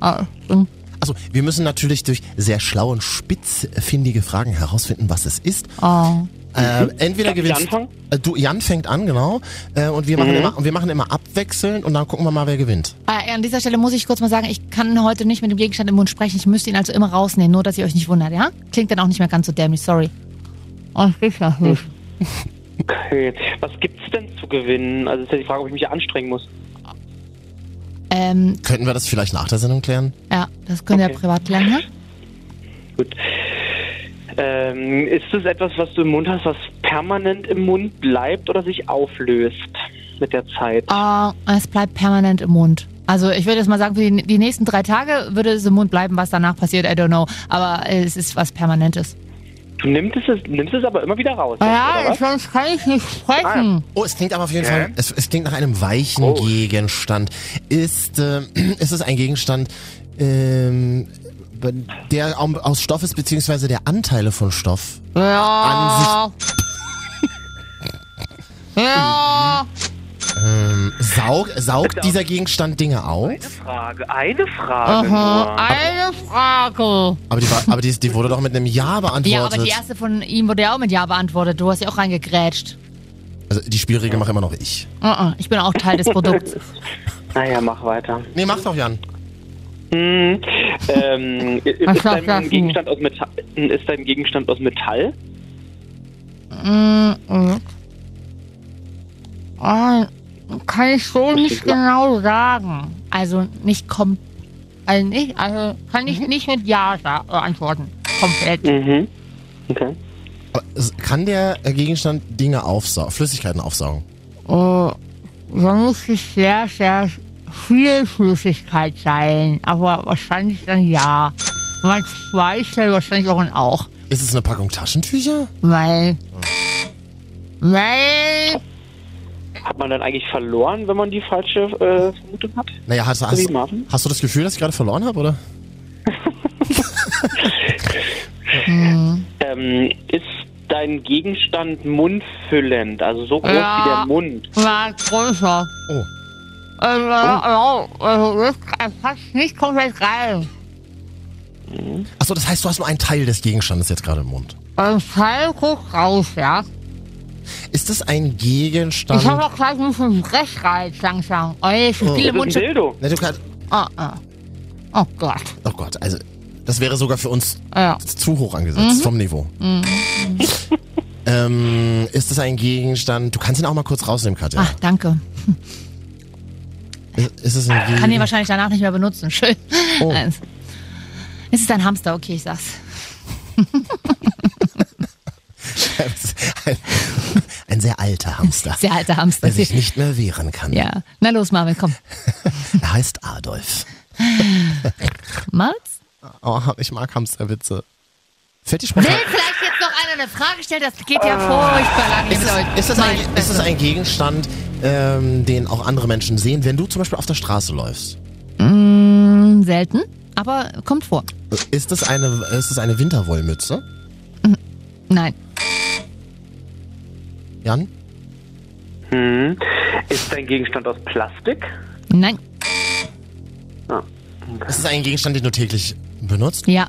Speaker 2: Ah, hm.
Speaker 3: Also, wir müssen natürlich durch sehr schlaue und spitzfindige Fragen herausfinden, was es ist.
Speaker 2: Oh.
Speaker 3: Äh, entweder
Speaker 12: Darf ich
Speaker 3: gewinnst
Speaker 12: anfangen?
Speaker 3: Äh, du. Jan fängt an, genau. Äh, und wir machen
Speaker 12: Mhm.
Speaker 3: immer, und wir machen immer abwechselnd und dann gucken wir mal, wer gewinnt.
Speaker 2: Äh, an dieser Stelle muss ich kurz mal sagen, ich kann heute nicht mit dem Gegenstand im Mund sprechen. Ich müsste ihn also immer rausnehmen, nur dass ihr euch nicht wundert, ja? Klingt dann auch nicht mehr ganz so dämlich, sorry. Oh, sicher.
Speaker 3: Hm.
Speaker 12: Okay. Was gibt's denn zu gewinnen? Also ist ja die Frage, ob ich mich anstrengen muss.
Speaker 2: Ähm,
Speaker 3: Könnten wir das vielleicht nach der Sendung klären?
Speaker 2: ja, das könnt ihr
Speaker 12: Okay.
Speaker 2: privat klären, ja?
Speaker 12: Gut. Ähm, ist es etwas, was du im Mund hast, was permanent im Mund bleibt oder sich auflöst mit der Zeit?
Speaker 2: Ah, es bleibt permanent im Mund. Also ich würde jetzt mal sagen, für die, die nächsten drei Tage würde es im Mund bleiben, was danach passiert, I don't know. Aber es ist was Permanentes.
Speaker 12: Du nimmst es, nimmst es aber immer wieder raus.
Speaker 2: Ja, sonst kann ich nicht sprechen.
Speaker 3: Oh, es klingt aber auf jeden. Fall, es, es klingt nach einem weichen
Speaker 12: Oh.
Speaker 3: Gegenstand. Ist, äh, ist es ein Gegenstand, ähm, der au- aus Stoff ist, beziehungsweise der Anteile von Stoff
Speaker 2: Ja. Ja.
Speaker 3: ähm, saug, saugt dieser Gegenstand Dinge auf?
Speaker 12: Eine Frage, eine Frage
Speaker 2: Aha,
Speaker 12: nur.
Speaker 2: eine Frage.
Speaker 3: Aber die, war, aber die, die wurde doch mit einem Ja beantwortet.
Speaker 2: Ja, aber die erste von ihm wurde ja auch mit Ja beantwortet. Du hast ja auch reingegrätscht.
Speaker 3: also die Spielregel mache immer noch ich.
Speaker 2: Uh -uh, ich bin auch Teil des Produkts.
Speaker 12: Naja, mach weiter.
Speaker 3: Nee, mach doch, Jan.
Speaker 12: Hm, ähm, ist, dein? Gegenstand aus Metall? Ist dein Gegenstand aus Metall?
Speaker 2: Mm, mm. Ah, kann ich so nicht genau sagen. Also nicht kom also nicht, also kann ich nicht mit Ja sa- äh, antworten. Komplett.
Speaker 12: Mhm. Okay.
Speaker 3: Aber Kann der äh, Gegenstand Dinge aufsaugen, Flüssigkeiten aufsaugen?
Speaker 2: Oh, da muss es sehr, sehr viel Flüssigkeit sein. Aber wahrscheinlich dann ja. Wenn man zwei stellt, wahrscheinlich auch ein Auch.
Speaker 3: Ist es eine Packung Taschentücher?
Speaker 2: Weil. Weil.
Speaker 12: Hat man dann eigentlich verloren, wenn man die falsche äh, Vermutung hat?
Speaker 3: Naja, hast, hast, hast du das Gefühl, dass ich gerade verloren habe, oder?
Speaker 12: Ähm, ist dein Gegenstand mundfüllend, also so groß
Speaker 2: Ja.
Speaker 12: wie der Mund?
Speaker 2: War größer.
Speaker 3: Oh.
Speaker 2: Also, ja, also das passt nicht komplett rein.
Speaker 3: Achso, das heißt, du hast nur einen Teil des Gegenstandes jetzt gerade im Mund.
Speaker 2: Ein Teil guckt raus, ja.
Speaker 3: Ist das ein Gegenstand?
Speaker 2: Ich habe auch gleich ein bisschen Brechreiz langsam. Oh, so
Speaker 3: Oh.
Speaker 2: viele Mundstücke.
Speaker 12: Dildo.
Speaker 3: Na, du kannst,
Speaker 2: Ah, ah. Oh Gott.
Speaker 3: Oh Gott, also das wäre sogar für uns
Speaker 2: Ja.
Speaker 3: zu hoch angesetzt
Speaker 2: Mhm.
Speaker 3: vom Niveau.
Speaker 2: Mhm.
Speaker 3: Ähm, ist das ein Gegenstand? Du kannst ihn auch mal kurz rausnehmen, Katja.
Speaker 2: Ach, danke.
Speaker 3: Ist, ist es ein
Speaker 2: Kann ihn
Speaker 3: Gegenstand?
Speaker 2: wahrscheinlich danach nicht mehr benutzen. Schön.
Speaker 3: Oh.
Speaker 2: Es ist ein Hamster, okay, ich sag's.
Speaker 3: ein, ein sehr alter Hamster.
Speaker 2: Sehr alter Hamster.
Speaker 3: Der sich nicht mehr wehren kann.
Speaker 2: Ja. Na los, Marvin, komm.
Speaker 3: Er heißt Adolf.
Speaker 2: Malz?
Speaker 3: Oh, ich mag Hamsterwitze. Fällt die
Speaker 2: Will vielleicht jetzt noch einer eine Frage stellen? Das geht ja furchtbar lange.
Speaker 3: Ist es, ist, es ein, ist es ein Gegenstand, ähm, den auch andere Menschen sehen, wenn du zum Beispiel auf der Straße läufst?
Speaker 2: Mm, selten, aber kommt vor.
Speaker 3: Ist es eine, ist es eine Winterwollmütze?
Speaker 2: Nein.
Speaker 3: Jan?
Speaker 12: Hm. Ist dein Gegenstand aus Plastik?
Speaker 2: Nein.
Speaker 12: Ah.
Speaker 3: Ist es ein Gegenstand, den du täglich benutzt?
Speaker 2: Ja.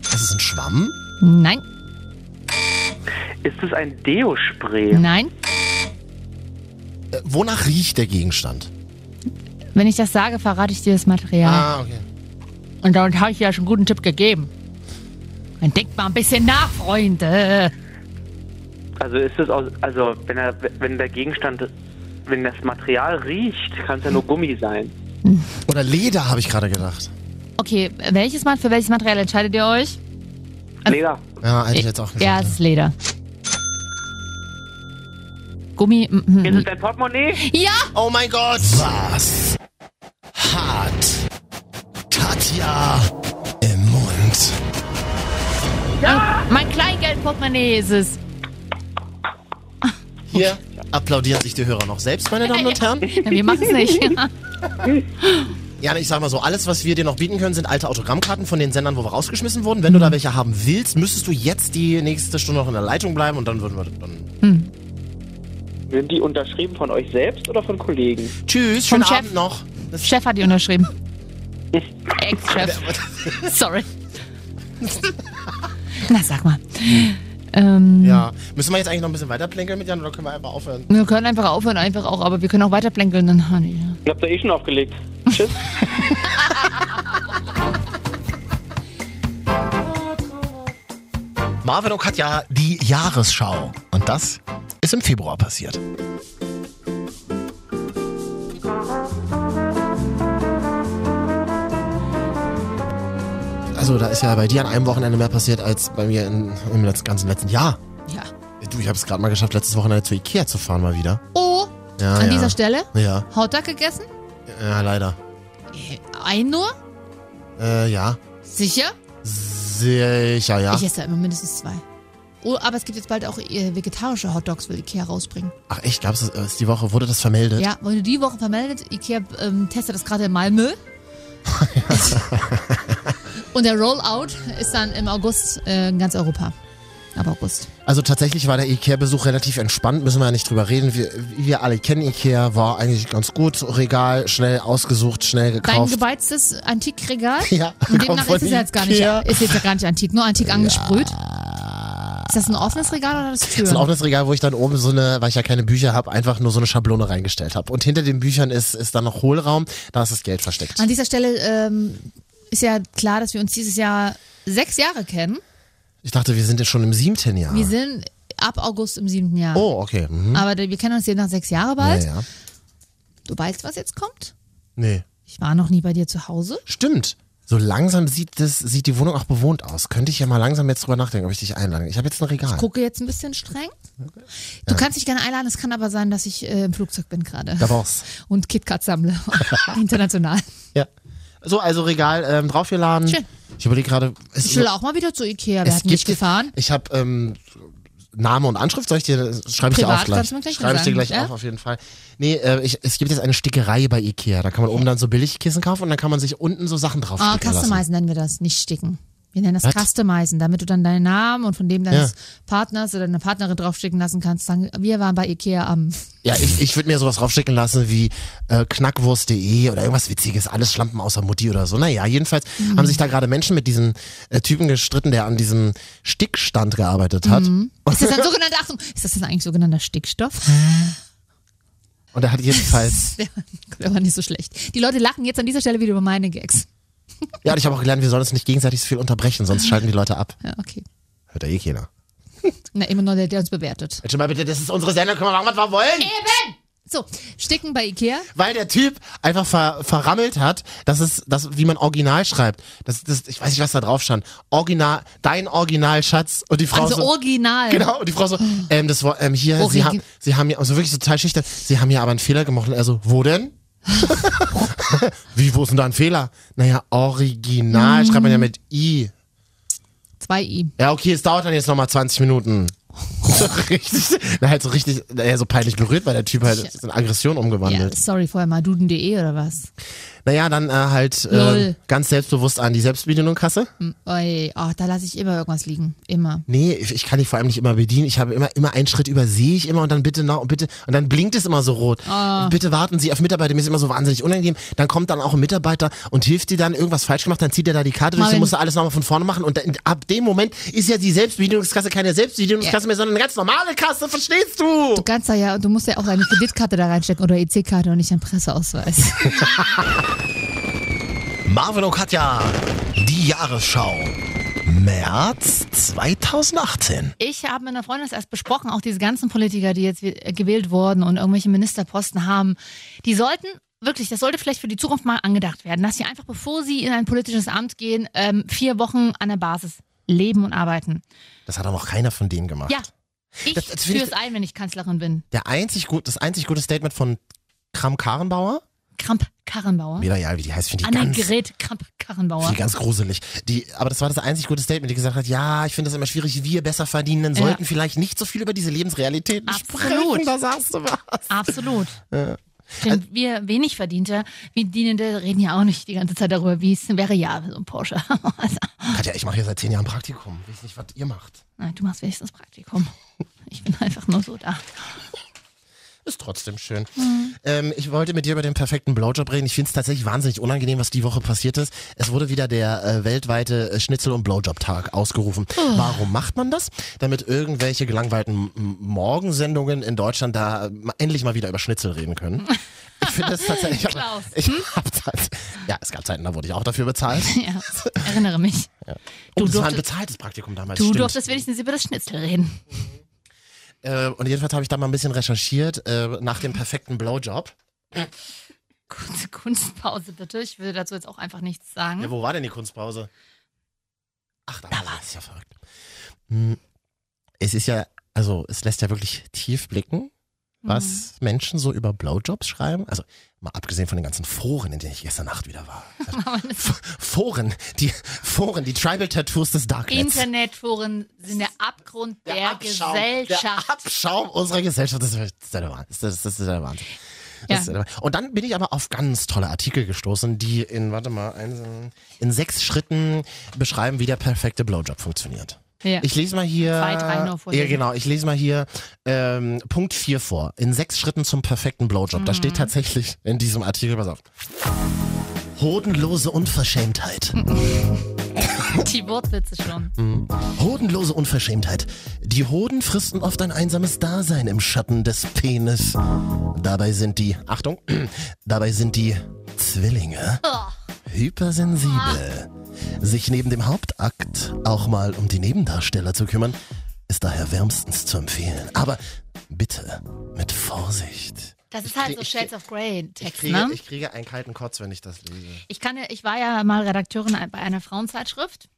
Speaker 3: Ist es ein Schwamm?
Speaker 2: Nein.
Speaker 12: Ist es ein Deo-Spray?
Speaker 2: Nein.
Speaker 3: Äh, wonach riecht der Gegenstand?
Speaker 2: Wenn ich das sage, verrate ich dir das Material.
Speaker 3: Ah, okay.
Speaker 2: Und damit habe ich dir ja schon einen guten Tipp gegeben. Dann denkt mal ein bisschen nach, Freunde.
Speaker 12: Also ist es aus, also wenn er, wenn der Gegenstand, wenn das Material riecht, kann es ja nur Gummi sein.
Speaker 3: Oder Leder, habe ich gerade gedacht.
Speaker 2: Okay, welches Mal, für welches Material entscheidet ihr euch?
Speaker 12: Leder.
Speaker 3: Ja, hätte ich jetzt auch gesagt.
Speaker 2: Ja, es ist Leder. Gummi. mm, mm,
Speaker 12: Ist es dein Portemonnaie?
Speaker 2: Ja!
Speaker 3: Oh mein Gott! Was hat Katja im Mund?
Speaker 2: Ja! Mein Kleingeldportemonnaie ist es.
Speaker 3: Hier applaudieren sich die Hörer noch selbst, meine Damen und Herren.
Speaker 2: Ja, wir machen es nicht.
Speaker 3: Ja, ich sag mal so, alles, was wir dir noch bieten können, sind alte Autogrammkarten von den Sendern, wo wir rausgeschmissen wurden. Wenn du da welche haben willst, müsstest du jetzt die nächste Stunde noch in der Leitung bleiben und dann würden wir dann.
Speaker 12: Sind die unterschrieben von euch selbst oder von Kollegen?
Speaker 3: Tschüss, schönen
Speaker 2: Chef.
Speaker 3: Abend noch.
Speaker 2: Chef hat die unterschrieben. Ex-Chef. Sorry. Na, sag mal. Ähm,
Speaker 3: Ja. Müssen wir jetzt eigentlich noch ein bisschen weiter plänkeln mit Jan oder können wir einfach aufhören?
Speaker 2: Wir können einfach aufhören, einfach auch, aber wir können auch weiter plänkeln. Dann, ah, nee.
Speaker 12: Ich hab da eh schon aufgelegt. Tschüss.
Speaker 3: Marvin und Katja, die Jahresschau. Und das ist im Februar passiert. Also, da ist ja bei dir an einem Wochenende mehr passiert als bei mir in, im letzten, ganzen letzten Jahr.
Speaker 2: Ja.
Speaker 3: Du, ich habe es gerade mal geschafft, letztes Wochenende zu Ikea zu fahren mal wieder.
Speaker 2: Oh,
Speaker 3: Ja,
Speaker 2: an
Speaker 3: ja.
Speaker 2: dieser Stelle?
Speaker 3: Ja,
Speaker 2: Hotdog gegessen?
Speaker 3: ja, leider.
Speaker 2: Ein nur?
Speaker 3: Äh, ja.
Speaker 2: Sicher?
Speaker 3: Sicher, ja.
Speaker 2: Ich esse da immer mindestens zwei. Oh, aber es gibt jetzt bald auch äh, vegetarische Hotdogs, will Ikea rausbringen.
Speaker 3: Ach echt, gab's das, äh, ist die Woche, wurde das vermeldet?
Speaker 2: Ja, wurde die Woche vermeldet. Ikea ähm, testet das gerade in Malmö. Und der Rollout ist dann im August äh, in ganz Europa. Ab August.
Speaker 3: Also tatsächlich war der Ikea-Besuch relativ entspannt, müssen wir ja nicht drüber reden. Wir, wir alle kennen Ikea, war eigentlich ganz gut. Regal, schnell ausgesucht, schnell
Speaker 2: Dein
Speaker 3: gekauft.
Speaker 2: gebeiztes Antikregal?
Speaker 3: Ja,
Speaker 2: Und demnach ist es jetzt gar nicht, ist jetzt ja gar nicht antik, nur antik angesprüht. Ist das ein offenes Regal oder das
Speaker 3: Das
Speaker 2: Tür?
Speaker 3: ist ein offenes Regal, wo ich dann oben so eine, weil ich ja keine Bücher habe, einfach nur so eine Schablone reingestellt habe. Und hinter den Büchern ist, ist dann noch Hohlraum, da ist das Geld versteckt.
Speaker 2: An dieser Stelle ähm, ist ja klar, dass wir uns dieses Jahr sechs Jahre kennen.
Speaker 3: Ich dachte, wir sind ja schon im siebten Jahr.
Speaker 2: Wir sind ab August im siebten Jahr.
Speaker 3: Oh, okay. Mhm.
Speaker 2: Aber wir kennen uns jetzt nach sechs Jahren bald.
Speaker 3: Ja, ja.
Speaker 2: Du weißt, was jetzt kommt?
Speaker 3: Nee.
Speaker 2: Ich war noch nie bei dir zu Hause.
Speaker 3: Stimmt. So langsam sieht, das, sieht die Wohnung auch bewohnt aus. Könnte ich ja mal langsam jetzt drüber nachdenken, ob ich dich einlade. Ich habe jetzt ein Regal.
Speaker 2: Ich gucke jetzt ein bisschen streng. Du kannst dich gerne einladen. Es kann aber sein, dass ich äh, im Flugzeug bin gerade.
Speaker 3: Da war's.
Speaker 2: Und KitKat sammle. International.
Speaker 3: Ja. So, also Regal ähm, draufgeladen.
Speaker 2: Schön.
Speaker 3: Ich überlege gerade.
Speaker 2: Ich will auch mal wieder zu Ikea. Wir
Speaker 3: es
Speaker 2: hatten nicht gefahren.
Speaker 3: Ich habe ähm, Name und Anschrift. Soll ich dir, schreibe ich dir auf gleich.
Speaker 2: gleich
Speaker 3: Schreibe ich dir gleich
Speaker 2: ja?
Speaker 3: auf, auf jeden Fall. Nee, äh, ich, es gibt jetzt eine Stickerei bei Ikea. Da kann man oben dann so Billigkissen kaufen und dann kann man sich unten so Sachen drauf
Speaker 2: Ah,
Speaker 3: sticken lassen.
Speaker 2: Customizen nennen wir das, nicht sticken. Wir nennen das
Speaker 3: Was?
Speaker 2: Customizen, damit du dann deinen Namen und von dem deines
Speaker 3: Ja.
Speaker 2: Partners oder deiner Partnerin draufsticken lassen kannst. Sagen, wir waren bei Ikea am.
Speaker 3: Ja, ich, ich würde mir sowas draufschicken lassen wie äh, knackwurst.de oder irgendwas Witziges, alles Schlampen außer Mutti oder so. Naja, jedenfalls
Speaker 2: Mhm.
Speaker 3: haben sich da gerade Menschen mit diesem äh, Typen gestritten, der an diesem Stickstand gearbeitet hat.
Speaker 2: Mhm. Ist das ein sogenannter, Achtung, ist das denn eigentlich sogenannter Stickstoff?
Speaker 3: Und er hat jedenfalls,
Speaker 2: Der, der war nicht so schlecht. Die Leute lachen jetzt an dieser Stelle wieder über meine Gags.
Speaker 3: Ja, und ich habe auch gelernt, wir sollen uns nicht gegenseitig so viel unterbrechen, sonst schalten die Leute ab.
Speaker 2: Ja, okay.
Speaker 3: Hört ja eh keiner.
Speaker 2: Na, immer nur der, der uns bewertet.
Speaker 3: Schon mal bitte, das ist unsere Sendung, können wir machen, was wir wollen.
Speaker 2: Eben! So, Sticken bei Ikea.
Speaker 3: Weil der Typ einfach ver, verrammelt hat, dass es, das, wie man Original schreibt. Das, das, ich weiß nicht, was da drauf stand. Original, dein Originalschatz. Und die Frau
Speaker 2: Also
Speaker 3: so,
Speaker 2: original.
Speaker 3: Genau, und die Frau so, ähm, das war, ähm, hier, sie,
Speaker 2: Origi-
Speaker 3: haben, sie haben ja, also wirklich total schüchtern, sie haben ja aber einen Fehler gemacht. Und er so, wo denn? Wie, wo ist denn da ein Fehler? Naja, original schreibt man ja mit I.
Speaker 2: Zwei I.
Speaker 3: Ja, okay, es dauert dann jetzt nochmal 20 Minuten. Richtig, na, halt so richtig, naja, so peinlich berührt, weil der Typ halt in Aggression
Speaker 2: Ja,
Speaker 3: umgewandelt.
Speaker 2: sorry, vorher mal duden.de oder was?
Speaker 3: Naja, dann äh, halt äh, ganz selbstbewusst an die Selbstbedienungskasse.
Speaker 2: Hm, Oi, oh, da lasse ich immer irgendwas liegen. Immer.
Speaker 3: Nee, ich, ich kann dich vor allem nicht immer bedienen. Ich habe immer, immer einen Schritt übersehe ich immer und dann bitte noch und bitte und dann blinkt es immer so rot.
Speaker 2: Ah.
Speaker 3: Bitte warten Sie auf Mitarbeiter, mir ist immer so wahnsinnig unangenehm. Dann kommt dann auch ein Mitarbeiter und hilft dir dann irgendwas falsch gemacht, dann zieht er da die Karte durch,
Speaker 2: Marvin.
Speaker 3: dann musst du alles nochmal von vorne machen und dann, ab dem Moment ist ja die Selbstbedienungskasse keine Selbstbedienungskasse mehr, sondern eine ganz normale Kasse, verstehst du?
Speaker 2: Du kannst da ja, du musst ja auch deine Kreditkarte da reinstecken oder EC-Karte und nicht einen Presseausweis.
Speaker 1: Marvin und Katja, die Jahresschau. März 2018.
Speaker 2: Ich habe mit einer Freundin das erst besprochen, auch diese ganzen Politiker, die jetzt äh, gewählt wurden und irgendwelche Ministerposten haben, die sollten wirklich, das sollte vielleicht für die Zukunft mal angedacht werden, dass sie einfach, bevor sie in ein politisches Amt gehen, ähm, vier Wochen an der Basis leben und arbeiten.
Speaker 3: Das hat aber noch keiner von denen gemacht.
Speaker 2: Ja, ich
Speaker 3: Das- das
Speaker 2: führe es ein, wenn ich Kanzlerin bin.
Speaker 3: Der einzig gut, das einzig gute Statement von Kram-Karrenbauer,
Speaker 2: Kramp-Karrenbauer.
Speaker 3: mir egal, wie die heißt, finde ich ganz,
Speaker 2: Annegret Kramp-Karrenbauer.
Speaker 3: Finde ganz gruselig. Die, aber das war das einzig gute Statement, die gesagt hat, ja, ich finde das immer schwierig, wir besser verdienen,
Speaker 2: Ja.
Speaker 3: sollten vielleicht nicht so viel über diese Lebensrealitäten
Speaker 2: Absolut.
Speaker 3: sprechen. Da sagst du was.
Speaker 2: Absolut.
Speaker 3: Ja.
Speaker 2: Denn wir wenig verdiente, wir Dienende reden ja auch nicht die ganze Zeit darüber, wie es wäre ja so ein Porsche. Also,
Speaker 3: Katja, ich mache hier seit zehn Jahren Praktikum. Weiß nicht, was ihr macht.
Speaker 2: nein, du machst wenigstens Praktikum. Ich bin einfach nur so da.
Speaker 3: Ist trotzdem schön.
Speaker 2: Mhm.
Speaker 3: Ähm, ich wollte mit dir über den perfekten Blowjob reden. Ich finde es tatsächlich wahnsinnig unangenehm, was die Woche passiert ist. Es wurde wieder der äh, weltweite äh, Schnitzel- und Blowjob-Tag ausgerufen.
Speaker 2: Oh.
Speaker 3: Warum macht man das? Damit irgendwelche gelangweilten Morgensendungen in Deutschland da äh, endlich mal wieder über Schnitzel reden können. Ich finde das tatsächlich. Ich hab, ich hab Zeit, ja, es gab Zeiten, da wurde ich auch dafür bezahlt.
Speaker 2: Ja, erinnere mich.
Speaker 3: Ja.
Speaker 2: Du
Speaker 3: Oh, das war ein
Speaker 2: durftest-
Speaker 3: bezahltes Praktikum damals.
Speaker 2: Du
Speaker 3: stimmt.
Speaker 2: durftest wenigstens über das Schnitzel reden.
Speaker 3: Äh, und jedenfalls habe ich da mal ein bisschen recherchiert äh, nach dem perfekten Blowjob.
Speaker 2: Kurze Kunstpause bitte. Ich will dazu jetzt auch einfach nichts sagen.
Speaker 3: Ja, wo war denn die Kunstpause? Ach, da, war es ja verrückt. Hm, Es ist ja, also es lässt ja wirklich tief blicken, was
Speaker 2: Mhm.
Speaker 3: Menschen so über Blowjobs schreiben. Also mal abgesehen von den ganzen Foren, in denen ich gestern Nacht wieder war. Foren, die Foren, die Tribal Tattoos des Darknets.
Speaker 2: Internetforen sind der Abgrund der,
Speaker 3: Abschaum,
Speaker 2: Gesellschaft.
Speaker 3: Der Abschaum unserer Gesellschaft. Das ist, der Wahnsinn. Das ist, das ist der Wahnsinn.
Speaker 2: Ja.
Speaker 3: der- Und dann bin ich aber auf ganz tolle Artikel gestoßen, die in, warte mal, in sechs Schritten beschreiben, wie der perfekte Blowjob funktioniert.
Speaker 2: Ja.
Speaker 3: Ich lese mal hier.
Speaker 2: Zwei, drei nur vorlesen.
Speaker 3: Ja, genau. Ich lese mal hier ähm, Punkt 4 vor. In sechs Schritten zum perfekten Blowjob. Da
Speaker 2: Mhm.
Speaker 3: steht tatsächlich in diesem Artikel, pass auf. Hodenlose Unverschämtheit.
Speaker 2: Die Wortwitze schon.
Speaker 3: Mhm. Hodenlose Unverschämtheit. Die Hoden fristen oft ein einsames Dasein im Schatten des Penis. Dabei sind die, Achtung, dabei sind die Zwillinge hypersensibel. Sich neben dem Hauptakt auch mal um die Nebendarsteller zu kümmern, ist daher wärmstens zu empfehlen. Aber bitte mit Vorsicht.
Speaker 2: Das ist halt so
Speaker 3: Ich-
Speaker 2: Shades of Grey
Speaker 3: Ich
Speaker 2: Text,
Speaker 3: kriege,
Speaker 2: ne?
Speaker 3: ich kriege einen kalten Kotz, wenn ich das lese.
Speaker 2: Ich kann ich war ja mal Redakteurin bei einer Frauenzeitschrift.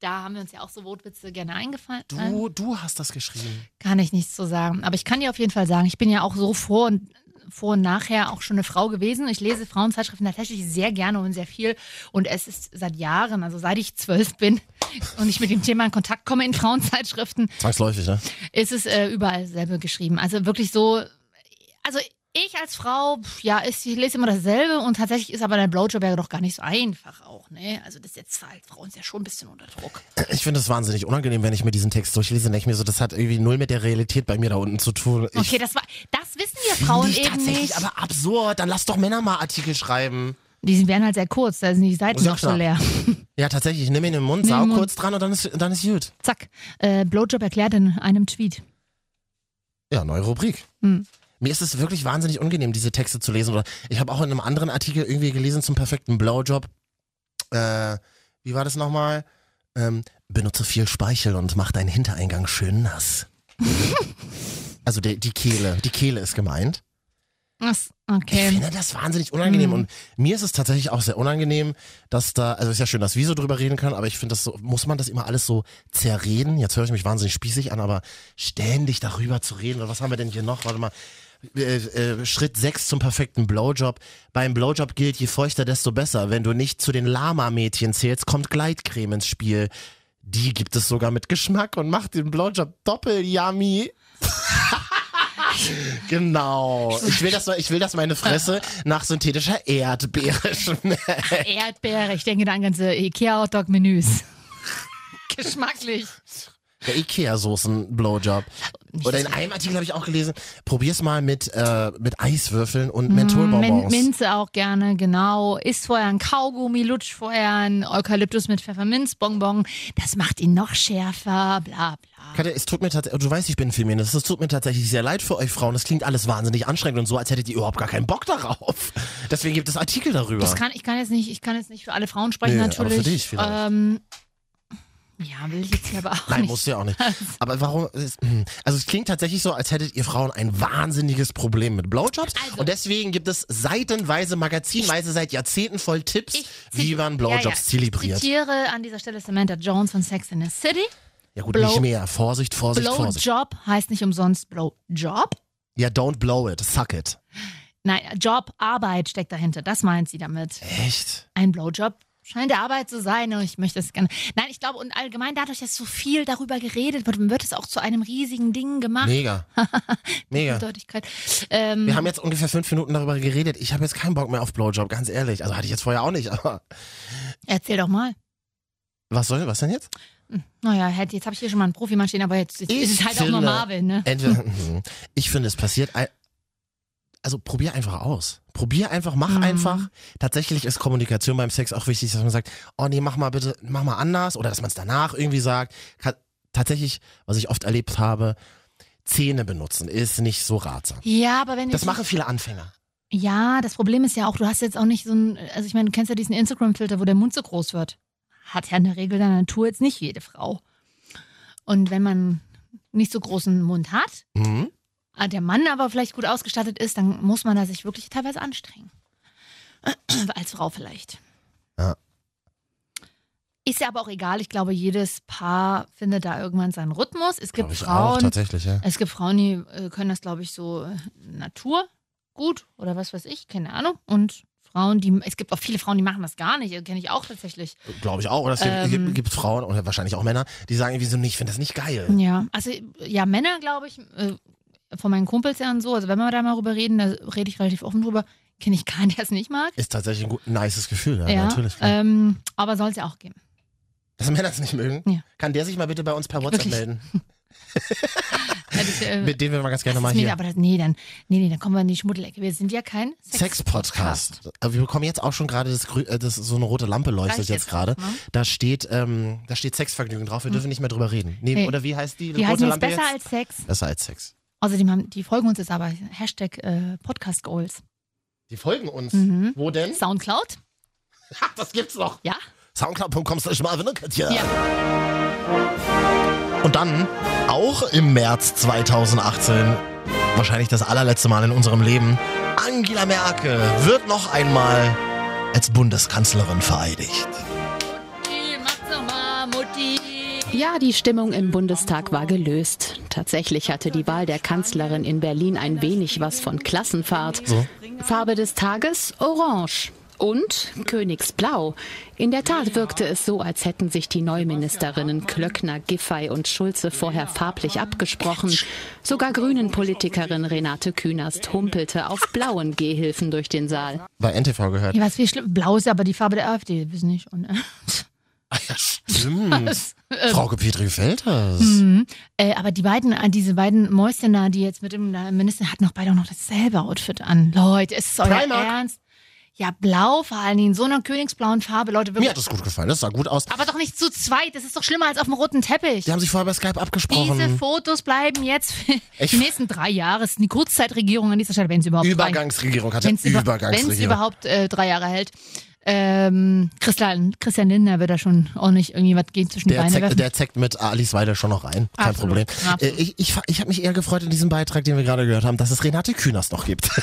Speaker 2: Da haben wir uns ja auch so Wortwitze gerne eingefallen.
Speaker 3: Du, du hast das geschrieben.
Speaker 2: Kann ich nichts zu sagen. Aber ich kann dir auf jeden Fall sagen, ich bin ja auch so vor und, vor und nachher auch schon eine Frau gewesen. Ich lese Frauenzeitschriften tatsächlich sehr gerne und sehr viel. Und es ist seit Jahren, also seit ich zwölf bin und ich mit dem Thema in Kontakt komme in Frauenzeitschriften,
Speaker 3: Zwangsläufig, ne?
Speaker 2: ist es äh, überall selber geschrieben. Also wirklich so, also ich als Frau, ja, ich lese immer dasselbe und tatsächlich ist aber der Blowjob ja doch gar nicht so einfach auch, ne? Also das jetzt halt, Frauen ja schon ein bisschen unter Druck.
Speaker 3: Ich finde es wahnsinnig unangenehm, wenn ich mir diesen Text durchlese, denke ich mir so, das hat irgendwie null mit der Realität bei mir da unten zu tun. Ich
Speaker 2: Okay, das war, das wissen wir Frauen
Speaker 3: ich
Speaker 2: eben
Speaker 3: tatsächlich
Speaker 2: nicht.
Speaker 3: aber absurd. Dann lass doch Männer mal Artikel schreiben.
Speaker 2: Die werden halt sehr kurz, da sind die Seiten
Speaker 3: Ja,
Speaker 2: noch so leer.
Speaker 3: Ja, tatsächlich. Nimm ihn in den Mund, sau kurz dran und dann ist, dann ist gut.
Speaker 2: Zack, äh, Blowjob erklärt in einem Tweet.
Speaker 3: Ja, neue Rubrik.
Speaker 2: Hm.
Speaker 3: Mir ist es wirklich wahnsinnig unangenehm, diese Texte zu lesen. Oder ich habe auch in einem anderen Artikel irgendwie gelesen zum perfekten Blowjob. äh, wie war das nochmal? Ähm, benutze viel Speichel und mach deinen Hintereingang schön nass. also die, die Kehle, die Kehle ist gemeint.
Speaker 2: Was?
Speaker 3: Ich
Speaker 2: Okay.
Speaker 3: finde das wahnsinnig unangenehm
Speaker 2: Mhm.
Speaker 3: und mir ist es tatsächlich auch sehr unangenehm, dass da, also ist ja schön, dass wir so drüber reden können, aber ich finde das so, muss man das immer alles so zerreden? Jetzt höre ich mich wahnsinnig spießig an, aber ständig darüber zu reden, oder was haben wir denn hier noch? Warte mal. Äh, äh, Schritt 6 zum perfekten Blowjob. Beim Blowjob gilt, je feuchter, desto besser. Wenn du nicht zu den Lama-Mädchen zählst, kommt Gleitcreme ins Spiel. Die gibt es sogar mit Geschmack und macht den Blowjob doppelt yummy. Genau. Ich will, dass, ich will, dass meine Fresse nach synthetischer Erdbeere schmeckt.
Speaker 2: Erdbeere, ich denke da an ganze Ikea-Hotdog-Menüs. Geschmacklich.
Speaker 3: Der Ikea-Soßen-Blowjob. Oder in einem Artikel habe ich auch gelesen, probier's mal mit, äh, mit Eiswürfeln und
Speaker 2: Mm, Min
Speaker 3: Mentholbonbons.
Speaker 2: Minze auch gerne, genau. Isst vorher ein Kaugummi, lutscht vorher ein Eukalyptus mit Pfefferminzbonbon. Das macht ihn noch schärfer, bla bla.
Speaker 3: Katja, es tut mir tatsächlich, du weißt, ich bin Feminist, es tut mir tatsächlich sehr leid für euch Frauen. Das klingt alles wahnsinnig anstrengend und so, als hättet ihr überhaupt gar keinen Bock darauf. Deswegen gibt es Artikel darüber.
Speaker 2: Das kann, ich kann jetzt nicht, ich kann jetzt nicht für alle Frauen sprechen,
Speaker 3: Nee,
Speaker 2: natürlich.
Speaker 3: aber für dich vielleicht.
Speaker 2: Ähm, ja, will ich jetzt hier aber auch
Speaker 3: Nein,
Speaker 2: nicht.
Speaker 3: muss ja auch nicht. Aber warum? Also es klingt tatsächlich so, als hättet ihr Frauen ein wahnsinniges Problem mit Blowjobs.
Speaker 2: Also
Speaker 3: und deswegen gibt es seitenweise, magazinweise seit Jahrzehnten voll Tipps, wie man Blowjobs
Speaker 2: ja, ja.
Speaker 3: zelebriert.
Speaker 2: Ich zitiere an dieser Stelle Samantha Jones von Sex in the City.
Speaker 3: Ja gut,
Speaker 2: Blow-
Speaker 3: nicht mehr. Vorsicht, Vorsicht, Vorsicht.
Speaker 2: Blowjob heißt nicht umsonst Blowjob.
Speaker 3: Ja, don't blow it, suck it.
Speaker 2: Nein, Job, Arbeit steckt dahinter. Das meint sie damit.
Speaker 3: Echt?
Speaker 2: Ein Blowjob scheint der Arbeit zu sein und ich möchte es gerne. Nein, ich glaube, und allgemein dadurch, dass so viel darüber geredet wird, wird es auch zu einem riesigen Ding gemacht.
Speaker 3: Mega. Mega.
Speaker 2: Deutlichkeit. Ähm,
Speaker 3: Wir haben jetzt ungefähr fünf Minuten darüber geredet. Ich habe jetzt keinen Bock mehr auf Blowjob, ganz ehrlich. Also hatte ich jetzt vorher auch nicht, aber
Speaker 2: erzähl doch mal.
Speaker 3: was soll, was denn jetzt?
Speaker 2: Naja, hätte- jetzt habe ich hier schon mal einen Profimann stehen, aber jetzt, jetzt ist es halt auch
Speaker 3: finde,
Speaker 2: nur Marvin, ne?
Speaker 3: Entweder, Mhm. ich finde, es passiert. Also probier einfach aus. Probier einfach, mach
Speaker 2: Mhm.
Speaker 3: einfach. Tatsächlich ist Kommunikation beim Sex auch wichtig, dass man sagt, oh nee, mach mal bitte, mach mal anders oder dass man es danach irgendwie sagt. Tatsächlich, was ich oft erlebt habe, Zähne benutzen ist nicht so ratsam.
Speaker 2: Ja, aber wenn
Speaker 3: Das machen viele Anfänger.
Speaker 2: Ja, das Problem ist ja auch, du hast jetzt auch nicht so ein, also ich meine, du kennst ja diesen Instagram-Filter, wo der Mund so groß wird. Hat ja in der Regel der Natur jetzt nicht jede Frau. Und wenn man nicht so großen Mund hat,
Speaker 3: Mhm.
Speaker 2: Äh, der Mann aber vielleicht gut ausgestattet ist, dann muss man da sich wirklich teilweise anstrengen. Als Frau vielleicht.
Speaker 3: Ja.
Speaker 2: Ist ja aber auch egal. Ich glaube, jedes Paar findet da irgendwann seinen Rhythmus. Es gibt
Speaker 3: ich
Speaker 2: Frauen,
Speaker 3: auch, tatsächlich, ja.
Speaker 2: es gibt Frauen, die äh, können das, glaube ich, so äh, Natur gut oder was weiß ich, keine Ahnung. Und Frauen, die, es gibt auch viele Frauen, die machen das gar nicht. Kenne ich auch tatsächlich.
Speaker 3: Glaube ich auch. Oder es gibt,
Speaker 2: Ähm.
Speaker 3: gibt, gibt Frauen oder wahrscheinlich auch Männer, die sagen irgendwie so, nee, ich finde das nicht geil.
Speaker 2: Ja, also ja, Männer, glaube ich, äh, von meinen Kumpels ja und so, also wenn wir da mal drüber reden, da rede ich relativ offen drüber, kenne ich keinen, der es nicht mag.
Speaker 3: Ist tatsächlich ein gut, nices Gefühl, ja, natürlich. klar.
Speaker 2: ähm, aber soll es ja auch geben.
Speaker 3: Dass Männer es nicht mögen?
Speaker 2: Ja.
Speaker 3: Kann der sich mal bitte bei uns per WhatsApp
Speaker 2: Wirklich?
Speaker 3: melden?
Speaker 2: Ja, das, äh,
Speaker 3: Mit dem wir mal ganz gerne mal
Speaker 2: ist mir,
Speaker 3: hier.
Speaker 2: aber das, nee, dann, nee, nee, dann kommen wir in die Schmuddelecke. Wir sind ja kein
Speaker 3: Sex-Podcast. Aber wir bekommen jetzt auch schon gerade das, äh, das so eine rote Lampe leuchtet jetzt
Speaker 2: jetzt
Speaker 3: gerade. Da steht ähm, da steht Sexvergnügen drauf. Wir
Speaker 2: Hm.
Speaker 3: dürfen nicht mehr drüber reden. Nee,
Speaker 2: Nee.
Speaker 3: Oder wie heißt die
Speaker 2: Die
Speaker 3: rote
Speaker 2: jetzt
Speaker 3: Lampe
Speaker 2: besser
Speaker 3: jetzt?
Speaker 2: als Sex.
Speaker 3: Besser als Sex.
Speaker 2: Außerdem haben, die folgen uns jetzt aber. Hashtag äh, Podcast Goals.
Speaker 3: Die folgen uns.
Speaker 2: Mhm.
Speaker 3: Wo denn?
Speaker 2: Soundcloud?
Speaker 3: Ach, das gibt's noch.
Speaker 2: Ja.
Speaker 3: Soundcloud.com slash Marvin und Katja. Und dann, auch im März 2018, wahrscheinlich das allerletzte Mal in unserem Leben, Angela Merkel wird noch einmal als Bundeskanzlerin vereidigt.
Speaker 13: Ja, die Stimmung im Bundestag war gelöst. Tatsächlich hatte die Wahl der Kanzlerin in Berlin ein wenig was von Klassenfahrt.
Speaker 3: So.
Speaker 13: Farbe des Tages Orange. Und Königsblau. In der Tat wirkte es so, als hätten sich die Neuministerinnen Klöckner, Giffey und Schulze vorher farblich abgesprochen. Sogar Grünen-Politikerin Renate Künast humpelte auf blauen Gehhilfen durch den Saal.
Speaker 3: Bei NTV gehört.
Speaker 2: Ja, was viel schlimm. Blau ist ja aber die Farbe der AfD, wissen nicht. Und, äh,
Speaker 3: Stimmt.
Speaker 2: Was? Ähm.
Speaker 3: Frauke Petri gefällt das.
Speaker 2: mhm. äh, aber die beiden, äh, diese beiden Mäuschen da, die jetzt mit dem äh, Minister hatten noch beide auch noch dasselbe Outfit an. Leute, ist es euer
Speaker 3: Primark.
Speaker 2: Ernst? Ja, blau vor allen Dingen, in so einer königsblauen Farbe, Leute.
Speaker 3: Mir hat das gut gefallen. Das sah gut aus.
Speaker 2: aber doch nicht zu zweit, das ist doch schlimmer als auf dem roten Teppich.
Speaker 3: Die haben sich vorher bei Skype abgesprochen.
Speaker 2: Diese Fotos bleiben jetzt für die nächsten drei Jahre. Es ist die Kurzzeitregierung an dieser Stelle, wenn es überhaupt
Speaker 3: Übergangsregierung hat ja Übergangsregierung.
Speaker 2: Wenn es überhaupt äh, drei Jahre hält. Ähm, Christian, Christian Lindner wird da schon auch nicht irgendwie was gehen zwischen die
Speaker 3: Der
Speaker 2: Beine
Speaker 3: zeckt,
Speaker 2: werfen.
Speaker 3: der zeckt mit Alice Weidel schon noch rein. Kein
Speaker 2: Absolut,
Speaker 3: Problem.
Speaker 2: absolut.
Speaker 3: Äh, Ich, ich, ich habe mich eher gefreut in diesem Beitrag, den wir gerade gehört haben, dass es Renate Künast noch gibt.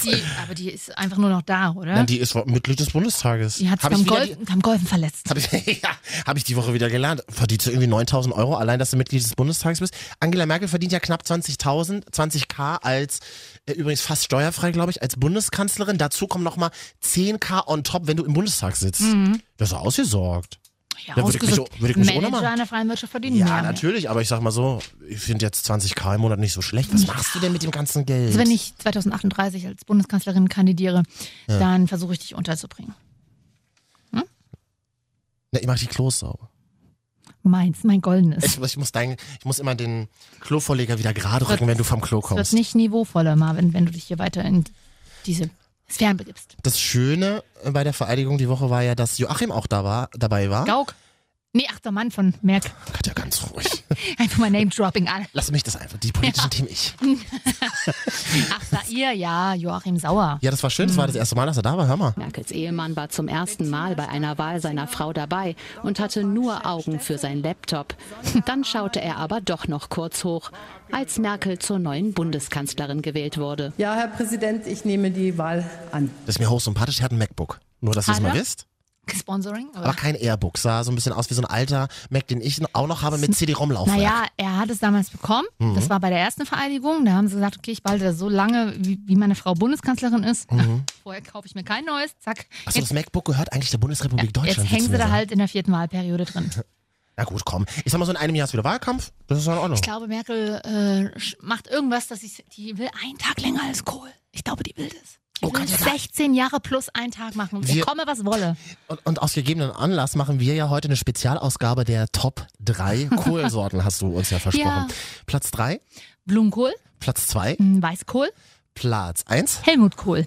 Speaker 2: Sie, aber die ist einfach nur noch da, oder?
Speaker 3: Nein, die ist Mitglied des Bundestages.
Speaker 2: die hat sich beim, Golfen, beim Golfen verletzt.
Speaker 3: Habe ich, ja, hab ich die Woche wieder gelernt. Verdient sie irgendwie 9000 Euro, allein, dass du Mitglied des Bundestages bist. Angela Merkel verdient ja knapp 20.000, 20k als, übrigens fast steuerfrei, glaube ich, als Bundeskanzlerin. Dazu kommen nochmal 10k on top, wenn du im Bundestag sitzt.
Speaker 2: Mhm.
Speaker 3: Das ist ausgesorgt.
Speaker 2: Ja,
Speaker 3: Da würde ich mich, würde ich mich ohne
Speaker 2: Manager
Speaker 3: machen.
Speaker 2: einer freien Wirtschaft verdienen
Speaker 3: Ja,
Speaker 2: mehr.
Speaker 3: natürlich, aber ich sag mal so, ich finde jetzt 20k im Monat nicht so schlecht. Was machst du denn mit dem ganzen Geld?
Speaker 2: Also wenn ich 2038 als Bundeskanzlerin kandidiere,
Speaker 3: Ja.
Speaker 2: dann versuche ich dich unterzubringen.
Speaker 3: Na, ich mach die Klos sauber.
Speaker 2: Meins, mein goldenes.
Speaker 3: Ich, ich, muss dein, ich muss immer den Klovorleger wieder gerade
Speaker 2: Wird-
Speaker 3: rücken, wenn du vom Klo
Speaker 2: Es wird
Speaker 3: kommst.
Speaker 2: nicht niveauvoller, Marvin, wenn du dich hier weiter in diese Sphären begibst.
Speaker 3: Das Schöne bei der Vereidigung die Woche war ja, dass Joachim auch da war, dabei war.
Speaker 2: Gauk. Nee, ach, der Mann von Merck.
Speaker 3: Katja, ganz ruhig.
Speaker 2: Einfach mal Name-Dropping an.
Speaker 3: Lass mich das einfach. Die politischen Themen ich.
Speaker 2: Ach, Sair, ja, Joachim Sauer.
Speaker 3: Ja, das war schön. Das war das erste Mal, dass er da war. Hör mal.
Speaker 13: Merkels Ehemann war zum ersten Mal bei einer Wahl seiner Frau dabei und hatte nur Augen für sein Laptop. Dann schaute er aber doch noch kurz hoch, als Merkel zur neuen Bundeskanzlerin gewählt wurde.
Speaker 5: Ja, Herr Präsident, ich nehme die Wahl an.
Speaker 3: Das ist mir hochsympathisch. Er hat ein MacBook. Nur, dass ihr es mal wisst.
Speaker 2: Sponsoring?
Speaker 3: Aber kein Airbook. Sah so ein bisschen aus wie so ein alter Mac, den ich auch noch habe mit CD-ROM-Laufwerk.
Speaker 2: Naja, er hat es damals bekommen.
Speaker 3: Mhm.
Speaker 2: Das war bei der ersten Vereidigung. Da haben sie gesagt, okay, ich behalte das so lange, wie, wie meine Frau Bundeskanzlerin ist.
Speaker 3: Mhm.
Speaker 2: Vorher kaufe ich mir kein neues. Zack.
Speaker 3: Achso, das MacBook gehört eigentlich der Bundesrepublik Deutschland.
Speaker 2: Jetzt hängen sie da halt in der vierten Wahlperiode drin.
Speaker 3: Na gut, komm. Ich sag mal so, in einem Jahr ist wieder Wahlkampf. Das ist ja in Ordnung.
Speaker 2: Ich glaube, Merkel äh, macht irgendwas, dass ich, die will einen Tag länger als Kohl. Ich glaube, die will das.
Speaker 3: Oh,
Speaker 2: will
Speaker 3: Katja,
Speaker 2: 16 Jahre plus einen Tag machen.
Speaker 3: Wir-
Speaker 2: Wir komme, was wolle.
Speaker 3: Und, und aus gegebenen Anlass machen wir ja heute eine Spezialausgabe der Top 3 Kohlsorten, hast du uns ja versprochen.
Speaker 2: Ja.
Speaker 3: Platz 3,
Speaker 2: Blumenkohl,
Speaker 3: Platz 2,
Speaker 2: m, Weißkohl,
Speaker 3: Platz 1.
Speaker 2: Helmut Kohl.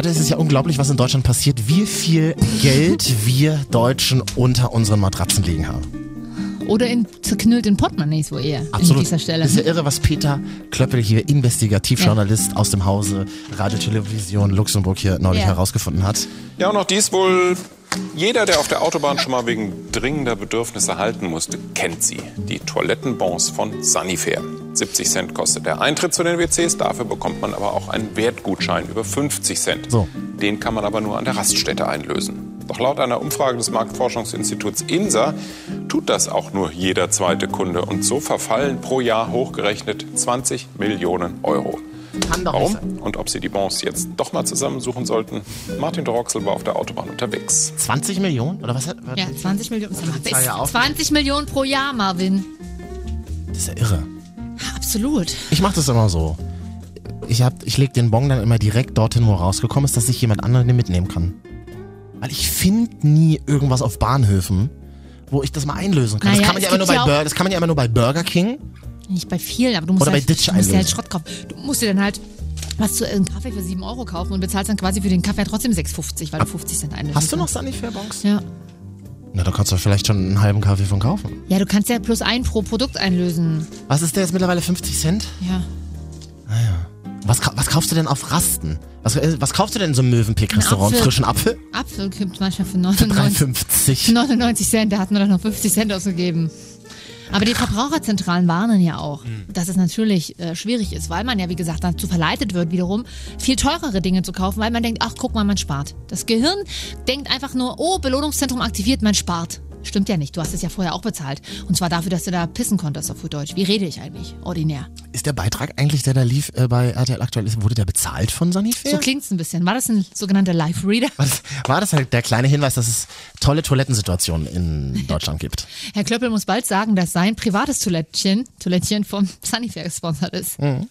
Speaker 3: Katja, es ist ja unglaublich, was in Deutschland passiert, wie viel Geld wir Deutschen unter unseren Matratzen liegen haben.
Speaker 2: Oder in zerknüllten Portemonnaies, wo eher.
Speaker 3: Absolut.
Speaker 2: An dieser Stelle.
Speaker 3: Das ist ja irre, was Peter Klöppel hier, Investigativjournalist aus dem Hause Radio Television Luxemburg hier neulich
Speaker 2: Ja.
Speaker 3: herausgefunden hat.
Speaker 14: Ja, und noch dies wohl. Jeder, der auf der Autobahn schon mal wegen dringender Bedürfnisse halten musste, kennt sie. Die Toilettenbons von Sanifair. 70 Cent kostet der Eintritt zu den WCs, dafür bekommt man aber auch einen Wertgutschein über 50 Cent.
Speaker 3: So.
Speaker 14: Den kann man aber nur an der Raststätte einlösen. Doch laut einer Umfrage des Marktforschungsinstituts INSA tut das auch nur jeder zweite Kunde. Und so verfallen pro Jahr hochgerechnet 20 Millionen Euro.
Speaker 3: Kann doch
Speaker 14: Warum und ob Sie die Bons jetzt doch mal zusammensuchen sollten? Martin Droxel war auf der Autobahn unterwegs.
Speaker 3: 20 Millionen? Oder was? hat-
Speaker 2: Ja, 20 Millionen.
Speaker 3: Ja auf.
Speaker 2: 20 Millionen pro Jahr, Marvin.
Speaker 3: Das ist ja irre.
Speaker 2: Absolut.
Speaker 3: Ich mache das immer so. Ich, hab, ich leg den Bon dann immer direkt dorthin, wo er rausgekommen ist, dass sich jemand anderen den mitnehmen kann. Weil ich finde nie irgendwas auf Bahnhöfen, wo ich das mal einlösen kann.
Speaker 2: Naja,
Speaker 3: das, kann man ja immer nur bei Bur- das kann man ja immer nur bei Burger King.
Speaker 2: Nicht bei vielen, aber du musst,
Speaker 3: Oder bei
Speaker 2: halt,
Speaker 3: Ditch
Speaker 2: du musst dir halt. Schrott kaufen. Du musst dir dann halt was zu einen Kaffee für 7 Euro kaufen und bezahlst dann quasi für den Kaffee trotzdem 6,50, weil du 50 Cent einlösen
Speaker 3: Hast du noch
Speaker 2: kannst.
Speaker 3: Sanifair-Bons?
Speaker 2: Ja.
Speaker 3: Na, da kannst du vielleicht schon einen halben Kaffee von kaufen.
Speaker 2: Ja, du kannst ja plus ein pro Produkt einlösen.
Speaker 3: Was ist der jetzt mittlerweile 50 Cent?
Speaker 2: Ja.
Speaker 3: Was, ka- was kaufst du denn auf Rasten? Was, äh, was kaufst du denn in so einem Möwenpick-Restaurant?
Speaker 2: Apfel.
Speaker 3: Frischen Apfel?
Speaker 2: Apfel gibt manchmal für
Speaker 3: Für
Speaker 2: 99,
Speaker 3: 3,50.
Speaker 2: 99 Cent. Da hat man doch noch 50 Cent ausgegeben. Aber die Verbraucherzentralen warnen ja auch,
Speaker 3: Hm.
Speaker 2: dass es natürlich äh, schwierig ist, weil man ja, wie gesagt, dazu verleitet wird, wiederum viel teurere Dinge zu kaufen, weil man denkt, ach, guck mal, man spart. Das Gehirn denkt einfach nur, oh, Belohnungszentrum aktiviert, man spart. Stimmt ja nicht, du hast es ja vorher auch bezahlt. Und zwar dafür, dass du da pissen konntest auf gut Deutsch. Wie rede ich eigentlich? Ordinär.
Speaker 3: Ist der Beitrag eigentlich, der da lief äh, bei RTL aktuell, ist, wurde der bezahlt von Sanifair?
Speaker 2: So klingt's ein bisschen. War das ein sogenannter Live-Reader?
Speaker 3: War das, war das halt der kleine Hinweis, dass es tolle Toilettensituationen in Deutschland gibt?
Speaker 2: Herr Klöppel muss bald sagen, dass sein privates Toilettchen, Toilettchen vom Sanifair gesponsert ist.
Speaker 3: Mhm.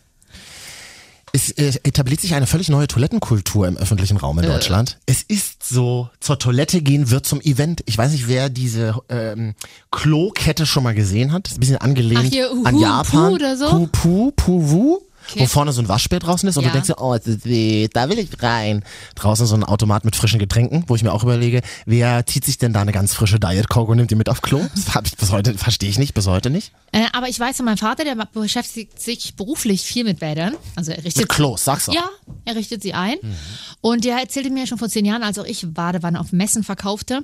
Speaker 3: Es äh, etabliert sich eine völlig neue Toilettenkultur im öffentlichen Raum in
Speaker 2: Äh.
Speaker 3: Deutschland. Es ist so, zur Toilette gehen wird zum Event. Ich weiß nicht, wer diese ähm, Klo-Kette schon mal gesehen hat. Ist ein bisschen angelehnt
Speaker 2: Ach, hier, Uhu,
Speaker 3: an Japan.
Speaker 2: Puh oder so?
Speaker 3: Puh, Puh, Puh, Wu. wo vorne so ein Waschbär draußen ist und
Speaker 2: Ja.
Speaker 3: du denkst dir, oh, da will ich rein. Draußen so ein Automat mit frischen Getränken, wo ich mir auch überlege, wer zieht sich denn da eine ganz frische Diet Coke und nimmt die mit auf Klo? Das hab ich bis heute, verstehe ich nicht, bis heute nicht.
Speaker 2: Äh, aber ich weiß, mein Vater, der beschäftigt sich beruflich viel mit Bädern. Also er richtet
Speaker 3: Mit Klos, sag's doch.
Speaker 2: Ja, er richtet sie ein.
Speaker 3: Mhm.
Speaker 2: Und der erzählte mir schon vor zehn Jahren, als auch ich Badewanne auf Messen verkaufte,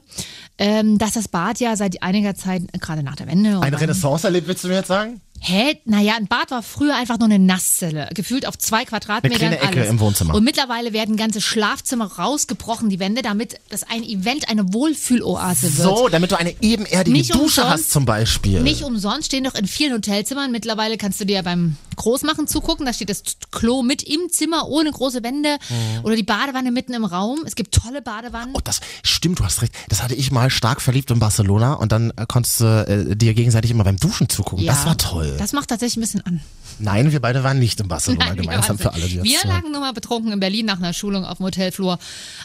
Speaker 2: ähm, dass das Bad ja seit einiger Zeit, äh, gerade nach der Wende.
Speaker 3: Eine Renaissance erlebt, willst du mir jetzt sagen?
Speaker 2: Hä? Naja, ein Bad war früher einfach nur eine Nasszelle, gefühlt auf zwei Quadratmetern.
Speaker 3: Eine kleine Ecke
Speaker 2: alles.
Speaker 3: im Wohnzimmer.
Speaker 2: Und mittlerweile werden ganze Schlafzimmer rausgebrochen, die Wände, damit das ein Event, eine Wohlfühloase wird.
Speaker 3: So, damit du eine ebenerdige
Speaker 2: Nicht
Speaker 3: Dusche
Speaker 2: umsonst-
Speaker 3: hast zum Beispiel.
Speaker 2: Nicht umsonst stehen doch in vielen Hotelzimmern. Mittlerweile kannst du dir beim Großmachen zugucken. Da steht das Klo mit im Zimmer ohne große Wände
Speaker 3: Mhm.
Speaker 2: oder die Badewanne mitten im Raum. Es gibt tolle Badewannen.
Speaker 3: Oh, das stimmt, du hast recht. Das hatte ich mal stark verliebt in Barcelona und dann äh, konntest du äh, dir gegenseitig immer beim Duschen zugucken. Das war toll.
Speaker 2: Das macht tatsächlich ein bisschen an.
Speaker 3: Nein, wir beide waren nicht in Barcelona
Speaker 2: Nein,
Speaker 3: gemeinsam für alle, die
Speaker 2: Wir lagen nur mal betrunken in Berlin nach einer Schulung auf dem Hotelflur.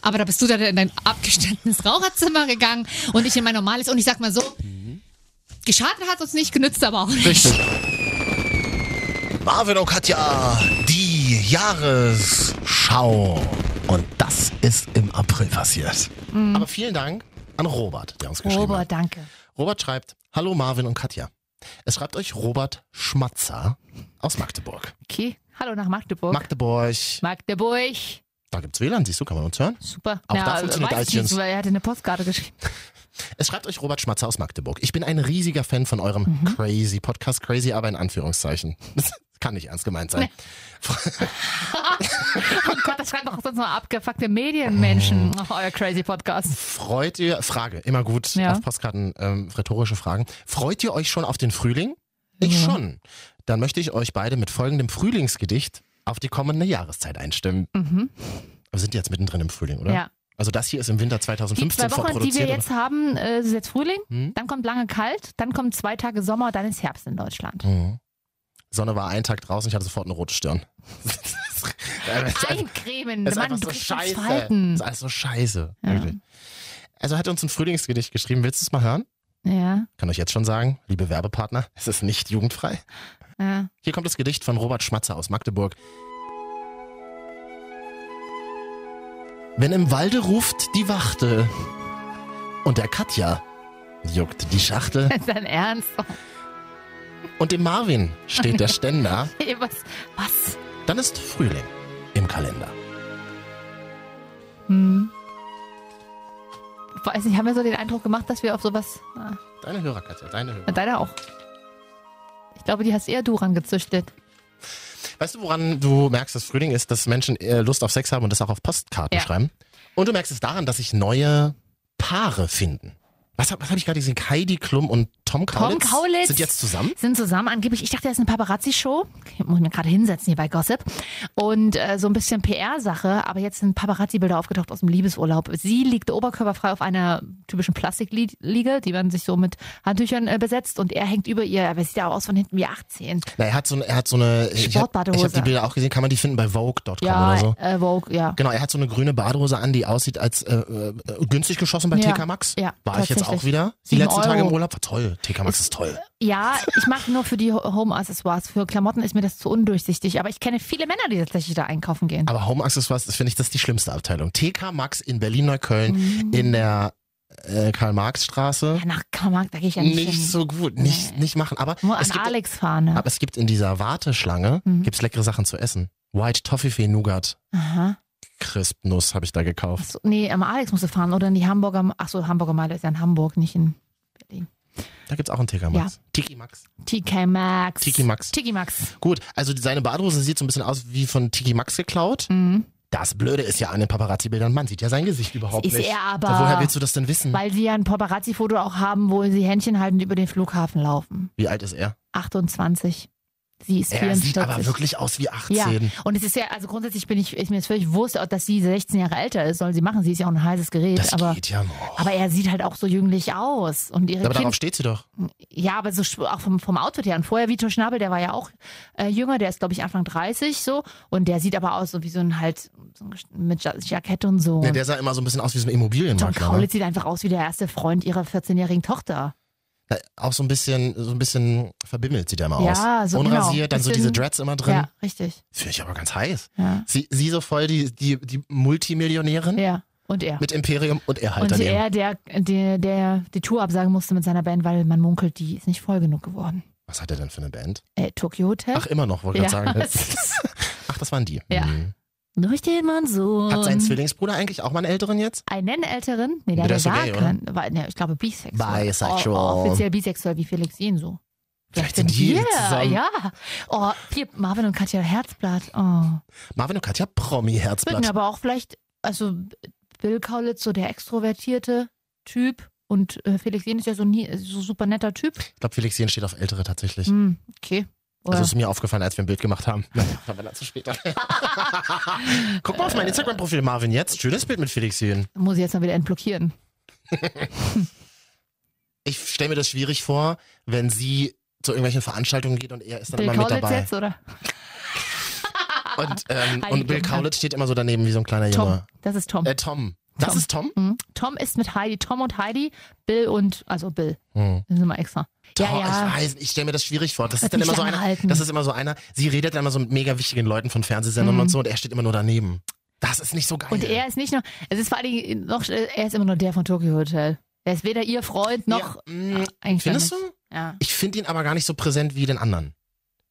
Speaker 2: Aber da bist du dann in dein abgestandenes Raucherzimmer gegangen und ich in mein normales. Und ich sag mal so, geschadet hat uns nicht, genützt aber auch nicht.
Speaker 3: Richtig. Marvin und Katja, die Jahresschau. Und das ist im April passiert.
Speaker 2: Mhm.
Speaker 3: Aber vielen Dank an Robert, der uns geschrieben hat.
Speaker 2: Robert, danke.
Speaker 3: Robert schreibt, Hallo Marvin und Katja. Es schreibt euch Robert Schmatzer aus Magdeburg.
Speaker 2: Okay, hallo nach Magdeburg.
Speaker 3: Magdeburg.
Speaker 2: Magdeburg.
Speaker 3: Da gibt's WLAN, siehst du, kann man uns hören?
Speaker 2: Super.
Speaker 3: Auch
Speaker 2: Ja,
Speaker 3: da funktioniert
Speaker 2: ich
Speaker 3: iTunes.
Speaker 2: nicht, weil er hatte eine Postkarte geschrieben.
Speaker 3: Es schreibt euch Robert Schmatzer aus Magdeburg. Ich bin ein riesiger Fan von eurem
Speaker 2: Mhm.
Speaker 3: crazy Podcast, crazy aber in Anführungszeichen. Kann nicht ernst gemeint sein.
Speaker 2: Oh Gott, das schreibt doch sonst nur abgefuckte Medienmenschen auf euer crazy Podcast.
Speaker 3: Freut ihr, Frage, immer gut
Speaker 2: Ja.
Speaker 3: auf Postkarten, ähm, rhetorische Fragen. Freut ihr euch schon auf den Frühling? Ich schon. Dann möchte ich euch beide mit folgendem Frühlingsgedicht auf die kommende Jahreszeit einstimmen.
Speaker 2: Mhm.
Speaker 3: Wir sind jetzt mittendrin im Frühling, oder?
Speaker 2: Ja.
Speaker 3: Also das hier ist im Winter
Speaker 2: Die
Speaker 3: 2015
Speaker 2: zwei Wochen, die wir jetzt haben, äh, ist jetzt Frühling,
Speaker 3: Hm?
Speaker 2: dann kommt lange kalt, dann kommen zwei Tage Sommer, dann ist Herbst in Deutschland.
Speaker 3: Mhm. Sonne war einen Tag draußen, ich hatte sofort eine rote Stirn.
Speaker 2: Eincremen,
Speaker 3: Das ist
Speaker 2: Mann,
Speaker 3: einfach so scheiße.
Speaker 2: Falten.
Speaker 3: Das ist alles so scheiße.
Speaker 2: Ja.
Speaker 3: Also er hat uns ein Frühlingsgedicht geschrieben. Willst du es mal hören?
Speaker 2: Ja,
Speaker 3: Kann euch jetzt schon sagen, liebe Werbepartner, es ist nicht jugendfrei.
Speaker 2: ja.
Speaker 3: Hier kommt das Gedicht von Robert Schmatzer aus Magdeburg. Wenn im Walde ruft die Wachte und der Katja juckt die Schachtel
Speaker 2: Ist dein Ernst?
Speaker 3: Und dem Marvin steht der Ständer,
Speaker 2: Hey, was? Was?
Speaker 3: dann ist Frühling im Kalender.
Speaker 2: Hm. Weiß nicht, haben wir so den Eindruck gemacht, dass wir auf sowas. Ah,
Speaker 3: Deine Hörer, Katja, deine Hörer.
Speaker 2: deiner auch. Ich glaube, die hast eher du rangezüchtet.
Speaker 3: Weißt du, woran du merkst, dass Frühling ist, dass Menschen Lust auf Sex haben und das auch auf Postkarten
Speaker 2: Ja.
Speaker 3: schreiben? Und du merkst es daran, dass sich neue Paare finden. Was, was habe ich gerade gesehen? Heidi Klum und Tom Kaulitz,
Speaker 2: Tom Kaulitz
Speaker 3: sind jetzt zusammen.
Speaker 2: Sind zusammen angeblich. Ich dachte, das ist eine Paparazzi-Show. Ich muss mich gerade hinsetzen hier bei Gossip. Und äh, so ein bisschen PR-Sache. Aber jetzt sind Paparazzi-Bilder aufgetaucht aus dem Liebesurlaub. Sie liegt oberkörperfrei auf einer typischen Plastikliege, die man sich so mit Handtüchern äh, besetzt. Und er hängt über ihr. Aber er sieht ja aus von hinten wie 18.
Speaker 3: Na, er hat so, eine- er hat so eine. Ich habe
Speaker 2: Sportbadehose.
Speaker 3: hab die Bilder auch gesehen. Kann man die finden bei Vogue.com
Speaker 2: Ja,
Speaker 3: oder so?
Speaker 2: äh, Vogue, ja.
Speaker 3: Genau, er hat so eine grüne Badehose an, die aussieht als äh, äh, günstig geschossen bei
Speaker 2: Ja,
Speaker 3: TK Maxx.
Speaker 2: ja,
Speaker 3: War ich jetzt auch wieder. Die letzten Tage im
Speaker 2: Euro.
Speaker 3: Urlaub war toll. TK Maxx ist toll.
Speaker 2: Ja, ich mag nur für die Ho- Home-Accessoires. Für Klamotten ist mir das zu undurchsichtig. Aber ich kenne viele Männer, die tatsächlich da einkaufen gehen.
Speaker 3: Aber Home Accessoires, das finde ich, das ist die schlimmste Abteilung. TK Maxx in Berlin-Neukölln,
Speaker 2: Mhm.
Speaker 3: in der äh, Karl-Marx-Straße.
Speaker 2: Ja, nach Karl-Marx, da gehe ich ja nicht,
Speaker 3: nicht
Speaker 2: hin.
Speaker 3: so gut, nicht, nicht machen. Aber
Speaker 2: Nur an
Speaker 3: es, gibt,
Speaker 2: Alex fahren. Ne?
Speaker 3: aber es gibt in dieser Warteschlange
Speaker 2: Mhm.
Speaker 3: gibt's leckere Sachen zu essen. White Toffifee Nougat,
Speaker 2: Aha.
Speaker 3: Crisp Nuss habe ich da gekauft.
Speaker 2: So, nee, am Alex musst du fahren oder in die Hamburger. Achso, Hamburger Meile ist ja in Hamburg, nicht in Berlin.
Speaker 3: Da gibt's auch einen TK Maxx. Tiki Maxx.
Speaker 2: TK Maxx.
Speaker 3: Tiki Maxx.
Speaker 2: Tiki Maxx.
Speaker 3: Gut, also seine Badehose sieht so ein bisschen aus wie von Tiki Maxx geklaut.
Speaker 2: Mhm.
Speaker 3: Das Blöde ist ja an den Paparazzi-Bildern, man sieht ja sein Gesicht überhaupt
Speaker 2: Ist
Speaker 3: nicht.
Speaker 2: er aber.
Speaker 3: Da, woher willst du das denn wissen?
Speaker 2: Weil sie ja ein Paparazzi-Foto auch haben, wo sie Händchen halten und über den Flughafen laufen.
Speaker 3: Wie alt ist er?
Speaker 2: 28. Sie ist
Speaker 3: Er
Speaker 2: 44.
Speaker 3: sieht aber wirklich aus wie 18.
Speaker 2: Ja, und es ist ja, also grundsätzlich bin ich, ist mir jetzt völlig bewusst, dass sie 16 Jahre älter ist, soll sie machen. Sie ist ja auch ein heißes Gerät.
Speaker 3: Das
Speaker 2: aber,
Speaker 3: geht ja noch.
Speaker 2: aber er sieht halt auch so jünglich aus. Und ihre
Speaker 3: Aber
Speaker 2: kind
Speaker 3: darauf steht sie doch.
Speaker 2: Ja, aber so auch vom, vom Outfit her. Und vorher Vitor Schnabel, der war ja auch äh, jünger, der ist, glaube ich, Anfang 30 so. Und der sieht aber aus so wie so ein halt so ein, mit Ja- Jackett und so.
Speaker 3: Ja, der sah immer so ein bisschen aus wie so ein
Speaker 2: Tom
Speaker 3: Immobilienmakler. Ne?
Speaker 2: Kaulitz sieht einfach aus wie der erste Freund ihrer 14-jährigen Tochter.
Speaker 3: Auch so ein bisschen, so ein bisschen verbimmelt sieht er immer
Speaker 2: Ja,
Speaker 3: aus.
Speaker 2: so
Speaker 3: Unrasiert,
Speaker 2: genau.
Speaker 3: dann so diese Dreads immer drin.
Speaker 2: Ja, richtig.
Speaker 3: Finde ich aber ganz heiß.
Speaker 2: Ja.
Speaker 3: Sie, sie so voll die, die, die Multimillionärin
Speaker 2: Ja, und er.
Speaker 3: mit Imperium und er halt
Speaker 2: und
Speaker 3: daneben.
Speaker 2: er, der, der, der die Tour absagen musste mit seiner Band, weil man munkelt, die ist nicht voll genug geworden.
Speaker 3: Was hat er denn für eine Band?
Speaker 2: Äh, Tokyo Hotel?
Speaker 3: Ach, immer noch, wollte
Speaker 2: ja.
Speaker 3: gerade sagen. Ach, das waren die.
Speaker 2: Ja.
Speaker 3: Hm.
Speaker 2: Durch den Monsun.
Speaker 3: Hat sein Zwillingsbruder eigentlich auch mal einen älteren jetzt?
Speaker 2: Einen älteren? Nee, der,
Speaker 3: Der so
Speaker 2: gar
Speaker 3: gay,
Speaker 2: keinen. War, ne, ich glaube bisexuell.
Speaker 3: Bisexual.
Speaker 2: Oh, offiziell bisexuell wie Felix Jen so.
Speaker 3: Vielleicht sind die
Speaker 2: wir,
Speaker 3: zusammen.
Speaker 2: ja. Oh, hier, Marvin und Katja Herzblatt. Oh.
Speaker 3: Marvin und Katja, Promi-Herzblatt.
Speaker 2: aber auch vielleicht, also Bill Kaulitz, so der extrovertierte Typ. Und äh, Felix Jen ist ja so, nie, so super netter Typ.
Speaker 3: Ich glaube, Felix Jen steht auf Ältere tatsächlich.
Speaker 2: Hm, okay. Oder?
Speaker 3: Also ist mir aufgefallen, als wir ein Bild gemacht haben. Aber dann zu später. Guck mal auf mein Instagram-Profil, Marvin, jetzt. Schönes Bild mit Felix Jen.
Speaker 2: Muss ich jetzt mal wieder entblockieren.
Speaker 3: Ich stelle mir das schwierig vor, wenn sie zu irgendwelchen Veranstaltungen geht und er ist dann
Speaker 2: Bill
Speaker 3: immer mit
Speaker 2: Kaulitz
Speaker 3: dabei.
Speaker 2: jetzt, oder?
Speaker 3: Und, ähm, und Bill Kaulitz steht immer so daneben wie so ein kleiner
Speaker 2: Tom.
Speaker 3: Junge.
Speaker 2: Das ist Tom.
Speaker 3: Äh, Tom. Das
Speaker 2: Tom.
Speaker 3: ist Tom?
Speaker 2: Mhm. Tom ist mit Heidi. Tom und Heidi. Bill und, also Bill.
Speaker 3: Hm.
Speaker 2: Das sind immer extra.
Speaker 3: Tom,
Speaker 2: ja, ja.
Speaker 3: Ich weiß, ich stelle mir das schwierig vor. Das
Speaker 2: Wird
Speaker 3: ist dann immer so einer.
Speaker 2: halten.
Speaker 3: Das ist immer so einer. Sie redet dann immer so mit mega wichtigen Leuten von Fernsehsendern
Speaker 2: Mhm.
Speaker 3: und so und er steht immer nur daneben. Das ist nicht so geil.
Speaker 2: Und er ist nicht nur, es ist vor allem noch, er ist immer nur der von Tokyo Hotel. Er ist weder ihr Freund noch.
Speaker 3: Ja,
Speaker 2: eigentlich
Speaker 3: Findest
Speaker 2: nicht.
Speaker 3: du?
Speaker 2: Ja.
Speaker 3: Ich finde ihn aber gar nicht so präsent wie den anderen.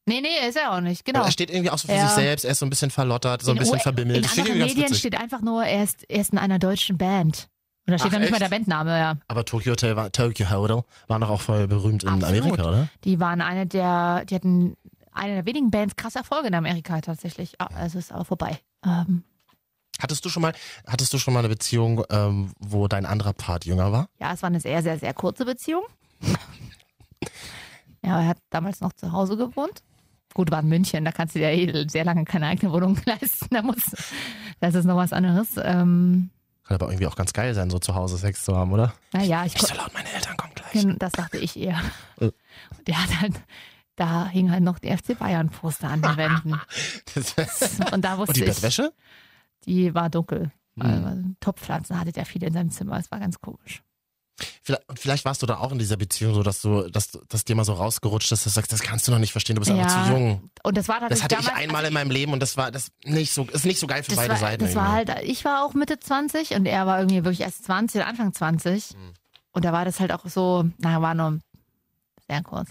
Speaker 2: Nee, nee, ist er auch nicht. Genau.
Speaker 3: Er steht irgendwie auch so für
Speaker 2: Ja.
Speaker 3: sich selbst, er ist so ein bisschen verlottert, so ein
Speaker 2: In-
Speaker 3: bisschen
Speaker 2: oh,
Speaker 3: verbimmelt.
Speaker 2: In
Speaker 3: ihn
Speaker 2: anderen Medien steht einfach nur, er ist, er ist in einer deutschen Band. Und da steht
Speaker 3: Ach,
Speaker 2: noch nicht mal der Bandname, ja.
Speaker 3: Aber Tokyo Hotel war, Tokyo Hotel war doch auch voll berühmt in
Speaker 2: Absolut.
Speaker 3: Amerika, oder?
Speaker 2: Die waren eine der, die hatten eine der wenigen Bands krasse Erfolge in Amerika tatsächlich. Ah, Also ist aber vorbei. Ähm,
Speaker 3: Hattest du schon mal, hattest du schon mal eine Beziehung, ähm, wo dein anderer Part jünger war?
Speaker 2: ja, es war eine sehr, sehr, sehr kurze Beziehung. ja, er hat damals noch zu Hause gewohnt. Gut, war in München, da kannst du dir eh sehr lange keine eigene Wohnung leisten. Da muss, das ist noch was anderes. Ähm,
Speaker 3: Kann aber irgendwie auch ganz geil sein, so zu Hause Sex zu haben, oder?
Speaker 2: naja, ich
Speaker 3: Nicht so laut, meine Eltern kommen gleich.
Speaker 2: Das dachte ich eher.
Speaker 3: Äh.
Speaker 2: Und Der hat halt, da hing halt noch die FC Bayern Poster an den Wänden. Und da wusste
Speaker 3: Und die
Speaker 2: ich,
Speaker 3: Bettwäsche?
Speaker 2: die war dunkel.
Speaker 3: Hm.
Speaker 2: Also, Topfpflanzen hatte der viele in seinem Zimmer. Es war ganz komisch.
Speaker 3: Vielleicht, und vielleicht warst du da auch in dieser Beziehung so, dass du, dass, dass dir mal so rausgerutscht ist, dass du sagst, das kannst du noch nicht verstehen, du bist einfach
Speaker 2: Ja,
Speaker 3: zu jung.
Speaker 2: Und das war
Speaker 3: Das
Speaker 2: tatsächlich
Speaker 3: hatte ich
Speaker 2: damals,
Speaker 3: einmal in meinem Leben und das war das nicht so, ist nicht so geil für
Speaker 2: das
Speaker 3: beide
Speaker 2: war,
Speaker 3: Seiten.
Speaker 2: Das war halt, ich war auch Mitte 20 und er war irgendwie wirklich erst 20 oder Anfang 20.
Speaker 3: Hm.
Speaker 2: Und da war das halt auch so, na, war nur sehr kurz.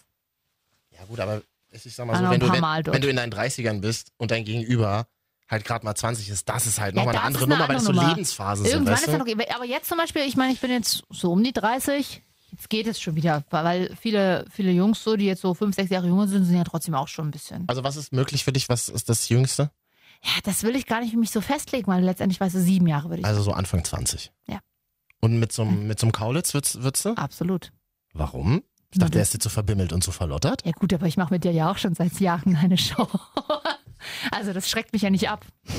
Speaker 3: Ja gut, aber ich sag mal so, wenn du, wenn, wenn du in deinen 30ern bist und dein Gegenüber halt gerade mal 20 ist, das ist halt
Speaker 2: Ja,
Speaker 3: nochmal eine andere
Speaker 2: ist eine
Speaker 3: Nummer, weil das so
Speaker 2: andere Nummer.
Speaker 3: Lebensphasen
Speaker 2: Irgendwann
Speaker 3: sind,
Speaker 2: ist
Speaker 3: weißt
Speaker 2: er
Speaker 3: du?
Speaker 2: noch, aber jetzt zum Beispiel, ich meine, ich bin jetzt so um die 30. Jetzt geht es schon wieder, weil viele, viele Jungs so, die jetzt so fünf, sechs Jahre jünger sind, sind ja trotzdem auch schon ein bisschen.
Speaker 3: Also was ist möglich für dich? Was ist das Jüngste?
Speaker 2: Ja, das will ich gar nicht für mich so festlegen, weil letztendlich weißt du, sieben Jahre würde ich
Speaker 3: Also so Anfang 20.
Speaker 2: Ja.
Speaker 3: Und mit so einem, mit so einem Kaulitz würdest, würdest du?
Speaker 2: Absolut.
Speaker 3: Warum? Ich dachte, der ist dir zu verbimmelt und zu verlottert.
Speaker 2: Ja gut, aber ich mache mit dir ja auch schon seit Jahren eine Show. Also das schreckt mich ja nicht ab.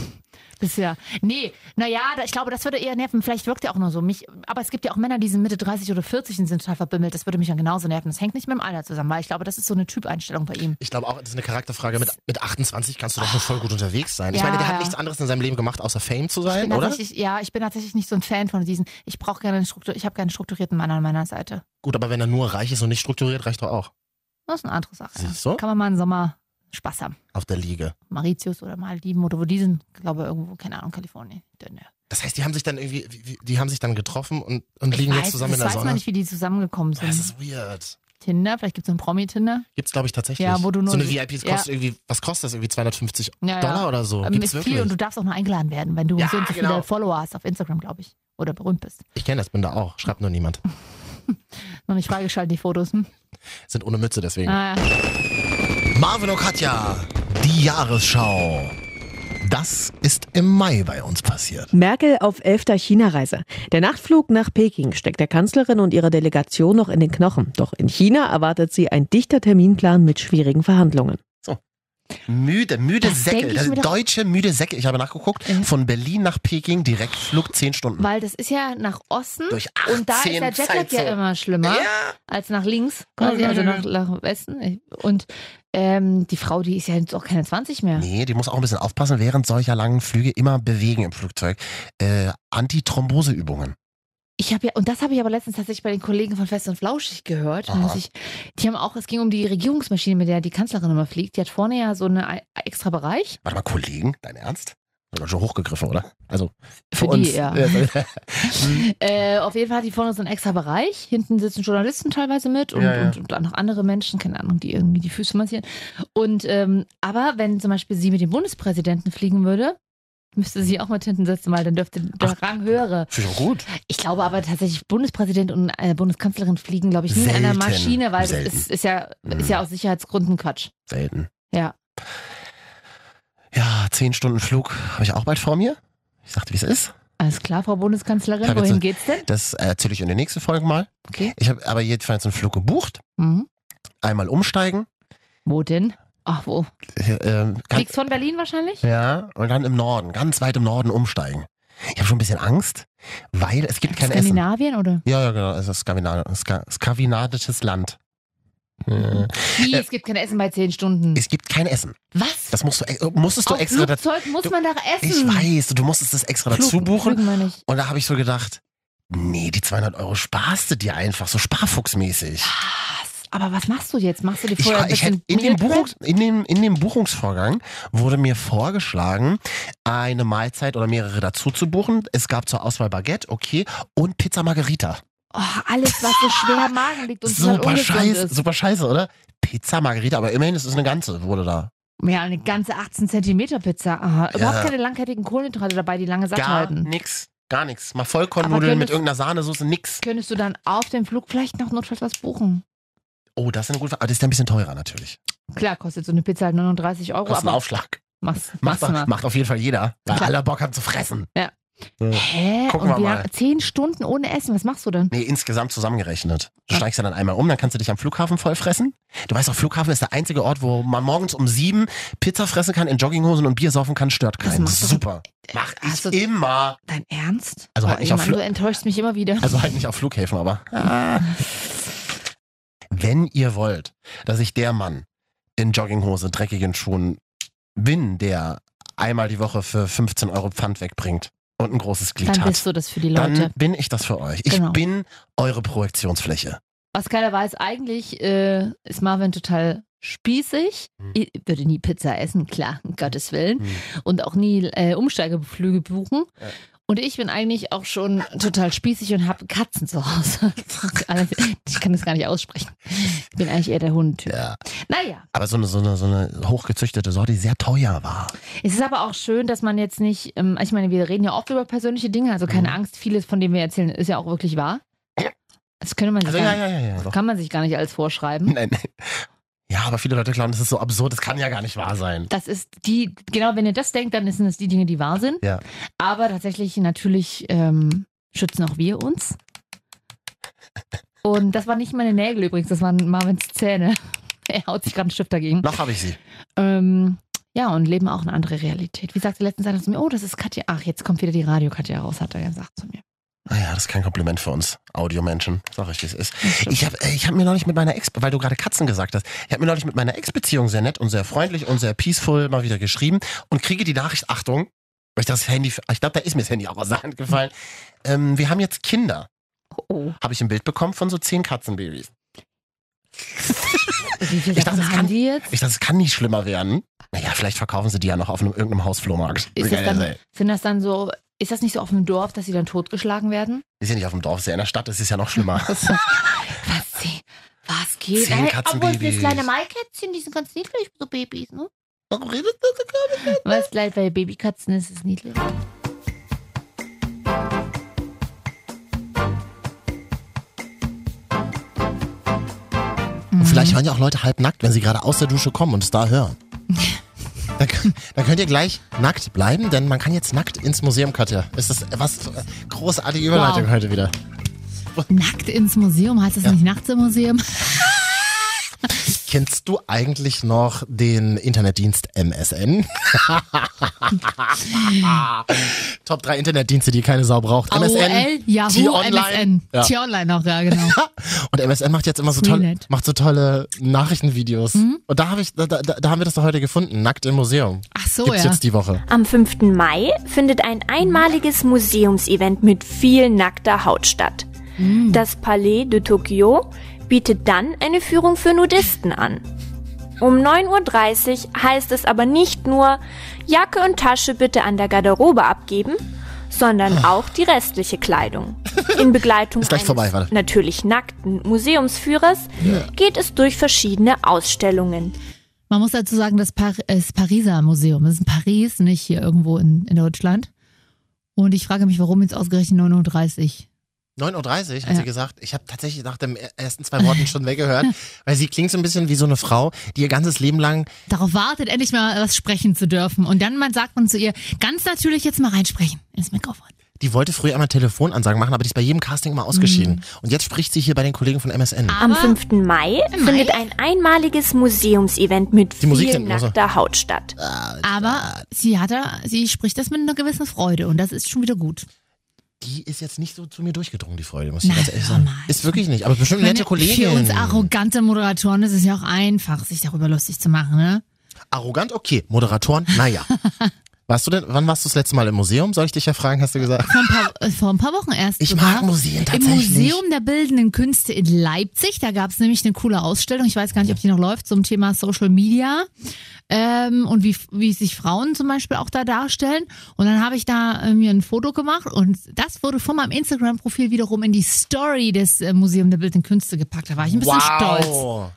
Speaker 2: Bisher. Nee, naja, ich glaube, das würde eher nerven. Vielleicht wirkt er auch nur so. Mich, aber es gibt ja auch Männer, die sind Mitte 30 oder 40 und sind total verbimmelt. Das würde mich ja genauso nerven. Das hängt nicht mit dem Alter zusammen, weil ich glaube, das ist so eine Typeinstellung bei ihm.
Speaker 3: Ich glaube auch, das ist eine Charakterfrage. Mit, mit 28 kannst du doch schon voll gut unterwegs sein. Ich
Speaker 2: Ja,
Speaker 3: meine, der hat
Speaker 2: ja.
Speaker 3: nichts anderes in seinem Leben gemacht, außer Fame zu sein, oder?
Speaker 2: ja, ich bin tatsächlich nicht so ein Fan von diesen. Ich brauche gerne einen Struktur, ich habe gerne einen strukturierten Mann an meiner Seite.
Speaker 3: Gut, aber wenn er nur reich ist und nicht strukturiert, reicht doch auch.
Speaker 2: Das ist eine andere Sache.
Speaker 3: Siehst du?
Speaker 2: Kann man mal im Sommer Spaß haben.
Speaker 3: Auf der Liege.
Speaker 2: Mauritius oder Maldiven oder wo die sind, glaube irgendwo, keine Ahnung, Kalifornien.
Speaker 3: Das heißt, die haben sich dann irgendwie, wie- die haben sich dann getroffen und, und liegen
Speaker 2: Ich
Speaker 3: jetzt
Speaker 2: weiß,
Speaker 3: zusammen in der
Speaker 2: weiß man
Speaker 3: Sonne.
Speaker 2: nicht, wie die zusammengekommen sind.
Speaker 3: Das ist weird.
Speaker 2: Tinder, vielleicht gibt es einen Promi-Tinder.
Speaker 3: Gibt's, glaube ich, tatsächlich.
Speaker 2: Ja, wo du nur
Speaker 3: so eine VIP
Speaker 2: ja.
Speaker 3: kostet irgendwie, was kostet das? Irgendwie 250
Speaker 2: Ja.
Speaker 3: Dollar oder so.
Speaker 2: Ähm,
Speaker 3: Gibt's
Speaker 2: ist
Speaker 3: wirklich?
Speaker 2: viel und du darfst auch nur eingeladen werden, wenn du so
Speaker 3: genau.
Speaker 2: viele Follower hast auf Instagram, glaube ich. Oder berühmt bist.
Speaker 3: Ich kenne das, bin da auch. Schreibt nur niemand.
Speaker 2: Noch nicht freigeschaltet, die Fotos. Hm?
Speaker 3: Sind ohne Mütze deswegen.
Speaker 2: Ah, ja.
Speaker 3: Marvin und Katja, die Jahresschau. Das ist im Mai bei uns passiert.
Speaker 15: Merkel auf elfter China-Reise. Der Nachtflug nach Peking steckt der Kanzlerin und ihrer Delegation noch in den Knochen. Doch in China erwartet sie ein dichter Terminplan mit schwierigen Verhandlungen.
Speaker 3: Müde, müde
Speaker 2: Das
Speaker 3: Säcke. Das deutsche müde Säcke. Ich habe nachgeguckt. Von Berlin nach Peking Direktflug 10 Stunden.
Speaker 2: Weil das ist ja nach Osten
Speaker 3: Durch
Speaker 2: und da ist
Speaker 3: 18
Speaker 2: der Jetlag ja immer schlimmer
Speaker 3: Ja.
Speaker 2: als nach links, quasi, also nach, nach Westen. Und ähm, die Frau, die ist ja jetzt auch keine 20 mehr.
Speaker 3: Nee, die muss auch ein bisschen aufpassen, während solcher langen Flüge immer bewegen im Flugzeug. Äh, Antithromboseübungen.
Speaker 2: Ich habe ja, und das habe ich aber letztens tatsächlich bei den Kollegen von Fest und Flauschig gehört. Ich, die haben auch, es ging um die Regierungsmaschine, mit der die Kanzlerin immer fliegt. Die hat vorne ja so einen e- extra Bereich.
Speaker 3: Warte mal, Kollegen, dein Ernst? War schon hochgegriffen, oder? Also
Speaker 2: Für
Speaker 3: für,
Speaker 2: die,
Speaker 3: uns.
Speaker 2: ja. Äh, auf jeden Fall hat die vorne so einen extra Bereich. Hinten sitzen Journalisten teilweise mit und,
Speaker 3: Ja, ja.
Speaker 2: Und, und auch noch andere Menschen, keine Ahnung, die irgendwie die Füße massieren. Und ähm, aber wenn zum Beispiel sie mit dem Bundespräsidenten fliegen würde, müsste sie auch mit hinten sitzen, weil dann dürfte der Rang höhere.
Speaker 3: Finde ich auch gut.
Speaker 2: Ich glaube aber tatsächlich, Bundespräsident und äh, Bundeskanzlerin fliegen, glaube ich, nie in einer. Maschine, weil das
Speaker 3: Selten.
Speaker 2: ist, ist, ja,
Speaker 3: Mhm.
Speaker 2: ist ja aus Sicherheitsgründen Quatsch.
Speaker 3: Selten.
Speaker 2: Ja.
Speaker 3: Ja, zehn Stunden Flug habe ich auch bald vor mir. Ich sagte, wie es ist.
Speaker 2: Alles klar, Frau Bundeskanzlerin,
Speaker 3: jetzt
Speaker 2: wohin
Speaker 3: so-
Speaker 2: geht's denn?
Speaker 3: Das erzähle ich in der nächsten Folge mal.
Speaker 2: Okay.
Speaker 3: Ich habe aber jedenfalls einen Flug gebucht.
Speaker 2: Mhm.
Speaker 3: Einmal umsteigen.
Speaker 2: Wo denn? Ach, wo?
Speaker 3: Äh,
Speaker 2: Fliegst von Berlin wahrscheinlich?
Speaker 3: ja, und dann im Norden, ganz weit im Norden umsteigen. Ich habe schon ein bisschen Angst, weil es gibt kein Essen.
Speaker 2: Skandinavien oder?
Speaker 3: Ja, ja, genau. Es ist Skandina Ska skandinavisches Land. Äh,
Speaker 2: Wie,
Speaker 3: Äh,
Speaker 2: es gibt kein Essen bei zehn Stunden.
Speaker 3: es gibt kein Essen.
Speaker 2: Was?
Speaker 3: Das musst du, äh, musstest du
Speaker 2: Auf
Speaker 3: extra dazu.
Speaker 2: Muss man
Speaker 3: Ich
Speaker 2: essen.
Speaker 3: weiß, du musstest das extra
Speaker 2: Flug-
Speaker 3: dazu buchen.
Speaker 2: Nicht.
Speaker 3: Und da habe ich so gedacht, nee, die 200 Euro sparst du dir einfach, so sparfuchsmäßig.
Speaker 2: Aber was machst du jetzt? Machst du dir
Speaker 3: Ich,
Speaker 2: vorher ein
Speaker 3: ich hätte, in, dem? Buchungs, in, dem, in dem Buchungsvorgang wurde mir vorgeschlagen, eine Mahlzeit oder mehrere dazu zu buchen. Es gab zur Auswahl Baguette, okay, und Pizza Margherita.
Speaker 2: Oh, alles, was so schwer im Magen liegt und
Speaker 3: Super scheiße,
Speaker 2: ist.
Speaker 3: super scheiße, oder? Pizza Margherita, aber immerhin ist es eine ganze, wurde da.
Speaker 2: Ja, eine ganze 18 Zentimeter Pizza. Aha. Überhaupt
Speaker 3: Ja.
Speaker 2: keine langkettigen Kohlenhydrate dabei, die lange satt
Speaker 3: Gar
Speaker 2: halten.
Speaker 3: nix, gar nix. Mal Vollkornnudeln mit irgendeiner Sahnesoße, nix.
Speaker 2: Könntest du dann auf dem Flug vielleicht noch notfalls was buchen?
Speaker 3: Oh, das ist eine gute Frage. Aber das ist ja ein bisschen teurer natürlich.
Speaker 2: Klar, kostet so eine Pizza halt 39 Euro,
Speaker 3: Das ist ein Aufschlag.
Speaker 2: machst du mal.
Speaker 3: macht auf jeden Fall jeder, weil
Speaker 2: Klar.
Speaker 3: alle Bock haben zu fressen.
Speaker 2: Ja. Hä?
Speaker 3: Gucken
Speaker 2: und
Speaker 3: wir mal.
Speaker 2: Zehn Stunden ohne Essen, was machst du denn?
Speaker 3: Nee, insgesamt zusammengerechnet. Du steigst ja dann einmal um, dann kannst du dich am Flughafen voll fressen. Du weißt auch, Flughafen ist der einzige Ort, wo man morgens um sieben Pizza fressen kann, in Jogginghosen und Bier saufen kann, stört keinen.
Speaker 2: du-
Speaker 3: Super. Mach ich
Speaker 2: du-
Speaker 3: immer.
Speaker 2: Dein Ernst?
Speaker 3: Also halt
Speaker 2: Oh,
Speaker 3: nicht auf
Speaker 2: Mann,
Speaker 3: Flu-
Speaker 2: Du enttäuschst mich immer wieder.
Speaker 3: Also halt nicht auf Flughäfen, aber. Ah. Wenn ihr wollt, dass ich der Mann in Jogginghose, dreckigen Schuhen bin, der einmal die Woche für 15 Euro Pfand wegbringt und ein großes Glied
Speaker 2: Dann
Speaker 3: hat,
Speaker 2: bist du das für die Leute.
Speaker 3: dann bin ich das für euch. Ich
Speaker 2: Genau.
Speaker 3: bin eure Projektionsfläche.
Speaker 2: Was keiner weiß, eigentlich äh, ist Marvin total spießig.
Speaker 3: Hm.
Speaker 2: Ich würde nie Pizza essen, klar, um Gottes Willen. Und auch nie äh, Umsteigeflüge buchen.
Speaker 3: Ja.
Speaker 2: Und ich bin eigentlich auch schon total spießig und habe Katzen zu Hause. Alles- ich kann das gar nicht aussprechen. Ich bin eigentlich eher der Hund-Typ.
Speaker 3: Ja.
Speaker 2: Naja,
Speaker 3: Aber so eine, so, eine, so eine hochgezüchtete Sorte, die sehr teuer war.
Speaker 2: es ist aber auch schön, dass man jetzt nicht, ähm, ich meine, wir reden ja oft über persönliche Dinge, also
Speaker 3: Mhm.
Speaker 2: keine Angst, vieles von dem wir erzählen, ist ja auch wirklich wahr. Das könnte man sich,
Speaker 3: Also
Speaker 2: gar,
Speaker 3: ja, ja, ja,
Speaker 2: kann man sich gar nicht als vorschreiben.
Speaker 3: Nein, nein. Ja, aber viele Leute glauben, das ist so absurd, das kann ja gar nicht wahr sein.
Speaker 2: Das ist die, genau, wenn ihr das denkt, dann sind es die Dinge, die wahr sind.
Speaker 3: Ja.
Speaker 2: Aber tatsächlich, natürlich ähm, schützen auch wir uns. Und das waren nicht meine Nägel übrigens, das waren Marvins Zähne. Er haut sich gerade einen Stift dagegen.
Speaker 3: Noch habe ich sie.
Speaker 2: Ähm, ja, und leben auch eine andere Realität. Wie sagte letztens einer zu mir, oh, das ist Katja. Ach, jetzt kommt wieder die Radio-Katja raus, hat er gesagt zu mir.
Speaker 3: Naja, Ah das ist kein Kompliment für uns Audiomenschen. Sag ich, wie es ist. Ich habe ich hab mir neulich mit meiner Ex, weil du gerade Katzen gesagt hast, ich habe mir neulich mit meiner Ex-Beziehung sehr nett und sehr freundlich und sehr peaceful mal wieder geschrieben und kriege die Nachricht, Achtung, weil ich das Handy, ich glaube, da ist mir das Handy auch aus der Hand gefallen. Ähm, wir haben jetzt Kinder.
Speaker 2: Oh.
Speaker 3: Habe ich ein Bild bekommen von so zehn Katzenbabys.
Speaker 2: Wie viel
Speaker 3: Ich dachte, das
Speaker 2: haben
Speaker 3: kann,
Speaker 2: die jetzt?
Speaker 3: ich dachte, es kann nicht schlimmer werden. Naja, vielleicht verkaufen sie die ja noch auf einem, irgendeinem Hausflohmarkt.
Speaker 2: Ist das dann, sind das dann so, ist das nicht so auf dem Dorf, dass sie dann totgeschlagen werden?
Speaker 3: Ist ja nicht auf dem Dorf, ist ja in der Stadt, das ist ja noch schlimmer.
Speaker 2: Was, was geht?
Speaker 3: Zehn
Speaker 2: Ey, obwohl das kleine Maikätzchen, die sind ganz niedlich, so Babys, ne?
Speaker 3: Warum redest du so gar nicht?
Speaker 2: Was gleich bei Babykatzen ist, ist niedlich.
Speaker 3: Und vielleicht hören ja auch Leute halb nackt, wenn sie gerade aus der Dusche kommen und es da hören. Da, könnt- da könnt ihr gleich nackt bleiben, denn man kann jetzt nackt ins Museum, Katja. Ist das was eine großartige Überleitung
Speaker 2: Wow.
Speaker 3: heute wieder.
Speaker 2: Nackt ins Museum, heißt das nicht nachts im Museum?
Speaker 3: Kennst du eigentlich noch den Internetdienst MSN? Top 3 Internetdienste, die keine Sau braucht.
Speaker 2: AOL,
Speaker 3: MSN,
Speaker 2: Yahoo,
Speaker 3: T-Online.
Speaker 2: MSN.
Speaker 3: Ja.
Speaker 2: T-Online auch, ja, genau.
Speaker 3: Und MSN macht jetzt immer so tolle,
Speaker 2: Freenet.
Speaker 3: macht so tolle Nachrichtenvideos.
Speaker 2: Mhm.
Speaker 3: Und da habe ich, da, da, da haben wir das doch heute gefunden. Nackt im Museum.
Speaker 2: Ach so,
Speaker 3: Gibt's
Speaker 2: ja.
Speaker 3: jetzt die Woche.
Speaker 16: Am 5. Mai findet ein einmaliges Museumsevent mit viel nackter Haut statt. Das Palais de Tokyo bietet dann eine Führung für Nudisten an. Um 9.30 Uhr heißt es aber nicht nur Jacke und Tasche bitte an der Garderobe abgeben, sondern auch die restliche Kleidung. In Begleitung
Speaker 3: Ist
Speaker 16: eines
Speaker 3: vorbei,
Speaker 16: natürlich nackten Museumsführers geht es durch verschiedene Ausstellungen.
Speaker 2: Man muss dazu sagen, das, Par das Pariser Museum, das ist in Paris, nicht hier irgendwo in, in Deutschland. Und ich frage mich, warum jetzt ausgerechnet 9.30 Uhr?
Speaker 3: 9.30 Uhr, hat
Speaker 2: Ja.
Speaker 3: sie gesagt. Ich habe tatsächlich nach den ersten zwei Worten schon weggehört, weil sie klingt so ein bisschen wie so eine Frau, die ihr ganzes Leben lang
Speaker 2: Darauf wartet, endlich mal was sprechen zu dürfen. Und dann man sagt man zu ihr, ganz natürlich jetzt mal reinsprechen ins Mikrofon.
Speaker 3: Die wollte früher einmal Telefonansagen machen, aber die ist bei jedem Casting immer ausgeschieden.
Speaker 2: Mhm.
Speaker 3: Und jetzt spricht sie hier bei den Kollegen von MSN.
Speaker 16: Am 5. Mai findet ein einmaliges Museumsevent mit
Speaker 3: Die
Speaker 16: viel nackter Haut statt.
Speaker 2: Aber sie hat da, sie spricht das mit einer gewissen Freude und das ist schon wieder gut.
Speaker 3: Die ist jetzt nicht so zu mir durchgedrungen, die Freude, muss ich ganz ehrlich sagen. Ist wirklich nicht, aber bestimmt nette Kollegin.
Speaker 2: Für uns arrogante Moderatoren ist es ja auch einfach, sich darüber lustig zu machen, ne?
Speaker 3: Arrogant, okay. Moderatoren, naja. warst du denn, wann warst du das letzte Mal im Museum? Soll ich dich ja fragen, hast du gesagt?
Speaker 2: Vor ein paar, äh, vor ein paar Wochen erst.
Speaker 3: Ich
Speaker 2: sogar.
Speaker 3: mag Museen
Speaker 2: Im
Speaker 3: tatsächlich.
Speaker 2: Museum der Bildenden Künste in Leipzig, da gab es nämlich eine coole Ausstellung, ich weiß gar nicht, ob die noch läuft, zum Thema Social Media ähm, und wie, wie sich Frauen zum Beispiel auch da darstellen. Und dann habe ich da äh, mir ein Foto gemacht und das wurde von meinem Instagram-Profil wiederum in die Story des äh, Museum der Bildenden Künste gepackt. Da war ich ein bisschen stolz.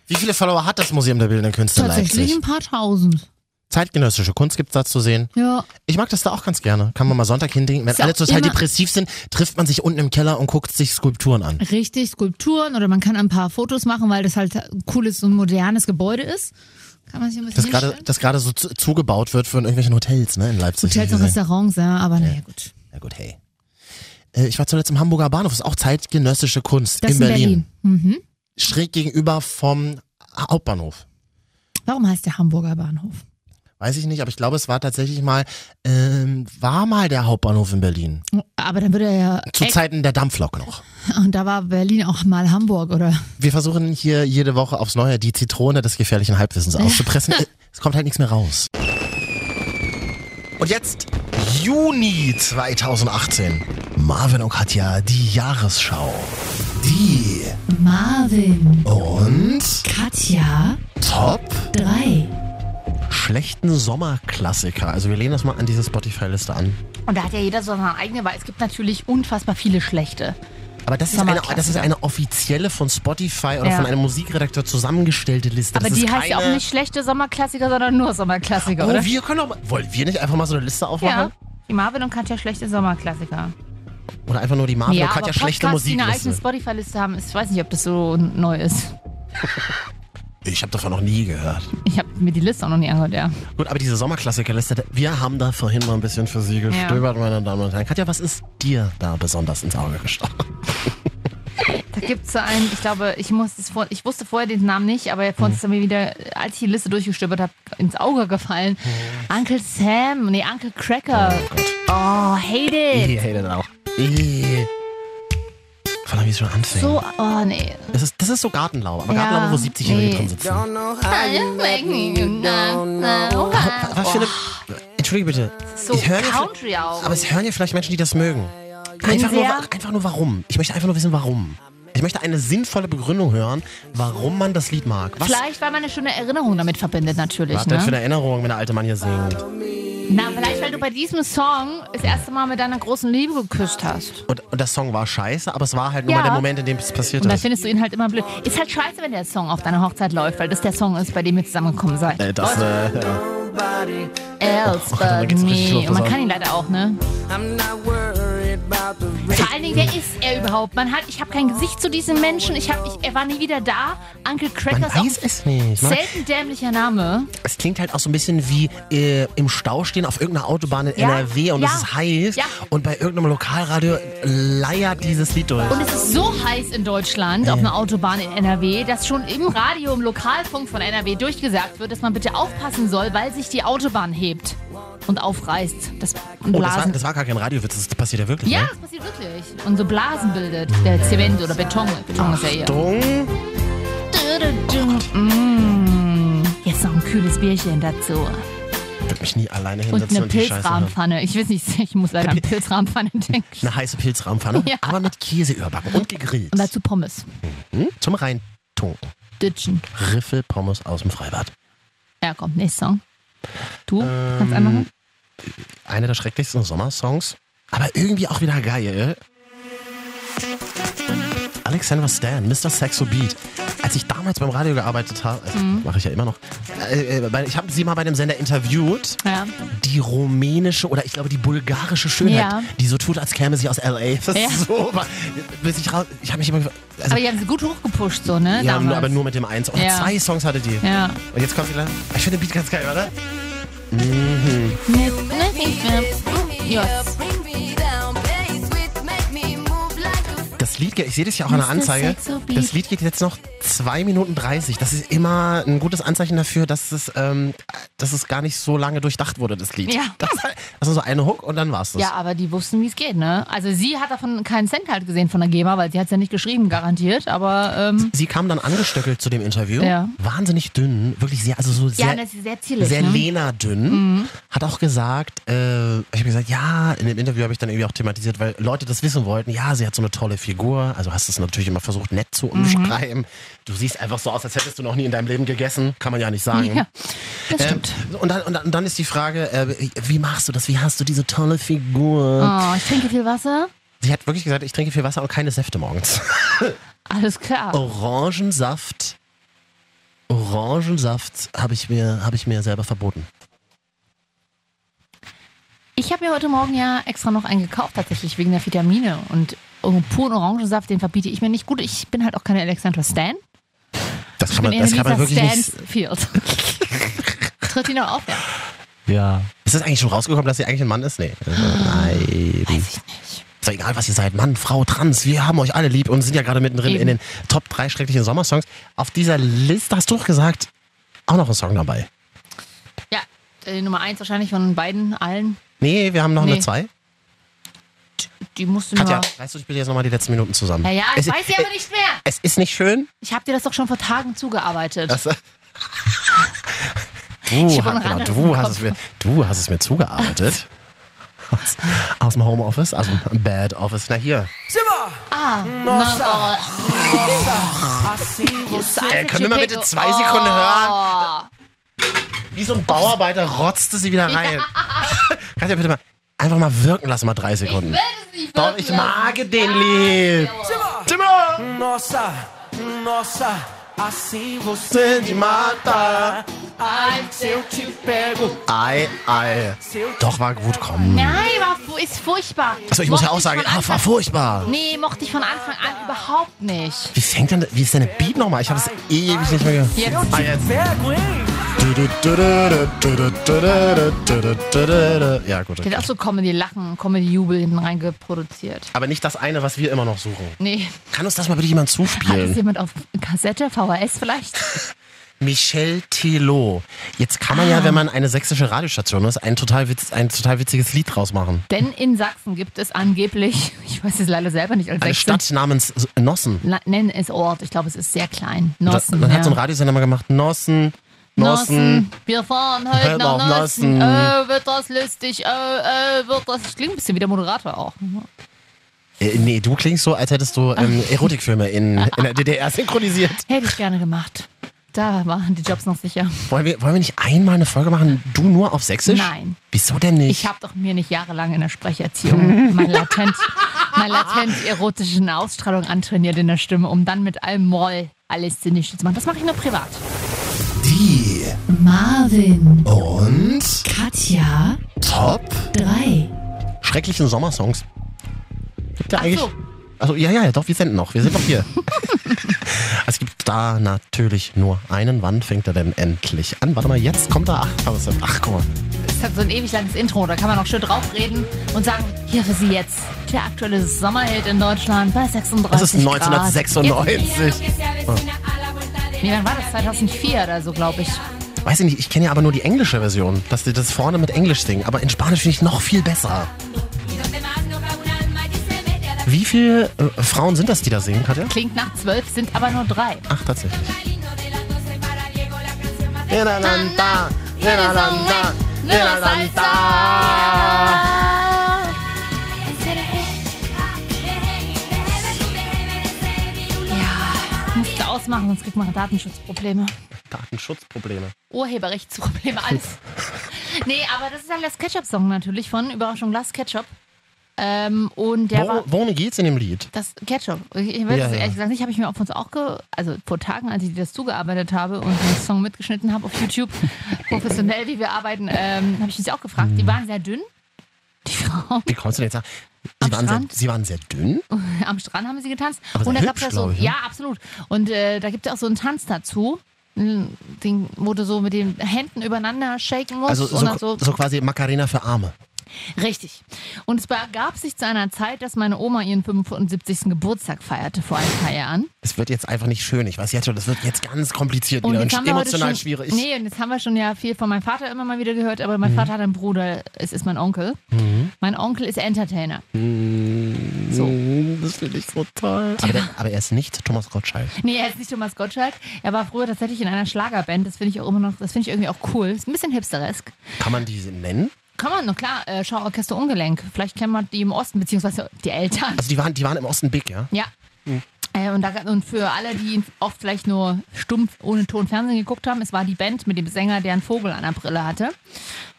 Speaker 3: Wie viele Follower hat das Museum der Bildenden Künste
Speaker 2: Tatsächlich
Speaker 3: Leipzig?
Speaker 2: ein paar tausend.
Speaker 3: Zeitgenössische Kunst gibt's da zu sehen.
Speaker 2: Ja.
Speaker 3: Ich mag das da auch ganz gerne. Kann man mal Sonntag hinlegen. Wenn
Speaker 2: Ist
Speaker 3: alle total depressiv sind, trifft man sich unten im Keller und guckt sich Skulpturen an.
Speaker 2: Richtig, Skulpturen oder man kann ein paar Fotos machen, weil das halt ein cooles und modernes Gebäude ist. Kann man sich ein bisschen
Speaker 3: Das gerade, das gerade so zu, zugebaut wird von irgendwelchen Hotels, ne, in Leipzig.
Speaker 2: Hotels und. Restaurants, ja, aber naja, gut.
Speaker 3: Ja gut, hey. Äh, Ich war zuletzt im Hamburger Bahnhof, das ist auch zeitgenössische Kunst
Speaker 2: Das
Speaker 3: in Berlin.
Speaker 2: Berlin. Mhm.
Speaker 3: Schräg gegenüber vom Hauptbahnhof.
Speaker 2: Warum heißt der Hamburger Bahnhof?
Speaker 3: Weiß ich nicht, aber ich glaube, es war tatsächlich mal, ähm, war mal der Hauptbahnhof in Berlin.
Speaker 2: Aber dann würde er ja.
Speaker 3: Zu Zeiten der Dampflok noch.
Speaker 2: Und da war Berlin auch mal Hamburg, oder?
Speaker 3: Wir versuchen hier jede Woche aufs Neue die Zitrone des gefährlichen Halbwissens auszupressen. es kommt halt nichts mehr raus. Und jetzt Juni 2018. Marvin und Katja, die Jahresschau. Die
Speaker 2: Marvin.
Speaker 3: und
Speaker 2: Katja.
Speaker 3: Top
Speaker 2: 3.
Speaker 3: schlechten Sommerklassiker. Also wir lehnen das mal an diese Spotify-Liste an.
Speaker 2: Und da hat ja jeder so seine eigene, weil es gibt natürlich unfassbar viele schlechte.
Speaker 3: Aber das ist, eine, das ist eine offizielle von Spotify oder
Speaker 2: Ja.
Speaker 3: von einem Musikredakteur zusammengestellte Liste.
Speaker 2: Aber
Speaker 3: das
Speaker 2: die heißt ja auch nicht schlechte Sommerklassiker, sondern nur Sommerklassiker,
Speaker 3: Oh,
Speaker 2: oder?
Speaker 3: wir können mal, wollen wir nicht einfach mal so eine Liste aufmachen?
Speaker 2: Ja. Die Marvin und Katja schlechte Sommerklassiker.
Speaker 3: Oder einfach nur die Marvin
Speaker 2: ja,
Speaker 3: und Katja schlechte
Speaker 2: Podcasts, die eine eigene? Spotify-Liste haben, ist, ich weiß nicht, ob das so neu ist.
Speaker 3: Ich habe davon noch nie gehört.
Speaker 2: Ich habe mir die Liste auch noch nie angehört, ja.
Speaker 3: Gut, aber diese Sommerklassikerliste, wir haben da vorhin mal ein bisschen für Sie gestöbert, meine Damen und Herren. Katja, was ist dir da besonders ins Auge gestochen?
Speaker 2: Da gibt es so einen, ich glaube, ich, muss vor, ich wusste vorher den Namen nicht, aber vorhin ist er mir wieder, als ich die Liste durchgestöbert habe, ins Auge gefallen. Uncle Sam, nee, Uncle Cracker. Oh, hate it.
Speaker 3: Ich hate it auch. Ih. Vor allem, wie es schon anfängt.
Speaker 2: So, oh nee.
Speaker 3: Das ist, das ist so Gartenlaube, aber
Speaker 2: Ja,
Speaker 3: Gartenlaube, wo 70-Jährige
Speaker 2: nee.
Speaker 3: drin sitzen.
Speaker 2: Oh,
Speaker 3: Was für eine, Entschuldige bitte.
Speaker 2: So
Speaker 3: Ich höre
Speaker 2: Country auch.
Speaker 3: Aber es hören ja vielleicht Menschen, die das mögen. Einfach nur, einfach nur warum. Ich möchte einfach nur wissen, warum. Ich möchte eine sinnvolle Begründung hören, warum man das Lied mag. Was,
Speaker 2: Vielleicht, weil man eine schöne Erinnerung damit verbindet, natürlich.
Speaker 3: was denn für eine
Speaker 2: Ne?
Speaker 3: Erinnerung, wenn der alte Mann hier singt?
Speaker 2: Na, vielleicht, weil du bei diesem Song das erste Mal mit deiner großen Liebe geküsst hast.
Speaker 3: Und, und der Song war scheiße, aber es war halt nur
Speaker 2: Ja.
Speaker 3: mal der Moment, in dem es passiert
Speaker 2: Und dann
Speaker 3: ist.
Speaker 2: findest du ihn halt immer blöd. Ist halt scheiße, wenn der Song auf deiner Hochzeit läuft, weil das der Song ist, bei dem ihr zusammengekommen seid.
Speaker 3: Äh, das, äh, ja.
Speaker 2: Else
Speaker 3: Oh, dann
Speaker 2: but
Speaker 3: geht's richtig
Speaker 2: me. Und man kann ihn leider auch, ne? Vor allen Dingen, wer ist er überhaupt? Man hat, ich habe kein Gesicht zu diesem Menschen. Ich hab, ich, er war nie wieder da. Uncle Crackers.
Speaker 3: Man weiß
Speaker 2: auch
Speaker 3: es nicht. Man,
Speaker 2: Selten dämlicher Name.
Speaker 3: es klingt halt auch so ein bisschen wie äh, im Stau stehen auf irgendeiner Autobahn in
Speaker 2: Ja,
Speaker 3: NRW und
Speaker 2: ja,
Speaker 3: es ist heiß
Speaker 2: ja.
Speaker 3: und bei irgendeinem Lokalradio leiert dieses Lied durch.
Speaker 2: Und es ist so heiß in Deutschland auf einer Autobahn in NRW, dass schon im Radio, im Lokalfunk von NRW durchgesagt wird, dass man bitte aufpassen soll, weil sich die Autobahn hebt und aufreißt. Das, und
Speaker 3: Oh, das war, das war gar kein Radiowitz, das passiert ja wirklich.
Speaker 2: ja,
Speaker 3: ne?
Speaker 2: das passiert wirklich. Und so Blasen bildet der Zement oder Beton. Beton ist ja eher.
Speaker 3: Achtung.
Speaker 2: Mm. Jetzt noch ein kühles Bierchen dazu.
Speaker 3: Ich würde mich nie alleine
Speaker 2: Und
Speaker 3: hinsetzen
Speaker 2: eine
Speaker 3: und, hören.
Speaker 2: Pilzrahmenpfanne. Ich weiß nicht, ich muss leider an Pilzrahmenpfanne denken.
Speaker 3: Eine heiße Pilzrahmenpfanne,
Speaker 2: Ja.
Speaker 3: aber mit Käse überbacken und gegrillt.
Speaker 2: Und dazu Pommes.
Speaker 3: Hm? Zum Reintunken.
Speaker 2: Ditchen.
Speaker 3: Riffelpommes aus dem Freibad.
Speaker 2: Ja, komm, nächster Song. Du
Speaker 3: Ähm,
Speaker 2: kannst einmal.
Speaker 3: Einer der schrecklichsten Sommersongs, aber irgendwie auch wieder geil. Alexander Stan, Mr. Saxo Beat. Als ich damals beim Radio gearbeitet habe, also
Speaker 2: Mhm.
Speaker 3: mache ich ja immer noch, äh, äh, ich habe sie mal bei dem Sender interviewt.
Speaker 2: Ja.
Speaker 3: Die rumänische oder ich glaube die bulgarische Schönheit,
Speaker 2: Ja.
Speaker 3: die so tut, als käme sie aus L.A. Das
Speaker 2: Ja.
Speaker 3: ist so, bis ich raus, ich habe mich immer, also,
Speaker 2: aber die haben sie gut hochgepusht, so, ne?
Speaker 3: ja, nur, aber nur mit dem eins. Oder zwei Songs hatte die.
Speaker 2: Ja.
Speaker 3: Und jetzt kommt sie gleich. Ich finde den Beat ganz geil, oder? Mhm.
Speaker 2: Ja.
Speaker 3: Das Lied, ich sehe das ja auch an der. Anzeige. Das Lied geht jetzt noch 2 Minuten 30. Das ist immer ein gutes Anzeichen dafür, dass es, ähm, dass es gar nicht so lange durchdacht wurde, das Lied.
Speaker 2: Ja.
Speaker 3: Das, ist so eine Hook und dann war's das.
Speaker 2: Ja, aber die wussten, wie es geht, ne? Also sie hat davon keinen Cent halt gesehen von der GEMA, weil sie hat es ja nicht geschrieben, garantiert, aber ähm,
Speaker 3: Sie kam dann angestöckelt zu dem Interview.
Speaker 2: Ja.
Speaker 3: Wahnsinnig dünn, wirklich sehr, also so sehr,
Speaker 2: ja, sehr zierlich,
Speaker 3: sehr
Speaker 2: ne?
Speaker 3: Lena-dünn.
Speaker 2: Mhm.
Speaker 3: Hat auch gesagt, äh, ich habe gesagt, ja, in dem Interview habe ich dann irgendwie auch thematisiert, weil Leute das wissen wollten. Ja, sie hat so eine tolle Figur. Also hast du es natürlich immer versucht, nett zu
Speaker 2: Mhm.
Speaker 3: umschreiben. Du siehst einfach so aus, als hättest du noch nie in deinem Leben gegessen. Kann man ja nicht sagen.
Speaker 2: Ja, das stimmt.
Speaker 3: Ähm, und, dann, und, dann, und dann ist die Frage, äh, wie machst du das? Wie hast du diese tolle Figur?
Speaker 2: Oh, ich trinke viel Wasser.
Speaker 3: Sie hat wirklich gesagt, ich trinke viel Wasser und keine Säfte morgens.
Speaker 2: Alles klar.
Speaker 3: Orangensaft. Orangensaft habe ich, mir- hab ich mir selber verboten.
Speaker 2: Ich habe mir heute Morgen ja extra noch einen gekauft, tatsächlich wegen der Vitamine. Und puren Orangensaft, den verbiete ich mir nicht. Gut, ich bin halt auch keine Alexandra Stan.
Speaker 3: Das kann man, das
Speaker 2: eher
Speaker 3: kann man
Speaker 2: Lisa
Speaker 3: wirklich nicht.
Speaker 2: Stansfield. Tritt die noch auf, ja?
Speaker 3: Ja. Ist das eigentlich schon rausgekommen, dass sie eigentlich ein Mann ist? Nee. Nein. Weiß ich nicht. Ist doch egal, was ihr seid. Mann, Frau, Trans, wir haben euch alle lieb und sind ja gerade mittendrin
Speaker 2: Eben.
Speaker 3: in den Top 3 schrecklichen Sommersongs. Auf dieser Liste hast du doch gesagt, auch noch ein Song dabei.
Speaker 2: Ja, äh, Nummer eins wahrscheinlich von beiden, allen.
Speaker 3: Nee, wir haben noch
Speaker 2: Nee.
Speaker 3: eine 2.
Speaker 2: Die musst du nur...
Speaker 3: Katja, reißt du dich bitte jetzt nochmal die letzten Minuten zusammen.
Speaker 2: Ja, ja, ich
Speaker 3: es,
Speaker 2: weiß sie aber nicht mehr.
Speaker 3: Es ist nicht schön.
Speaker 2: Ich habe dir das doch schon vor Tagen zugearbeitet.
Speaker 3: Das, du,
Speaker 2: Ich noch
Speaker 3: genau, du,
Speaker 2: im
Speaker 3: hast es mir, du hast es mir zugearbeitet. Aus, aus dem Homeoffice, aus dem Bad Office. Na hier.
Speaker 2: Ah,
Speaker 8: Nossa.
Speaker 3: Äh, können wir mal bitte zwei Sekunden hören? Wie so ein Bauarbeiter rotzte sie wieder rein. Kannst du bitte mal einfach mal wirken lassen, mal drei Sekunden. Doch, ich mag den Lied. Timmer!
Speaker 8: Nossa, nossa, assim você me mata. Ai, se eu te pego.
Speaker 3: Ei, ei. Doch, war gut, komm.
Speaker 2: Nein, war, fu- ist furchtbar.
Speaker 3: Achso, ich muss ja auch sagen, ah, war furchtbar.
Speaker 2: Nee, mochte ich von Anfang an überhaupt nicht.
Speaker 3: Wie fängt denn, wie ist denn der Beat nochmal? Ich habe es ewig nicht mehr gehört.
Speaker 2: Jetzt.
Speaker 3: Ah, jetzt. Ja, gut.
Speaker 2: Der hat auch so Comedy-Lachen, Comedy-Jubel hinten reingeproduziert.
Speaker 3: Aber nicht das eine, was wir immer noch suchen.
Speaker 2: Nee.
Speaker 3: Kann uns das mal bitte jemand
Speaker 2: Hat es
Speaker 3: zuspielen?
Speaker 2: jemand auf Kassette, VHS vielleicht?
Speaker 3: Michel Thelo. Jetzt kann man
Speaker 2: Ah.
Speaker 3: ja, wenn man eine sächsische Radiostation ist, ein total, witz, ein total witziges Lied draus machen.
Speaker 2: Denn in Sachsen gibt es angeblich, ich weiß es leider selber nicht als
Speaker 3: Eine
Speaker 2: Sächsin,
Speaker 3: Stadt namens Nossen.
Speaker 2: La- nennen es Ort. Ich glaube, es ist sehr klein.
Speaker 3: Und da-
Speaker 2: Nossen.
Speaker 3: Dann
Speaker 2: ja.
Speaker 3: hat so ein Radiosender mal gemacht, Nossen, Nossen.
Speaker 2: Wir fahren heute nach
Speaker 3: nach
Speaker 2: Nossen.
Speaker 3: Nossen.
Speaker 2: Oh, wird das lustig. Oh, oh, wird das. Ich klinge ein bisschen wie der Moderator auch.
Speaker 3: Äh, nee, du klingst so, als hättest du ähm, Erotikfilme in, in der DDR synchronisiert.
Speaker 2: Hätte ich gerne gemacht. Da waren die Jobs noch sicher.
Speaker 3: Wollen wir, wollen wir nicht einmal eine Folge machen, du nur auf Sächsisch?
Speaker 2: Nein.
Speaker 3: Wieso denn nicht?
Speaker 2: Ich habe doch mir nicht jahrelang in der Sprecherziehung meine latent, meine latent erotischen Ausstrahlung antrainiert in der Stimme, um dann mit allem Moll alles zunichte zu machen. Das mache ich nur privat.
Speaker 3: Die
Speaker 6: Marvin
Speaker 3: und
Speaker 6: Katja
Speaker 3: Top
Speaker 6: 3.
Speaker 3: schrecklichen Sommersongs. Gibt ja
Speaker 2: Ach
Speaker 3: eigentlich.
Speaker 2: so.
Speaker 3: Also ja, ja, doch, wir senden noch. Wir sind noch hier. es gibt da natürlich nur einen. Wann fängt er denn endlich an? Warte mal, jetzt kommt er. Ach, ist ach guck mal.
Speaker 2: Das hat so ein ewig langes Intro, da kann man auch schön draufreden und sagen, hier für Sie jetzt der aktuelle Sommerhit in Deutschland bei 36
Speaker 3: Das ist
Speaker 2: Grad.
Speaker 3: 1996. Oh.
Speaker 2: Nee, wann war das? 2004 oder so, glaube ich.
Speaker 3: Weiß ich nicht, ich kenne ja aber nur die englische Version, dass die das vorne mit Englisch singen. Aber in Spanisch finde ich noch viel besser. Wie viele äh, Frauen sind das, die da singen, Katja?
Speaker 2: Klingt nach zwölf, sind aber nur drei.
Speaker 3: Ach, tatsächlich. Ineinander, ineinander, ineinander.
Speaker 2: Ja, du ausmachen, sonst kriegt man Datenschutzprobleme.
Speaker 3: Datenschutzprobleme.
Speaker 2: Urheberrechtsprobleme, alles. nee, aber das ist ja Last Ketchup-Song natürlich von Überraschung Last Ketchup. Ähm, und der
Speaker 3: Wo,
Speaker 2: war.
Speaker 3: worum geht's in dem Lied?
Speaker 2: Das Ketchup. Ich weiß
Speaker 3: Ja,
Speaker 2: es
Speaker 3: ja.
Speaker 2: ehrlich gesagt nicht, habe ich mir auf uns auch, ge also vor Tagen, als ich dir das zugearbeitet habe und den Song mitgeschnitten habe auf YouTube, professionell, wie wir arbeiten, ähm, habe ich mich auch gefragt. Die waren sehr dünn, die Frauen.
Speaker 3: Wie kommst du denn jetzt sagen?
Speaker 2: Am
Speaker 3: Sie waren, sehr? Sie waren sehr dünn?
Speaker 2: Am Strand haben sie getanzt.
Speaker 3: Aber
Speaker 2: und da ja
Speaker 3: hübsch,
Speaker 2: so,
Speaker 3: ich, ne?
Speaker 2: ja, absolut. Und äh, da gibt es auch so einen Tanz dazu. ein Ding, wo du so mit den Händen übereinander shaken musst.
Speaker 3: Also so,
Speaker 2: so,
Speaker 3: so quasi Macarena für Arme.
Speaker 2: Richtig. Und es begab sich zu einer Zeit, dass meine Oma ihren 75. Geburtstag feierte vor ein paar Jahren.
Speaker 3: Es wird jetzt einfach nicht schön. Ich weiß jetzt schon, das wird jetzt ganz kompliziert und
Speaker 2: heute
Speaker 3: emotional
Speaker 2: schon,
Speaker 3: schwierig.
Speaker 2: Nee, und jetzt haben wir schon ja viel von meinem Vater immer mal wieder gehört, aber mein
Speaker 3: Mhm.
Speaker 2: Vater hat einen Bruder, es ist mein Onkel.
Speaker 3: Mhm.
Speaker 2: Mein Onkel ist Entertainer.
Speaker 3: So. Das finde ich so toll. Aber, der, aber er ist nicht Thomas Gottschalk.
Speaker 2: Nee, er ist nicht Thomas Gottschalk. Er war früher tatsächlich in einer Schlagerband. Das finde ich auch immer noch, das finde ich irgendwie auch cool. Ist ein bisschen hipsteresk.
Speaker 3: Kann man diese nennen?
Speaker 2: Kann man, noch klar, äh, Schauorchester Ungelenk. Vielleicht kennt man die im Osten, beziehungsweise die Eltern.
Speaker 3: Also die waren, die waren im Osten big, ja?
Speaker 2: Ja. Äh, und, da, und für alle, die oft vielleicht nur stumpf ohne Ton Fernsehen geguckt haben, es war die Band mit dem Sänger, der einen Vogel an der Brille hatte.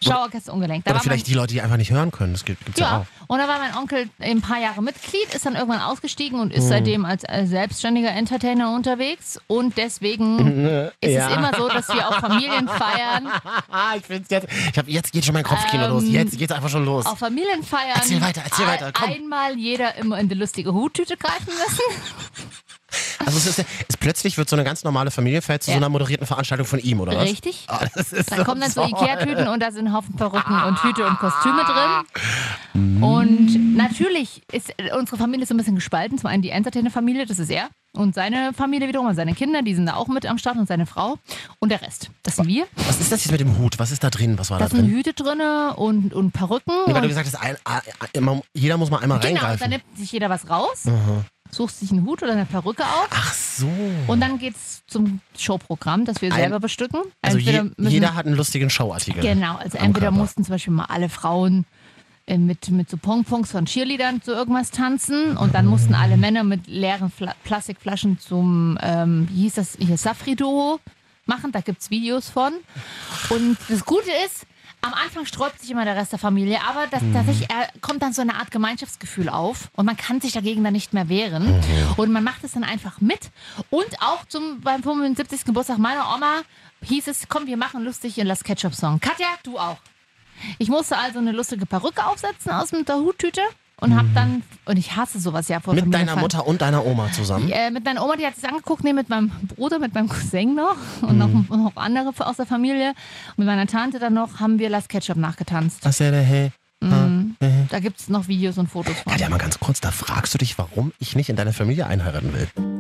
Speaker 2: Schauorchester Ungelenk. Da
Speaker 3: Oder vielleicht die Leute, die einfach nicht hören können. Das gibt es ja. auch.
Speaker 2: und da war mein Onkel ein paar Jahre Mitglied, ist dann irgendwann ausgestiegen und ist
Speaker 3: Mhm.
Speaker 2: seitdem als äh, selbstständiger Entertainer unterwegs. Und deswegen ist
Speaker 3: Ja.
Speaker 2: es immer so, dass wir auf Familienfeiern
Speaker 3: ich find's jetzt, ich hab, jetzt geht schon mein Kopfkino
Speaker 2: Ähm,
Speaker 3: los. Jetzt geht's einfach schon los.
Speaker 2: auf Familienfeiern
Speaker 3: Erzähl weiter, erzähl weiter, komm.
Speaker 2: einmal jeder immer in die lustige Huttüte greifen müssen.
Speaker 3: Also es ist, es, plötzlich wird so eine ganz normale Familienfeier zu
Speaker 2: Ja.
Speaker 3: so einer moderierten Veranstaltung von ihm, oder was?
Speaker 2: Richtig.
Speaker 3: Ah, das ist
Speaker 2: Da kommen dann so. Ikea-Tüten und da sind ein Haufen Perücken und Tüte und Kostüme drin. Und natürlich ist unsere Familie so ein bisschen gespalten. Zum einen die Entertainer-Familie, das ist er. Und seine Familie wiederum, also seine Kinder, die sind da auch mit am Start und seine Frau. Und der Rest. Das sind wir.
Speaker 3: Was ist das jetzt mit dem Hut? Was ist da drin? Was war
Speaker 2: Da
Speaker 3: da
Speaker 2: sind
Speaker 3: drin?
Speaker 2: Hüte drinne und, und Perücken.
Speaker 3: Nee, weil du
Speaker 2: und,
Speaker 3: gesagt hast, ein, ein, immer, jeder muss mal einmal
Speaker 2: genau, und dann
Speaker 3: reingreifen.
Speaker 2: nimmt sich jeder was raus,
Speaker 3: Aha.
Speaker 2: Sucht sich einen Hut oder eine Perücke auf.
Speaker 3: Ach so.
Speaker 2: Und dann geht's zum Showprogramm, das wir
Speaker 3: Ein-
Speaker 2: selber bestücken.
Speaker 3: Also je,
Speaker 2: müssen-
Speaker 3: jeder hat einen lustigen Showartikel.
Speaker 2: Genau, also entweder
Speaker 3: Körper.
Speaker 2: mussten zum Beispiel mal alle Frauen äh, mit, mit so Pongpongs von Cheerleadern zu irgendwas tanzen und dann mussten alle Männer mit leeren Fla Plastikflaschen zum, ähm, wie hieß das, hier Safrido machen, da gibt's Videos von. Und das Gute ist, am Anfang sträubt sich immer der Rest der Familie, aber das,
Speaker 3: Mhm.
Speaker 2: tatsächlich kommt dann so eine Art Gemeinschaftsgefühl auf und man kann sich dagegen dann nicht mehr wehren.
Speaker 3: Mhm.
Speaker 2: Und man macht es dann einfach mit. Und auch zum, beim 75. Geburtstag meiner Oma hieß es, komm, wir machen lustig in Las Ketchup-Song. Katja, du auch. Ich musste also eine lustige Perücke aufsetzen aus der Huttüte und hab dann, und ich hasse sowas ja vor
Speaker 3: Mhm. Mit deiner
Speaker 2: Familienfeiern.
Speaker 3: Mutter und deiner Oma zusammen?
Speaker 2: Äh, mit meiner Oma, die hat sich angeguckt, nee, mit meinem Bruder, mit meinem Cousin noch und noch,
Speaker 3: Mhm.
Speaker 2: und noch andere aus der Familie. Und mit meiner Tante dann noch haben wir Las Ketchup nachgetanzt.
Speaker 3: Was ja hey.
Speaker 2: Mhm. Da gibt es noch Videos und Fotos von.
Speaker 3: Katja, mal ganz kurz, da fragst du dich, warum ich nicht in deine Familie einheiraten will.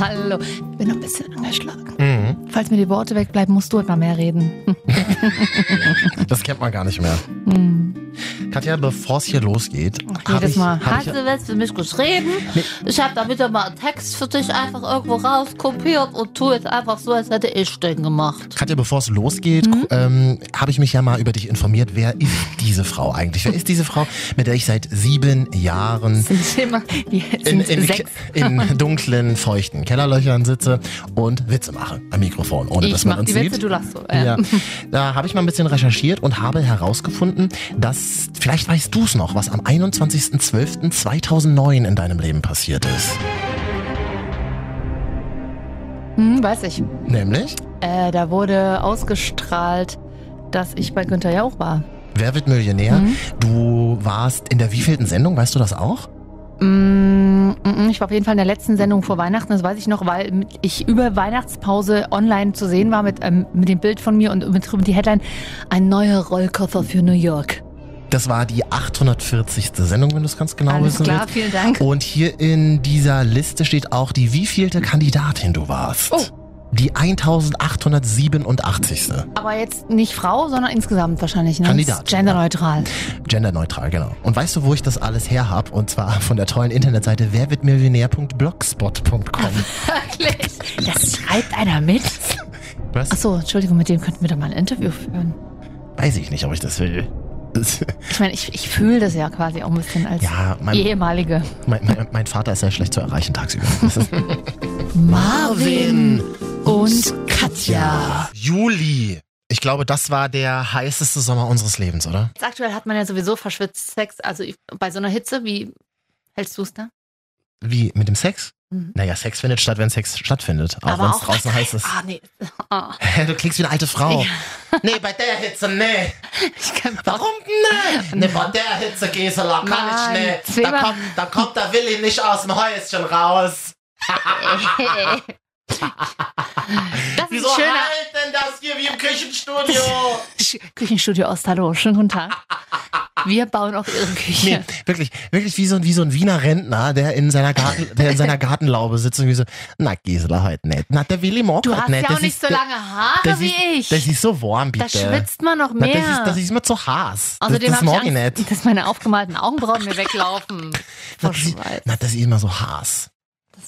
Speaker 2: Hallo, ich bin noch ein bisschen angeschlagen.
Speaker 3: Mhm.
Speaker 2: Falls mir die Worte wegbleiben, musst du etwa mehr reden.
Speaker 3: Das kennt man gar nicht mehr.
Speaker 2: Hm.
Speaker 3: Katja, bevor es hier losgeht,
Speaker 2: Jedes
Speaker 3: ich,
Speaker 2: Mal.
Speaker 17: Hast
Speaker 3: ich,
Speaker 17: du was für mich geschrieben? Ich habe da wieder mal einen Text für dich einfach irgendwo rauskopiert und tu jetzt einfach so, als hätte ich den gemacht.
Speaker 3: Katja, bevor es losgeht,
Speaker 2: Mhm.
Speaker 3: ähm, habe ich mich ja mal über dich informiert. Wer ist diese Frau eigentlich? Wer ist diese Frau, mit der ich seit sieben Jahren
Speaker 2: Sind immer, die
Speaker 3: in,
Speaker 2: sind
Speaker 3: in,
Speaker 2: sechs.
Speaker 3: in dunklen, feuchten Kellerlöchern sitze und Witze mache am Mikrofon, ohne
Speaker 2: Ich
Speaker 3: dass man
Speaker 2: mach
Speaker 3: uns
Speaker 2: die
Speaker 3: sieht.
Speaker 2: Witze, du lachst so. Ja.
Speaker 3: Ja. Da habe ich mal ein bisschen recherchiert und habe herausgefunden, dass, vielleicht weißt du es noch, was am 21.12.2009 in deinem Leben passiert ist.
Speaker 2: Hm, weiß ich.
Speaker 3: Nämlich?
Speaker 2: Äh, da wurde ausgestrahlt dass ich bei Günther Jauch war.
Speaker 3: Wer wird Millionär?
Speaker 2: Mhm.
Speaker 3: Du warst in der wievielten Sendung, weißt du das auch?
Speaker 2: Mm, mm, Ich war auf jeden Fall in der letzten Sendung vor Weihnachten, das weiß ich noch, weil ich über Weihnachtspause online zu sehen war mit, ähm, mit dem Bild von mir und mit drüben die Headline Ein neuer Rollkoffer für New York.
Speaker 3: Das war die 840. Sendung, wenn du es ganz genau
Speaker 2: Alles
Speaker 3: wissen
Speaker 2: klar,
Speaker 3: willst.
Speaker 2: vielen Dank.
Speaker 3: Und hier in dieser Liste steht auch die wievielte Kandidatin du warst.
Speaker 2: Oh.
Speaker 3: Die 1887.
Speaker 2: Aber jetzt nicht Frau, sondern insgesamt wahrscheinlich, ne?
Speaker 3: Kandidat.
Speaker 2: Genderneutral.
Speaker 3: Genderneutral, genau. Und weißt du, wo ich das alles her hab? Und zwar von der tollen Internetseite werwirdmillionär.blogspot.com.
Speaker 2: Wirklich? Das schreibt einer mit?
Speaker 3: Was?
Speaker 2: Achso, Entschuldigung, mit dem könnten wir doch mal ein Interview führen.
Speaker 3: Weiß ich nicht, ob ich das will.
Speaker 2: Ich meine, ich, ich fühle das ja quasi auch ein bisschen als
Speaker 3: Ja, mein-
Speaker 2: ehemalige.
Speaker 3: Mein, mein, mein Vater ist sehr schlecht zu erreichen tagsüber.
Speaker 2: Marvin und Katja.
Speaker 3: Juli. Ich glaube, das war der heißeste Sommer unseres Lebens, oder?
Speaker 2: Jetzt aktuell hat man ja sowieso verschwitzt Sex. Also ich- bei so einer Hitze, wie hältst du es da?
Speaker 3: Wie, mit dem Sex?
Speaker 2: Mhm.
Speaker 3: Naja, Sex findet statt, wenn Sex stattfindet. Auch wenn es draußen heiß ist.
Speaker 2: Ah, nee. Ah.
Speaker 3: Du klingst wie eine alte Frau. Nee, bei der Hitze, nee. Warum nee? Nee, bei der Hitze, Gisela, kann
Speaker 2: Mann,
Speaker 3: ich nicht. Da kommt, da kommt der Willi nicht aus dem Häuschen raus.
Speaker 2: Das
Speaker 3: Wieso
Speaker 2: ist schöner
Speaker 3: halt denn das hier wie im Küchenstudio?
Speaker 2: Küchenstudio Ost. Hallo, schönen guten Tag. Wir bauen auch Ihre Küche.
Speaker 3: Nee, wirklich, wirklich wie so, ein, wie so ein Wiener Rentner, der in seiner Garten, der in seiner Gartenlaube sitzt und wie so, na Gisela, heute nicht. Na, der Willi mag
Speaker 2: Du hast
Speaker 3: nicht.
Speaker 2: ja auch
Speaker 3: Das
Speaker 2: nicht
Speaker 3: ist-
Speaker 2: so lange Haare
Speaker 3: das
Speaker 2: wie
Speaker 3: ist,
Speaker 2: ich.
Speaker 3: Das ist so warm, bitte.
Speaker 2: Da schwitzt man noch
Speaker 3: Na,
Speaker 2: mehr.
Speaker 3: das, ist, das ist mir zu heiß.
Speaker 2: Außerdem
Speaker 3: das, das mag
Speaker 2: ich Angst,
Speaker 3: nicht.
Speaker 2: dass meine aufgemalten Augenbrauen mir weglaufen. Vor Schweiß.
Speaker 3: Na, das ist immer so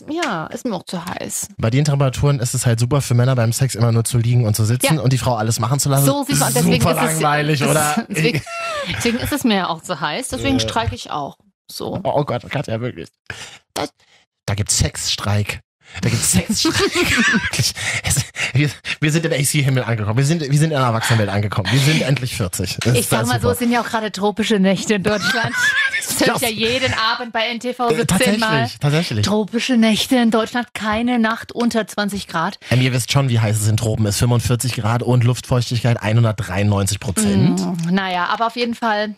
Speaker 3: heiß.
Speaker 2: Ja, ist mir auch zu heiß.
Speaker 3: Bei den Temperaturen ist es halt super für Männer beim Sex immer nur zu liegen und zu sitzen
Speaker 2: Ja.
Speaker 3: und die Frau alles machen zu lassen.
Speaker 2: So sieht man. Deswegen
Speaker 3: super
Speaker 2: ist es,
Speaker 3: langweilig, oder?
Speaker 2: Deswegen, deswegen ist es mir ja auch zu heiß. Deswegen
Speaker 3: Äh.
Speaker 2: streike ich auch. So.
Speaker 3: Oh Gott, Katja, wirklich. Das, da gibt's Sexstreik. Da. Wirklich. Es- wir, wir sind in AC-Himmel angekommen. Wir sind, wir sind in der Erwachsenenwelt angekommen. Wir sind endlich 40. Das
Speaker 2: Ich sag mal so,
Speaker 3: super.
Speaker 2: es sind ja auch gerade tropische Nächte in Deutschland. Das höre ich ja jeden Abend bei NTV
Speaker 3: Äh,
Speaker 2: 17
Speaker 3: tatsächlich,
Speaker 2: Mal.
Speaker 3: tatsächlich.
Speaker 2: Tropische Nächte in Deutschland, keine Nacht unter 20 Grad.
Speaker 3: Ähm, ihr wisst schon, wie heiß es in Tropen ist. 45 Grad und Luftfeuchtigkeit 193 Prozent.
Speaker 2: Mm, naja, aber auf jeden Fall,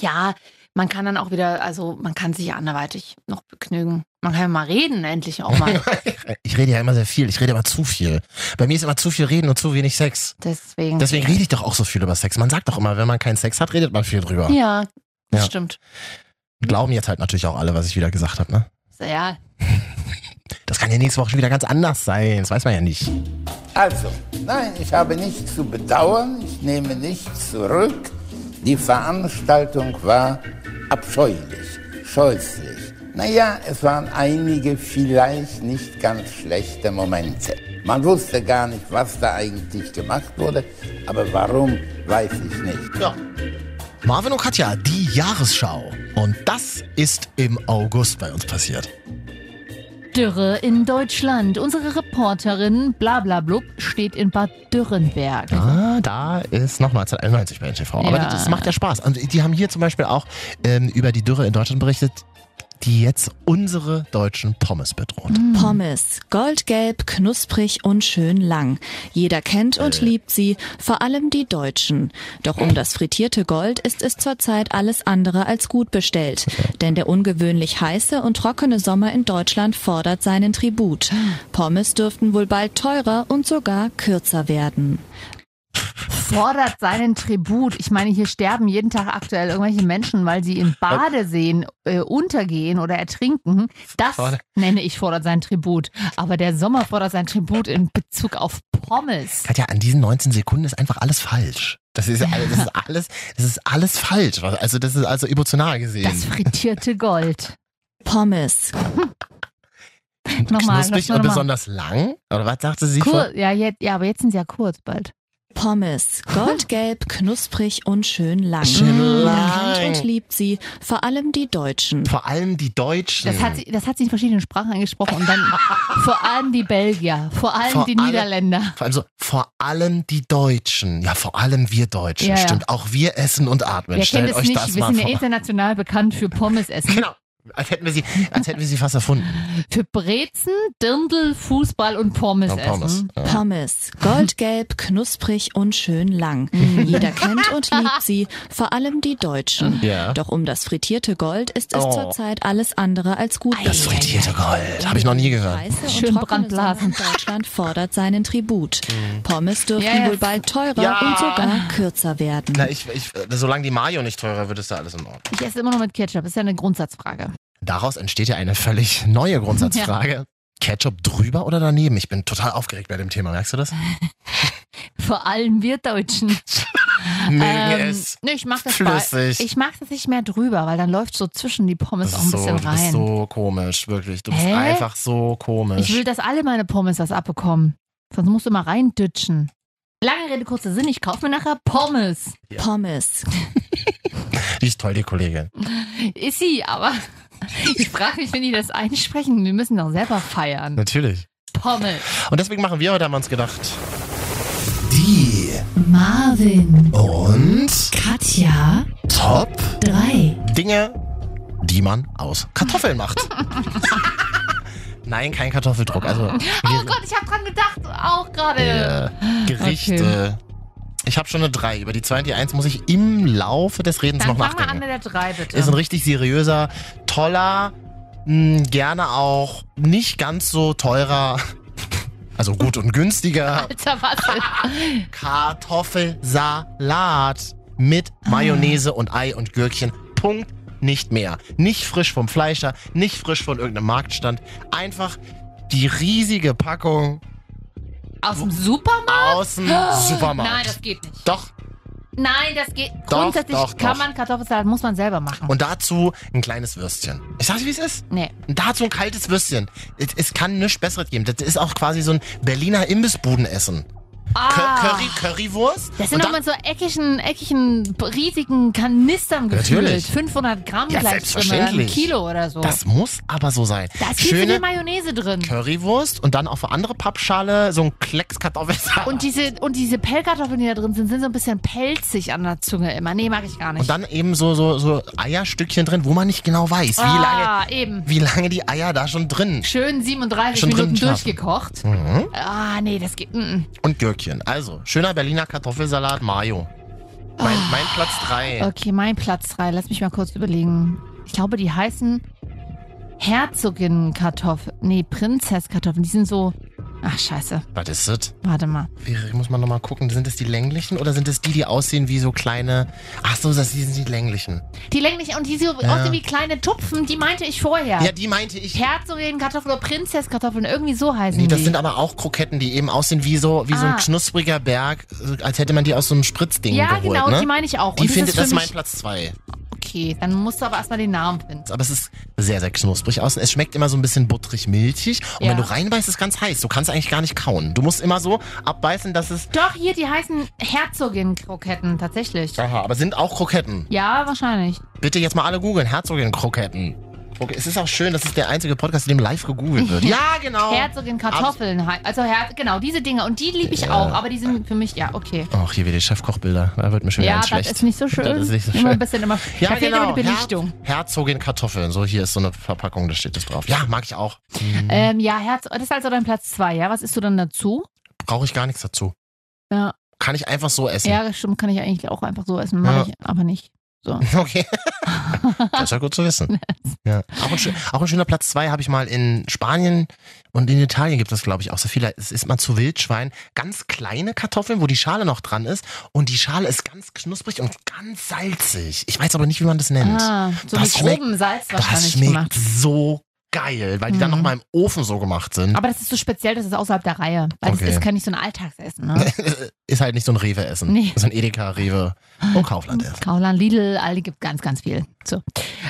Speaker 2: ja, man kann dann auch wieder, also man kann sich ja anderweitig noch begnügen. Man kann ja mal reden, endlich auch mal.
Speaker 3: Ich rede ja immer sehr viel. Ich rede immer zu viel. Bei mir ist immer zu viel reden und zu wenig Sex.
Speaker 2: Deswegen.
Speaker 3: Deswegen rede ich doch auch so viel über Sex. Man sagt doch immer, wenn man keinen Sex hat, redet man viel drüber.
Speaker 2: Ja, das
Speaker 3: Ja.
Speaker 2: stimmt.
Speaker 3: Glauben jetzt halt natürlich auch alle, was ich wieder gesagt habe. Ne?
Speaker 2: Ja,
Speaker 3: Das kann ja nächste Woche schon wieder ganz anders sein. Das weiß man ja nicht.
Speaker 18: Also, nein, ich habe nichts zu bedauern, ich nehme nichts zurück. Die Veranstaltung war abscheulich, scheußlich. Naja, es waren einige vielleicht nicht ganz schlechte Momente. Man wusste gar nicht, was da eigentlich gemacht wurde, aber warum, weiß ich nicht.
Speaker 3: Ja. Marvin und Katja, die Jahresschau. Und das ist im August bei uns passiert.
Speaker 2: Dürre in Deutschland. Unsere Reporterin Blablablub steht in Bad Dürrenberg.
Speaker 3: Ah, da ist noch 1991 bei NTV. Aber
Speaker 2: Ja.
Speaker 3: das macht ja Spaß. Und die haben hier zum Beispiel auch ähm, über die Dürre in Deutschland berichtet, die jetzt unsere deutschen Pommes bedroht.
Speaker 19: Pommes. Goldgelb, knusprig und schön lang. Jeder kennt und liebt sie, vor allem die Deutschen. Doch um das frittierte Gold ist es zurzeit alles andere als gut bestellt. Denn der ungewöhnlich heiße und trockene Sommer in Deutschland fordert seinen Tribut. Pommes dürften wohl bald teurer und sogar kürzer werden.
Speaker 2: Fordert seinen Tribut. Ich meine, hier sterben jeden Tag aktuell irgendwelche Menschen, weil sie in Badeseen äh, untergehen oder ertrinken. Das nenne ich fordert seinen Tribut. Aber der Sommer fordert seinen Tribut in Bezug auf Pommes.
Speaker 3: Katja, an diesen 19 Sekunden ist einfach alles falsch. Das ist, alles- das ist alles, das ist alles falsch. Also das ist also emotional gesehen.
Speaker 2: Das frittierte Gold.
Speaker 19: Pommes.
Speaker 2: Nochmal,
Speaker 3: Knusprig
Speaker 2: nochmal.
Speaker 3: und besonders lang? Oder was sagte sie?
Speaker 2: Kur
Speaker 3: vor-
Speaker 2: ja, jetzt, ja, aber jetzt sind sie ja kurz bald.
Speaker 19: Pommes. Goldgelb, knusprig und schön lang.
Speaker 3: Schön lang.
Speaker 19: kennt und liebt sie, vor allem die Deutschen.
Speaker 3: Vor allem die Deutschen.
Speaker 2: Das hat, sie, das hat sie in verschiedenen Sprachen angesprochen und dann vor allem die Belgier, vor allem
Speaker 3: Vor
Speaker 2: die
Speaker 3: allem-
Speaker 2: Niederländer.
Speaker 3: Vor allem, so, vor allem die Deutschen. Ja, vor allem wir Deutschen.
Speaker 2: Ja, ja.
Speaker 3: Stimmt. Auch wir essen und atmen.
Speaker 2: Wer
Speaker 3: Stellt
Speaker 2: kennt es
Speaker 3: euch
Speaker 2: nicht?
Speaker 3: das
Speaker 2: Wir
Speaker 3: mal
Speaker 2: sind ja
Speaker 3: vor.
Speaker 2: international bekannt für Pommes essen.
Speaker 3: Genau. Als hätten wir sie, als hätten wir sie fast erfunden.
Speaker 2: Für Brezen, Dirndl, Fußball und Pommes,
Speaker 3: Ja, Pommes,
Speaker 2: essen.
Speaker 3: ja.
Speaker 19: Pommes. Goldgelb, knusprig und schön lang. Jeder kennt und liebt sie, vor allem die Deutschen.
Speaker 3: Ja.
Speaker 19: Doch um das frittierte Gold ist es
Speaker 3: Oh.
Speaker 19: zurzeit alles andere als gut.
Speaker 3: Das frittierte Gold. Habe ich noch nie gehört.
Speaker 2: Schön
Speaker 19: und
Speaker 2: Brandblasen.
Speaker 19: Deutschland fordert seinen Tribut. Pommes dürften
Speaker 2: ja.
Speaker 19: wohl bald teurer
Speaker 3: Ja.
Speaker 19: und sogar kürzer werden.
Speaker 3: Na, ich, ich, solange die Mayo nicht teurer wird, ist da alles in Ordnung.
Speaker 2: Ich esse immer noch mit Ketchup. Das ist ja eine Grundsatzfrage.
Speaker 3: Daraus entsteht ja eine völlig neue Grundsatzfrage. Ketchup drüber oder daneben? Ich bin total aufgeregt bei dem Thema, merkst du das?
Speaker 2: Vor allem wir Deutschen.
Speaker 3: Mögen
Speaker 2: Ähm,
Speaker 3: es
Speaker 2: nee, ich mag das
Speaker 3: flüssig.
Speaker 2: Bei, ich mag das nicht mehr drüber, weil dann läuft so zwischen die Pommes auch ein
Speaker 3: so,
Speaker 2: bisschen
Speaker 3: du bist
Speaker 2: rein.
Speaker 3: so komisch, wirklich. Du bist
Speaker 2: Hä?
Speaker 3: einfach so komisch.
Speaker 2: ich will, dass alle meine Pommes das abbekommen. Sonst musst du mal reindütschen. Lange Rede, kurzer Sinn, ich kaufe mir nachher Pommes.
Speaker 19: Pommes.
Speaker 3: die ist toll, die Kollegin.
Speaker 2: Ist sie, aber ich frage mich, wenn die das einsprechen. Wir müssen doch selber feiern.
Speaker 3: Natürlich.
Speaker 2: Pommes.
Speaker 3: Und deswegen machen wir heute, haben wir uns gedacht, die
Speaker 2: Marvin.
Speaker 3: und
Speaker 2: Katja.
Speaker 3: Top
Speaker 2: 3.
Speaker 3: Dinge, die man aus Kartoffeln macht. Nein, kein Kartoffeldruck. Also
Speaker 2: Oh Gott, ich habe dran gedacht, auch gerade.
Speaker 3: äh, Gerichte. Ich habe schon eine 3. Über die 2 und die 1 muss ich im Laufe des Redens
Speaker 2: Dann
Speaker 3: noch
Speaker 2: fang mal
Speaker 3: nachdenken.
Speaker 2: an mit der 3, bitte.
Speaker 3: Ist ein richtig seriöser, toller, mh, gerne auch nicht ganz so teurer, also gut und günstiger
Speaker 2: Alter, was?
Speaker 3: Kartoffelsalat mit Mayonnaise und Ei und Gürkchen. Punkt. Nicht mehr. Nicht frisch vom Fleischer, nicht frisch von irgendeinem Marktstand. Einfach die riesige Packung
Speaker 2: Aus dem Supermarkt?
Speaker 3: aus dem Supermarkt.
Speaker 2: Nein, das geht nicht.
Speaker 3: Doch.
Speaker 2: Nein, das geht.
Speaker 3: Doch,
Speaker 2: Grundsätzlich
Speaker 3: doch,
Speaker 2: kann
Speaker 3: doch.
Speaker 2: man Kartoffelsalat, muss man selber machen.
Speaker 3: Und dazu ein kleines Würstchen. Ich sag's, wie es ist.
Speaker 2: Nee.
Speaker 3: Und dazu ein kaltes Würstchen. Es, es kann nichts Besseres geben. Das ist auch quasi so ein Berliner Imbissbudenessen.
Speaker 2: Ah.
Speaker 3: Cur- Curry, Currywurst.
Speaker 2: Das sind
Speaker 3: und
Speaker 2: doch mal so eckigen, eckigen, riesigen Kanistern gefühlt.
Speaker 3: Natürlich.
Speaker 2: 500 Gramm
Speaker 3: Ja,
Speaker 2: gleich drin oder ein
Speaker 3: selbstverständlich.
Speaker 2: Kilo oder so.
Speaker 3: Das muss aber so sein.
Speaker 2: da ist viel viel Mayonnaise drin.
Speaker 3: Currywurst und dann auf eine andere Pappschale so ein Klecks Kartoffelsalat.
Speaker 2: Und diese, und diese Pellkartoffeln, die da drin sind, sind so ein bisschen pelzig an der Zunge immer. Nee, mag ich gar nicht.
Speaker 3: Und dann eben so, so, so Eierstückchen drin, wo man nicht genau weiß, wie,
Speaker 2: ah,
Speaker 3: lange,
Speaker 2: eben.
Speaker 3: wie lange die Eier da schon drin.
Speaker 2: Schön 37
Speaker 3: Schon
Speaker 2: Minuten durchgekocht.
Speaker 3: Mhm.
Speaker 2: Ah, nee, das geht. Mm, mm.
Speaker 3: Und Gürkchen. Also, schöner Berliner Kartoffelsalat Mayo. Mein,
Speaker 2: Ah.
Speaker 3: mein Platz 3.
Speaker 2: Okay, mein Platz 3. Lass mich mal kurz überlegen. Ich glaube, die heißen Herzogin-Kartoffeln. Nee, Prinzess-Kartoffeln. Die sind so. Ach, scheiße.
Speaker 3: Was ist das?
Speaker 2: Warte mal.
Speaker 3: Ich muss mal nochmal gucken. Sind es die länglichen oder sind es die, die aussehen wie so kleine. Ach so, das sind die länglichen.
Speaker 2: Die länglichen und die so
Speaker 3: Ja.
Speaker 2: aussehen wie kleine Tupfen, die meinte ich vorher.
Speaker 3: Ja, die meinte ich.
Speaker 2: Herzogin-Kartoffeln oder Prinzess-Kartoffeln, irgendwie so heißen
Speaker 3: Nee, das
Speaker 2: die.
Speaker 3: sind aber auch Kroketten, die eben aussehen wie so, wie so ein
Speaker 2: Ah.
Speaker 3: knuspriger Berg, als hätte man die aus so einem Spritzding
Speaker 2: Ja,
Speaker 3: geholt.
Speaker 2: genau,
Speaker 3: ne?
Speaker 2: die meine ich auch.
Speaker 3: Die
Speaker 2: Und das ist
Speaker 3: das mein Platz 2.
Speaker 2: Okay, dann musst du aber erstmal den Namen finden.
Speaker 3: Aber es ist sehr, sehr knusprig außen. Es schmeckt immer so ein bisschen butterig-milchig. Und
Speaker 2: Ja.
Speaker 3: wenn du reinbeißt, ist es ganz heiß. Du kannst eigentlich gar nicht kauen. Du musst immer so abbeißen, dass es.
Speaker 2: Doch, hier, die heißen Herzogin-Kroketten, tatsächlich.
Speaker 3: Aha, aber sind auch Kroketten.
Speaker 2: Ja, wahrscheinlich.
Speaker 3: Bitte jetzt mal alle googeln. Herzogin-Kroketten. Okay, es ist auch schön, das ist der einzige Podcast, in dem live gegoogelt wird. Ja, genau.
Speaker 2: Herzogin Kartoffeln, also Her genau, diese Dinge. Und die liebe ich
Speaker 3: Ja.
Speaker 2: auch, aber die sind für mich, ja, okay.
Speaker 3: Ach, hier wieder die Chefkochbilder. Da wird mir schon
Speaker 2: ja,
Speaker 3: ganz
Speaker 2: das
Speaker 3: schlecht.
Speaker 2: ist nicht so schön.
Speaker 3: Das ist nicht so
Speaker 2: Immer
Speaker 3: schön.
Speaker 2: ein bisschen immer.
Speaker 3: Ja,
Speaker 2: da fehlt
Speaker 3: genau.
Speaker 2: immer die Belichtung.
Speaker 3: Her Herzogin Kartoffeln. So, hier ist so eine Verpackung, da steht das drauf. Ja, mag ich auch.
Speaker 2: Ähm, ja, Herz, das ist also dein Platz zwei, ja? Was isst du dann dazu?
Speaker 3: Brauche ich gar nichts dazu.
Speaker 2: Ja,
Speaker 3: Kann ich einfach so essen.
Speaker 2: ja stimmt, kann ich eigentlich auch einfach so essen, mache
Speaker 3: Ja.
Speaker 2: ich aber nicht. So.
Speaker 3: Okay. das ist ja gut zu wissen. Ja. Auch, ein, auch ein schöner Platz zwei habe ich mal in Spanien und in Italien gibt es, glaube ich, auch so viele. Es ist mal zu Wildschwein. Ganz kleine Kartoffeln, wo die Schale noch dran ist. Und die Schale ist ganz knusprig und ganz salzig. Ich weiß aber nicht, wie man das nennt.
Speaker 2: Ah, so
Speaker 3: das
Speaker 2: mit grobem Salz
Speaker 3: das
Speaker 2: wahrscheinlich
Speaker 3: schmeckt
Speaker 2: gemacht.
Speaker 3: so geil, weil die dann
Speaker 2: Mhm.
Speaker 3: nochmal im Ofen so gemacht sind.
Speaker 2: Aber das ist so speziell, das ist außerhalb der Reihe. Weil
Speaker 3: Okay.
Speaker 2: das ist kein nicht so ein Alltagsessen. Ne?
Speaker 3: ist halt nicht so ein Rewe-Essen.
Speaker 2: Nee.
Speaker 3: So ein Edeka, Rewe und Kaufland-Essen.
Speaker 2: Kauland, Lidl, Aldi gibt ganz, ganz viel. So.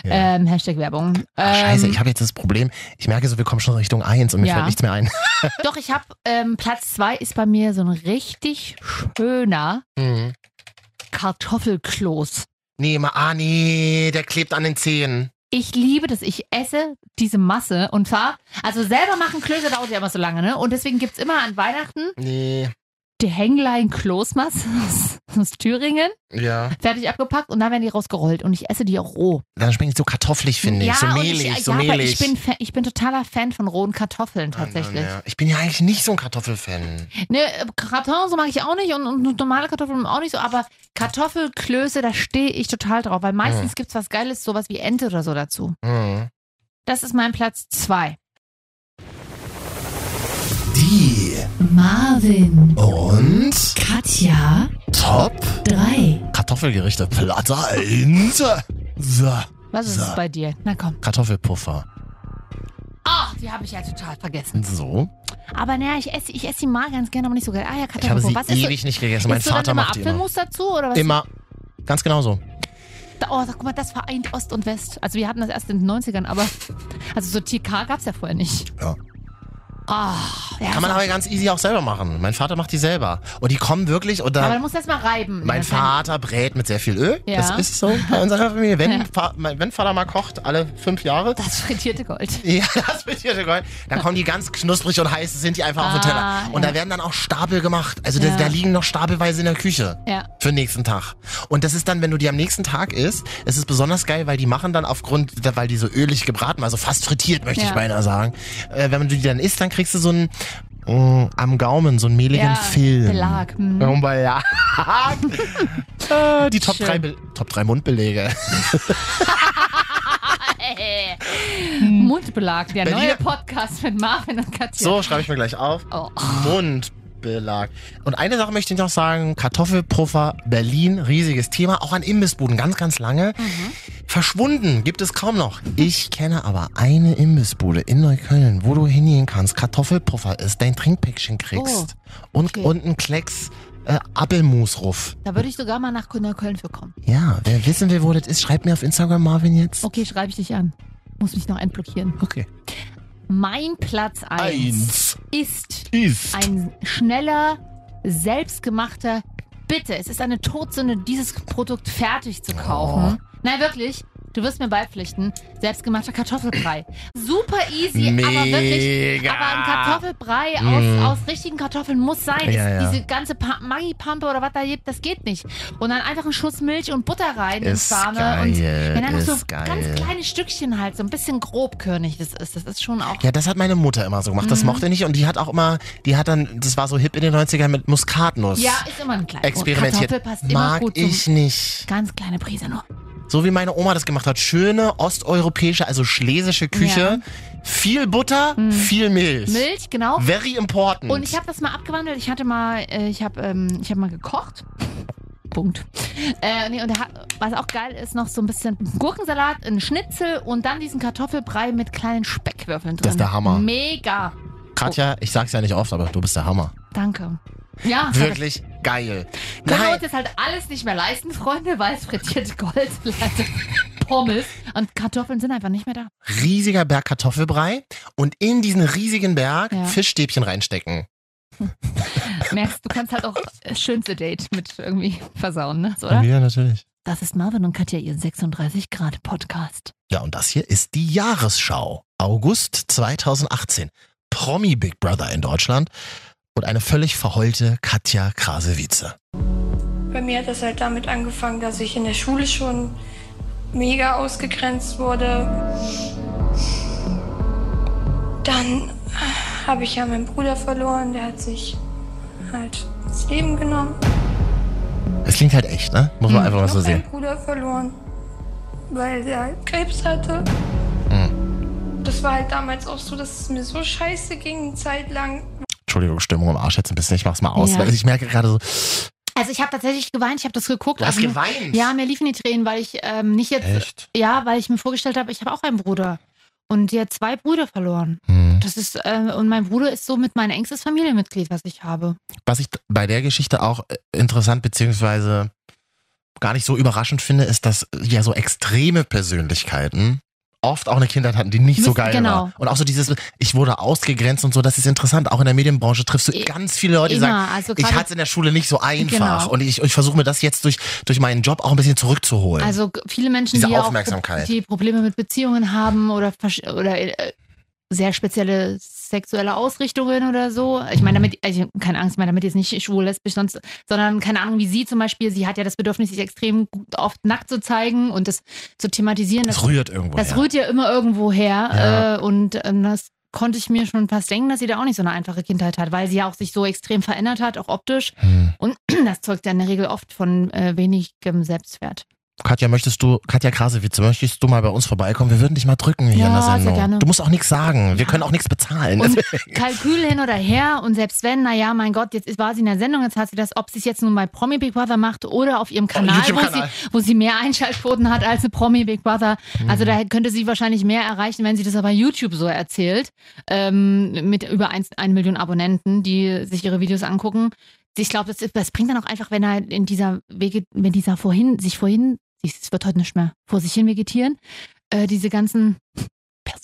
Speaker 2: Ähm, Hashtag Werbung.
Speaker 3: Ah, Scheiße,
Speaker 2: Ähm,
Speaker 3: ich habe jetzt das Problem. Ich merke so, wir kommen schon Richtung eins und mir
Speaker 2: Ja.
Speaker 3: fällt nichts mehr ein.
Speaker 2: Doch, ich habe ähm, Platz zwei ist bei mir so ein richtig schöner
Speaker 3: Mhm.
Speaker 2: Kartoffelkloß.
Speaker 3: Nee, ma, ah, nee, der klebt an den Zehen.
Speaker 2: Ich liebe das. Ich esse diese Masse und zwar, also selber machen Klöße dauert ja immer so lange, ne? Und deswegen gibt's immer an Weihnachten
Speaker 3: Nee.
Speaker 2: Die Hänglein Klosmas aus, Thüringen.
Speaker 3: Ja.
Speaker 2: Fertig abgepackt und dann werden die rausgerollt und ich esse die auch roh.
Speaker 3: Dann schmeckt die so kartoffelig, finde ich. so mehlig,
Speaker 2: ich,
Speaker 3: so
Speaker 2: ja,
Speaker 3: mehlig.
Speaker 2: ich bin, ich bin totaler Fan von rohen Kartoffeln tatsächlich.
Speaker 3: Ja, ich bin ja eigentlich nicht so ein Kartoffelfan.
Speaker 2: Ne, Kartoffeln so mag ich auch nicht und, und normale Kartoffeln auch nicht so, aber Kartoffelklöße, da stehe ich total drauf, weil meistens
Speaker 3: Mhm.
Speaker 2: gibt's was Geiles, sowas wie Ente oder so dazu.
Speaker 3: Mhm.
Speaker 2: Das ist mein Platz zwei. Marvin
Speaker 3: und
Speaker 2: Katja
Speaker 3: Top
Speaker 2: 3.
Speaker 3: Kartoffelgerichte. Platte 1. So.
Speaker 2: Was ist
Speaker 3: so.
Speaker 2: es bei dir? Na komm.
Speaker 3: Kartoffelpuffer.
Speaker 2: Ach, die habe ich ja total vergessen.
Speaker 3: So.
Speaker 2: Aber naja, ich esse, ich esse die mal ganz gerne, aber nicht so geil. Ah ja,
Speaker 3: Ich habe
Speaker 2: Kartoffelpuffer.
Speaker 3: sie ewig nicht gegessen. Mein Vater
Speaker 2: immer
Speaker 3: macht die immer.
Speaker 2: Apfelmus dazu oder was?
Speaker 3: Immer. Ganz genau so.
Speaker 2: Da- Oh, guck mal, das vereint Ost und West. Also wir hatten das erst in den 90ern, aber also so TK gab's ja vorher nicht.
Speaker 3: Ja.
Speaker 2: Ah, ja,
Speaker 3: Kann man aber ganz easy auch selber machen. Mein Vater macht die selber. Und die kommen wirklich, und
Speaker 2: Aber
Speaker 3: da,
Speaker 2: du musst erst mal reiben.
Speaker 3: mein
Speaker 2: Das
Speaker 3: Vater brät mit sehr viel Öl.
Speaker 2: Ja.
Speaker 3: Das ist so bei unserer Familie. Wenn, wenn Vater mal kocht, alle fünf Jahre.
Speaker 2: Das frittierte Gold.
Speaker 3: Ja, das frittierte Gold. Dann kommen die ganz knusprig und heiß, sind die einfach auf den
Speaker 2: Ah,
Speaker 3: Teller. Und
Speaker 2: ja.
Speaker 3: da werden dann auch Stapel gemacht. Also da, da liegen noch stapelweise in der Küche.
Speaker 2: Ja.
Speaker 3: Für den nächsten Tag. Und das ist dann, wenn du die am nächsten Tag isst, es ist besonders geil, weil die machen dann aufgrund, weil die so ölig gebraten, also fast frittiert, möchte ich beinahe sagen. Äh, wenn du die dann isst, dann kriegst du so einen mm, am Gaumen, so einen mehligen
Speaker 2: Ja,
Speaker 3: Film.
Speaker 2: Belag. Mhm.
Speaker 3: Oh, Belag. Ah, die Top
Speaker 2: Schön.
Speaker 3: 3, Be Top 3 Mundbelege.
Speaker 2: Mundbelag, der
Speaker 3: Berliner-
Speaker 2: neue Podcast mit Marvin und Katja.
Speaker 3: So, schreibe ich mir gleich auf.
Speaker 2: Oh.
Speaker 3: Mundbelag. Und eine Sache möchte ich noch sagen, Kartoffelpuffer Berlin, riesiges Thema, auch an Imbissbuden, ganz, ganz lange. Verschwunden gibt es kaum noch. Ich kenne aber eine Imbissbude in Neukölln, wo du hingehen kannst, Kartoffelpuffer ist, dein Trinkpäckchen kriegst und, und einen Klecks äh, Appelmusruf.
Speaker 2: Da würde ich sogar mal nach Neukölln für kommen.
Speaker 3: Ja, wer wissen will, wo das ist, schreibt mir auf Instagram, Marvin, jetzt.
Speaker 2: Okay, schreibe ich dich an. Muss mich noch entblockieren.
Speaker 3: Okay.
Speaker 2: Mein Platz 1
Speaker 3: Eins.
Speaker 2: ist,
Speaker 3: Ist.
Speaker 2: ein schneller, selbstgemachter Bitte, es ist eine Todsünde, dieses Produkt fertig zu kaufen. Nein, wirklich. Du wirst mir beipflichten. Selbstgemachter Kartoffelbrei. Super easy, aber wirklich.
Speaker 3: Mega.
Speaker 2: Aber ein Kartoffelbrei
Speaker 3: Mm.
Speaker 2: aus, aus richtigen Kartoffeln muss sein.
Speaker 3: Ja, ja.
Speaker 2: Diese ganze Pa- Maggi-Pampe oder was da gibt, das geht nicht. Und dann einfach einen Schuss Milch und Butter rein in
Speaker 3: Ist
Speaker 2: Sahne.
Speaker 3: geil,
Speaker 2: und wenn dann noch so
Speaker 3: ist
Speaker 2: ganz
Speaker 3: geil.
Speaker 2: kleine Stückchen halt, so ein bisschen grobkörnig das ist. Das ist schon auch.
Speaker 3: Ja, das hat meine Mutter immer so gemacht. Das
Speaker 2: Mhm.
Speaker 3: mochte ich nicht. Und die hat auch immer, die hat dann, das war so hip in den 90ern mit Muskatnuss.
Speaker 2: Ja, ist immer ein kleines.
Speaker 3: Experimentiert.
Speaker 2: Kartoffel passt immer
Speaker 3: Mag
Speaker 2: gut zum-
Speaker 3: ich nicht.
Speaker 2: Ganz kleine Prise nur.
Speaker 3: So wie meine Oma das gemacht hat. Schöne osteuropäische, also schlesische Küche. Viel Butter, viel Milch.
Speaker 2: Mhm. Milch, genau.
Speaker 3: Very important.
Speaker 2: Und ich habe das mal abgewandelt. Ich hatte mal, äh, ich habe, ähm, ich habe mal gekocht. Punkt. Äh, nee, und was auch geil ist, noch so ein bisschen Gurkensalat, ein Schnitzel und dann diesen Kartoffelbrei mit kleinen Speckwürfeln drin.
Speaker 3: Das ist der Hammer.
Speaker 2: Mega.
Speaker 3: Katja, ich sag's ja nicht oft, aber du bist der Hammer.
Speaker 2: Danke. Ja.
Speaker 3: Wirklich geil.
Speaker 2: Können wir uns jetzt halt alles nicht mehr leisten, Freunde, weil es frittierte Gold, Pommes und Kartoffeln sind einfach nicht mehr da.
Speaker 3: riesiger Berg Kartoffelbrei und in diesen riesigen Berg
Speaker 2: Ja.
Speaker 3: Fischstäbchen reinstecken.
Speaker 2: Merkst, du kannst halt auch das schönste Date mit irgendwie versauen, ne? So, oder?
Speaker 3: Ja, natürlich.
Speaker 2: Das ist Marvin und Katja, ihr 36 Grad Podcast.
Speaker 3: Ja, und das hier ist die Jahresschau. August 2018. Promi Big Brother in Deutschland und eine völlig verheulte Katja Krase-Wietze.
Speaker 20: Bei mir hat das halt damit angefangen, dass ich in der Schule schon mega ausgegrenzt wurde. Dann habe ich ja meinen Bruder verloren, der hat sich halt das Leben genommen.
Speaker 3: Es klingt halt echt, ne? Muss man einfach mal so sehen.
Speaker 20: meinen Bruder verloren, weil der halt Krebs hatte. Das war halt damals auch so, dass es mir so scheiße ging, eine Zeit lang.
Speaker 3: Entschuldigung, Stimmung im Arsch jetzt ein bisschen. Ich mach's mal aus,
Speaker 2: Ja.
Speaker 3: weil ich merke gerade so,
Speaker 2: Also ich habe tatsächlich geweint, ich habe das geguckt.
Speaker 3: Du hast
Speaker 2: also,
Speaker 3: geweint?
Speaker 2: Ja, mir liefen die Tränen, weil ich ähm, nicht jetzt,
Speaker 3: Echt?
Speaker 2: ja, weil ich mir vorgestellt habe, ich habe auch einen Bruder und der hat zwei Brüder verloren.
Speaker 3: Hm.
Speaker 2: Das ist äh, und mein Bruder ist somit mein engstes Familienmitglied, was ich habe.
Speaker 3: was ich bei der Geschichte auch äh, interessant beziehungsweise gar nicht so überraschend finde, ist, dass ja so extreme Persönlichkeiten oft auch eine Kindheit hatten, die nicht so
Speaker 2: Müssen-
Speaker 3: geil
Speaker 2: genau.
Speaker 3: war. Und auch so dieses, ich wurde ausgegrenzt und so, das ist interessant. Auch in der Medienbranche triffst du ganz viele Leute, die
Speaker 2: immer,
Speaker 3: sagen,
Speaker 2: also
Speaker 3: ich hatte es in der Schule nicht so einfach.
Speaker 2: Genau.
Speaker 3: Und ich, ich versuche mir das jetzt durch, durch meinen Job auch ein bisschen zurückzuholen.
Speaker 2: Also viele Menschen,
Speaker 3: Diese
Speaker 2: die ja auch
Speaker 3: Aufmerksamkeit.
Speaker 2: die Probleme mit Beziehungen haben oder oder äh, sehr spezielle sexuelle Ausrichtungen oder so. Ich meine, damit, also, keine Angst, ich meine damit jetzt nicht schwul, lesbisch, sonst, sondern keine Ahnung, wie sie zum Beispiel, sie hat ja das Bedürfnis, sich extrem gut oft nackt zu zeigen und das zu thematisieren.
Speaker 3: Das rührt irgendwo
Speaker 2: Das
Speaker 3: her.
Speaker 2: rührt ja immer irgendwo her.
Speaker 3: Ja.
Speaker 2: Äh, und ähm, das konnte ich mir schon fast denken, dass sie da auch nicht so eine einfache Kindheit hat, weil sie ja auch sich so extrem verändert hat, auch optisch.
Speaker 3: Hm.
Speaker 2: Und das zeugt ja in der Regel oft von äh, wenigem Selbstwert.
Speaker 3: Katja, möchtest du, Katja Krasewitze, möchtest du mal bei uns vorbeikommen? Wir würden dich mal drücken hier
Speaker 2: Ja,
Speaker 3: in der
Speaker 2: sehr
Speaker 3: Sendung.
Speaker 2: gerne.
Speaker 3: Du musst auch nichts sagen. Wir können auch nichts bezahlen.
Speaker 2: Und Kalkül hin oder her und selbst wenn, naja, mein Gott, jetzt ist- war sie in der Sendung, jetzt hat sie das, ob sie es jetzt nun bei Promi Big Brother macht oder auf ihrem Kanal, wo, sie, wo sie mehr Einschaltquoten hat als eine Promi Big Brother. Also da könnte sie wahrscheinlich mehr erreichen, wenn sie das aber YouTube so erzählt, ähm, mit über 1, eine Million Abonnenten, die sich ihre Videos angucken. Ich glaube, das, das bringt dann auch einfach, wenn er in dieser Wege, wenn dieser vorhin, sich vorhin, es wird heute nicht mehr, vor sich hin vegetieren, äh, diese ganzen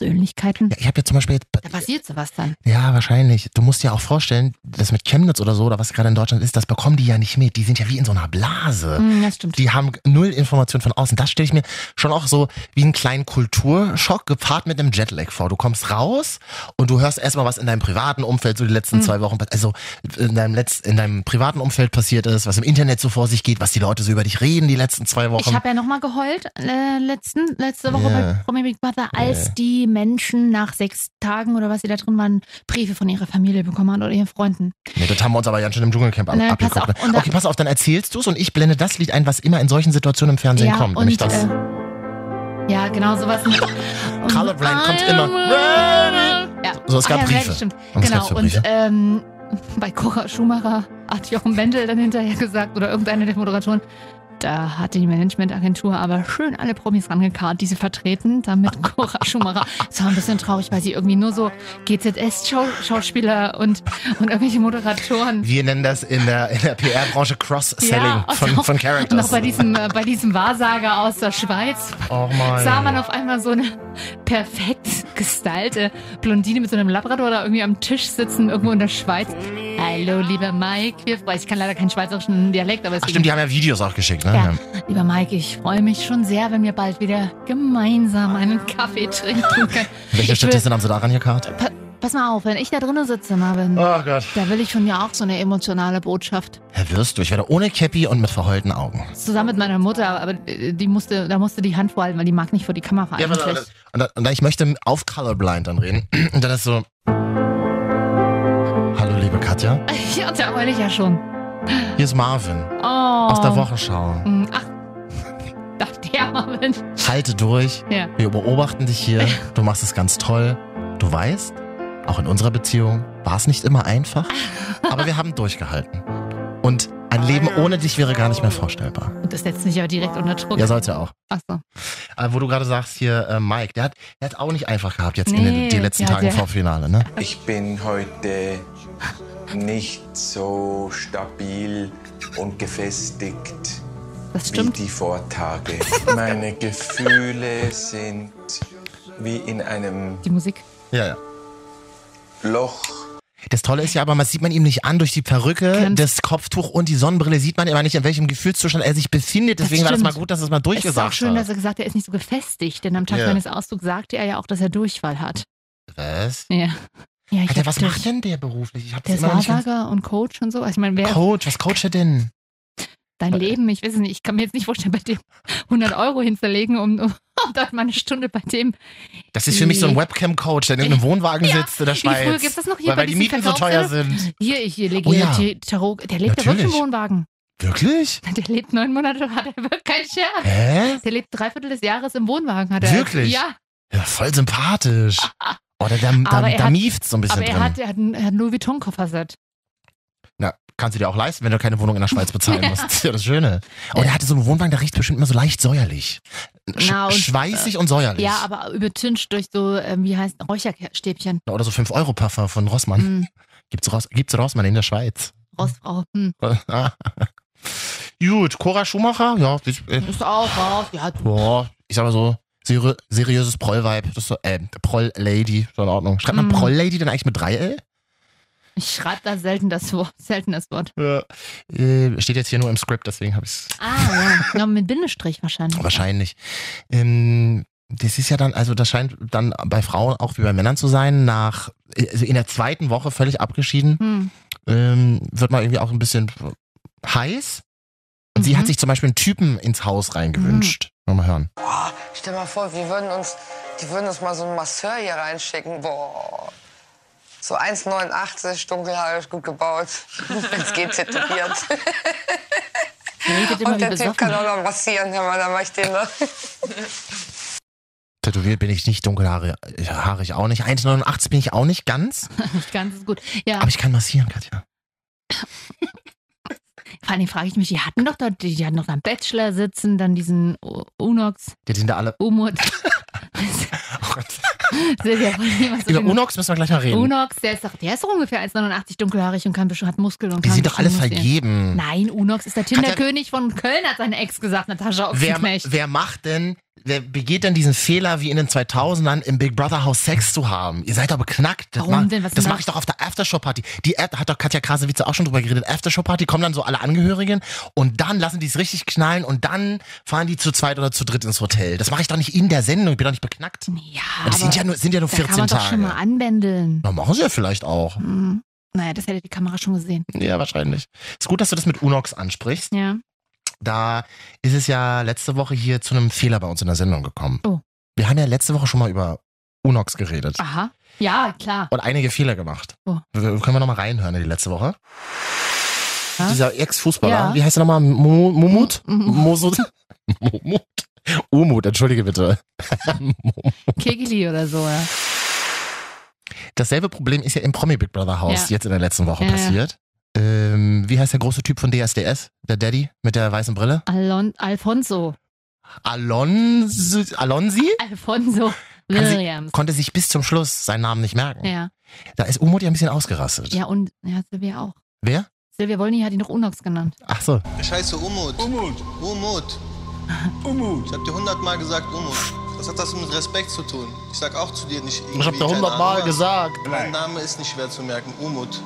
Speaker 2: Persönlichkeiten.
Speaker 3: ich habe ja zum Beispiel,
Speaker 2: Da passiert sowas dann.
Speaker 3: ja, wahrscheinlich. Du musst dir auch vorstellen, das mit Chemnitz oder so, oder was gerade in Deutschland ist, das bekommen die ja nicht mit. Die sind ja wie in so einer Blase.
Speaker 2: Mm, das stimmt.
Speaker 3: Die haben null Informationen von außen. Das stelle ich mir schon auch so wie einen kleinen Kulturschock gepaart mit einem Jetlag vor. Du kommst raus und du hörst erstmal, was in deinem privaten Umfeld so die letzten
Speaker 2: Mhm.
Speaker 3: zwei Wochen, also in deinem, Letz-, in deinem privaten Umfeld passiert ist, was im Internet so vor sich geht, was die Leute so über dich reden die letzten zwei Wochen.
Speaker 2: Ich habe ja nochmal geheult äh, letzten, letzte Woche
Speaker 3: Ja.
Speaker 2: bei Promi Big Brother, als die Menschen nach sechs Tagen oder was sie da drin waren, Briefe von ihrer Familie bekommen haben oder ihren Freunden.
Speaker 3: Nee, das haben wir uns aber ja schon im Dschungelcamp ab
Speaker 2: Ne, pass
Speaker 3: abgeguckt.
Speaker 2: auf, und da-
Speaker 3: okay, pass auf, dann erzählst du es und ich blende das Lied ein, was immer in solchen Situationen im Fernsehen
Speaker 2: ja,
Speaker 3: kommt.
Speaker 2: und,
Speaker 3: nämlich das.
Speaker 2: äh, ja, genau sowas. Und-
Speaker 3: Colorblind kommt immer.
Speaker 2: Ja.
Speaker 3: So, es gab
Speaker 2: Ah, ja,
Speaker 3: Briefe.
Speaker 2: Stimmt.
Speaker 3: Und
Speaker 2: genau.
Speaker 3: so
Speaker 2: Und
Speaker 3: Briefe.
Speaker 2: ähm, bei Cora Schumacher hat Jochen Mendel dann hinterher gesagt, oder irgendeine der Moderatoren, da hatte die Managementagentur aber schön alle Promis rangekarrt, die sie vertreten, damit Cora Schumacher. Es war ein bisschen traurig, weil sie irgendwie nur so GZS-Schauspieler und, und irgendwelche Moderatoren.
Speaker 3: Wir nennen das in der, in der PR-Branche Cross-Selling
Speaker 2: Ja,
Speaker 3: von,
Speaker 2: auch-
Speaker 3: von
Speaker 2: Und
Speaker 3: Characters.
Speaker 2: auch bei diesem, äh, bei diesem Wahrsager aus der Schweiz
Speaker 3: Oh
Speaker 2: sah man auf einmal so eine perfekt gestylte Blondine mit so einem Labrador da irgendwie am Tisch sitzen, irgendwo in der Schweiz. Hallo, lieber Mike. Ich kann leider keinen schweizerischen Dialekt, aber es
Speaker 3: Ach stimmt, die haben ja Videos auch geschickt, ne?
Speaker 2: Ja. Lieber Mike, ich freue mich schon sehr, wenn wir bald wieder gemeinsam einen Kaffee trinken können.
Speaker 3: Welche Statistin haben sie da rangekarrt?
Speaker 2: Pa pass mal auf, wenn ich da drinnen sitze, Marvin,
Speaker 3: Oh Gott.
Speaker 2: da will ich von dir auch so eine emotionale Botschaft.
Speaker 3: Herr wirst du, ich werde ohne Cappy und mit verheulten Augen.
Speaker 2: Zusammen mit meiner Mutter, aber äh, die musste, da musste die Hand vorhalten, weil die mag nicht vor die Kamera
Speaker 3: Ja,
Speaker 2: eigentlich.
Speaker 3: warte. Und, dann, und dann, ich möchte auf Colorblind dann reden. Und dann ist so. Hallo, liebe Katja.
Speaker 2: Ja, da heul ich ja schon.
Speaker 3: Hier ist Marvin
Speaker 2: Oh.
Speaker 3: aus der Wochenschau.
Speaker 2: Mm, Ach, der Marvin.
Speaker 3: Halte durch.
Speaker 2: Ja.
Speaker 3: Wir beobachten dich hier. Du machst es ganz toll. Du weißt, auch in unserer Beziehung war es nicht immer einfach, aber wir haben durchgehalten. Und ein Leben ohne dich wäre gar nicht mehr vorstellbar.
Speaker 2: Und das setzt mich aber direkt unter Druck.
Speaker 3: Ja, soll's ja auch.
Speaker 2: Ach so.
Speaker 3: Äh, wo du gerade sagst hier, äh, Mike, der hat, der hat auch nicht einfach gehabt jetzt in
Speaker 2: Nee,
Speaker 3: den, den letzten
Speaker 2: ja,
Speaker 3: Tagen vor Finale, ne?
Speaker 21: Ich bin heute nicht so stabil und gefestigt
Speaker 2: Das
Speaker 21: wie
Speaker 2: stimmt.
Speaker 21: die Vortage. Meine Gefühle sind wie in einem
Speaker 2: Die Musik.
Speaker 3: Ja, ja.
Speaker 21: Loch.
Speaker 3: Das Tolle ist ja aber, man sieht man ihm nicht an durch die Perücke,
Speaker 2: Ganz-
Speaker 3: das Kopftuch und die Sonnenbrille sieht man immer nicht, in welchem Gefühlszustand er sich befindet.
Speaker 2: Das
Speaker 3: Deswegen war das mal gut, dass es mal
Speaker 2: Es ist auch
Speaker 3: durchgesagt
Speaker 2: schön, dass
Speaker 3: hat.
Speaker 2: er gesagt hat, er ist nicht so gefestigt, denn am Tag
Speaker 3: Ja.
Speaker 2: seines Auszugs sagte er ja auch, dass er Durchfall hat.
Speaker 3: Was?
Speaker 2: Ja. Ja, ich
Speaker 3: Alter, was
Speaker 2: das-
Speaker 3: macht denn der beruflich? Ich
Speaker 2: Der
Speaker 3: immer ganz-
Speaker 2: Wahrsager und Coach und so. Also ich meine, wer
Speaker 3: Coach, was coacht er denn?
Speaker 2: dein Leben, ich weiß es nicht, ich kann mir jetzt nicht vorstellen, bei dem 100 Euro hinzulegen, um, um dort mal eine Stunde bei dem.
Speaker 3: Das ist für mich so ein Webcam-Coach, der in irgendeinem Wohnwagen
Speaker 2: Ja,
Speaker 3: sitzt in der
Speaker 2: wie
Speaker 3: Schweiz.
Speaker 2: früher gibt's das noch hier
Speaker 3: weil, weil die Mieten so teuer sind.
Speaker 2: Hier, ich hier lege
Speaker 3: Oh ja.
Speaker 2: Tarot, der lebt ja wirklich im. Wohnwagen.
Speaker 3: Wirklich?
Speaker 2: Der lebt neun Monate, hat er wirklich keinen Scherz.
Speaker 3: Hä?
Speaker 2: Der lebt drei Viertel des Jahres im Wohnwagen, hat er.
Speaker 3: Wirklich?
Speaker 2: Ja.
Speaker 3: Ja, voll sympathisch. Oder da,
Speaker 2: Aber
Speaker 3: da,
Speaker 2: er
Speaker 3: da
Speaker 2: hat-
Speaker 3: mieft so ein bisschen
Speaker 2: Aber er
Speaker 3: drin.
Speaker 2: hat, er hat ein, er hat ein Louis Vuitton-Kofferset.
Speaker 3: Na, kannst du dir auch leisten, wenn du keine Wohnung in der Schweiz bezahlen musst. Das ist ja das Schöne. Und er hatte so einen Wohnwagen, der riecht bestimmt immer so leicht säuerlich. Sch
Speaker 2: Na, und-
Speaker 3: schweißig und säuerlich.
Speaker 2: Ja, aber übertüncht durch so, ähm, wie heißt Räucherstäbchen.
Speaker 3: Oder so 5-Euro-Puffer von Rossmann.
Speaker 2: Mhm.
Speaker 3: Gibt's, Ross, gibt's Rossmann in der Schweiz.
Speaker 2: Rostfrau. Hm.
Speaker 3: Gut, Cora Schumacher, ja, ich, äh,
Speaker 2: Ist auch raus. Ja, du-
Speaker 3: boah, ich sag mal so, seri seriöses Proll-Vibe, das ist so, äh, Proll-Lady, so in Ordnung. Schreibt man
Speaker 2: Mhm.
Speaker 3: Proll-Lady denn eigentlich mit 3L?
Speaker 2: ich schreibe da selten das Wort. Selten das Wort.
Speaker 3: Ja. Äh, steht jetzt hier nur im Skript, deswegen habe ich es
Speaker 2: Ah, ja. ja. Mit Bindestrich wahrscheinlich.
Speaker 3: wahrscheinlich. Ähm, das ist ja dann, also das scheint dann bei Frauen auch wie bei Männern zu sein, nach, also in der zweiten Woche völlig abgeschieden,
Speaker 2: Hm.
Speaker 3: ähm, wird man irgendwie auch ein bisschen heiß. Und sie hat sich zum Beispiel einen Typen ins Haus reingewünscht. Mal hören.
Speaker 22: Boah, stell mal vor, wir würden uns, die würden uns mal so einen Masseur hier reinschicken. Boah. So 1,89, dunkelhaarig, gut gebaut. Wenn's geht, tätowiert. Und der Typ kann auch noch massieren, Hör mal, dann mach ich den noch.
Speaker 3: Tätowiert bin ich nicht, dunkelhaarig haarig auch nicht. 1,89 bin ich auch nicht ganz.
Speaker 2: Nicht ganz ist gut. Ja,
Speaker 3: Aber ich kann massieren, Katja.
Speaker 2: Vor allem frage ich mich, die hatten doch dort, die, hatten doch da einen Bachelor sitzen, dann diesen Unox,
Speaker 3: Die sind da alle.
Speaker 2: Umut. So
Speaker 3: Über Unox müssen wir gleich mal reden.
Speaker 2: Unox, der ist doch, der ist doch ungefähr 1,89 dunkelhaarig und kann, bestimmt- hat Muskeln und
Speaker 3: Die
Speaker 2: kann
Speaker 3: sind doch alle vergeben.
Speaker 2: Nein, Unox ist der Tinderkönig von Köln, hat seine Ex gesagt, Natascha
Speaker 3: Wer, wer macht denn, wer begeht denn diesen Fehler, wie in den 2000ern im Big Brother Haus Sex zu haben? Ihr seid doch beknackt. Das
Speaker 2: Warum
Speaker 3: mach-
Speaker 2: denn? Was
Speaker 3: das mache
Speaker 2: da?
Speaker 3: ich doch auf der Aftershow-Party. Die App hat doch Katja Krasewitze auch schon drüber geredet. Aftershow-Party kommen dann so alle Angehörigen und dann lassen die es richtig knallen und dann fahren die zu zweit oder zu dritt ins Hotel. Das mache ich doch nicht in der Sendung. Ich bin doch nicht beknackt.
Speaker 2: Ja,
Speaker 3: das sind ja nur, sind ja nur
Speaker 2: da
Speaker 3: 14
Speaker 2: kann man doch
Speaker 3: Tage.
Speaker 2: schon mal anbändeln.
Speaker 3: Na, machen sie ja vielleicht auch.
Speaker 2: Hm. Naja, das hätte die Kamera schon gesehen.
Speaker 3: Ja, wahrscheinlich. Ist gut, dass du das mit Unox ansprichst.
Speaker 2: Ja.
Speaker 3: Da ist es ja letzte Woche hier zu einem Fehler bei uns in der Sendung gekommen.
Speaker 2: Oh.
Speaker 3: Wir haben ja letzte Woche schon mal über Unox geredet
Speaker 2: Aha. Ja, klar.
Speaker 3: und einige Fehler gemacht.
Speaker 2: Oh.
Speaker 3: Wir- Können wir nochmal reinhören in die letzte Woche?
Speaker 2: Ja.
Speaker 3: Dieser Ex-Fußballer,
Speaker 2: Ja.
Speaker 3: wie heißt er nochmal? Mu- Mumut? Mosut? Mumut? Umut, entschuldige bitte.
Speaker 2: Kegeli oder so, ja.
Speaker 3: Dasselbe Problem ist ja im Promi Big Brother Haus
Speaker 2: Ja.
Speaker 3: jetzt in der letzten Woche passiert. Ähm, wie heißt der große Typ von DSDS? Der Daddy mit der weißen Brille?
Speaker 2: Alon Alfonso.
Speaker 3: Alonso, Alonsi?
Speaker 2: Alfonso
Speaker 3: Kann sie-
Speaker 2: Williams.
Speaker 3: Konnte sich bis zum Schluss seinen Namen nicht merken.
Speaker 2: Ja.
Speaker 3: Da ist Umut ja ein bisschen ausgerastet.
Speaker 2: Ja, und ja, Silvia auch.
Speaker 3: Wer?
Speaker 2: Silvia Wollny hat ihn noch Unox genannt.
Speaker 3: Ach so.
Speaker 23: Ich heiße Umut. Umut. Umut. Umut. Ich hab dir hundertmal gesagt Umut. Was hat das mit Respekt zu tun? Ich sag auch zu dir nicht irgendwie.
Speaker 3: Ich hab dir hundertmal gesagt.
Speaker 23: Mein Name ist nicht schwer zu merken. Umut.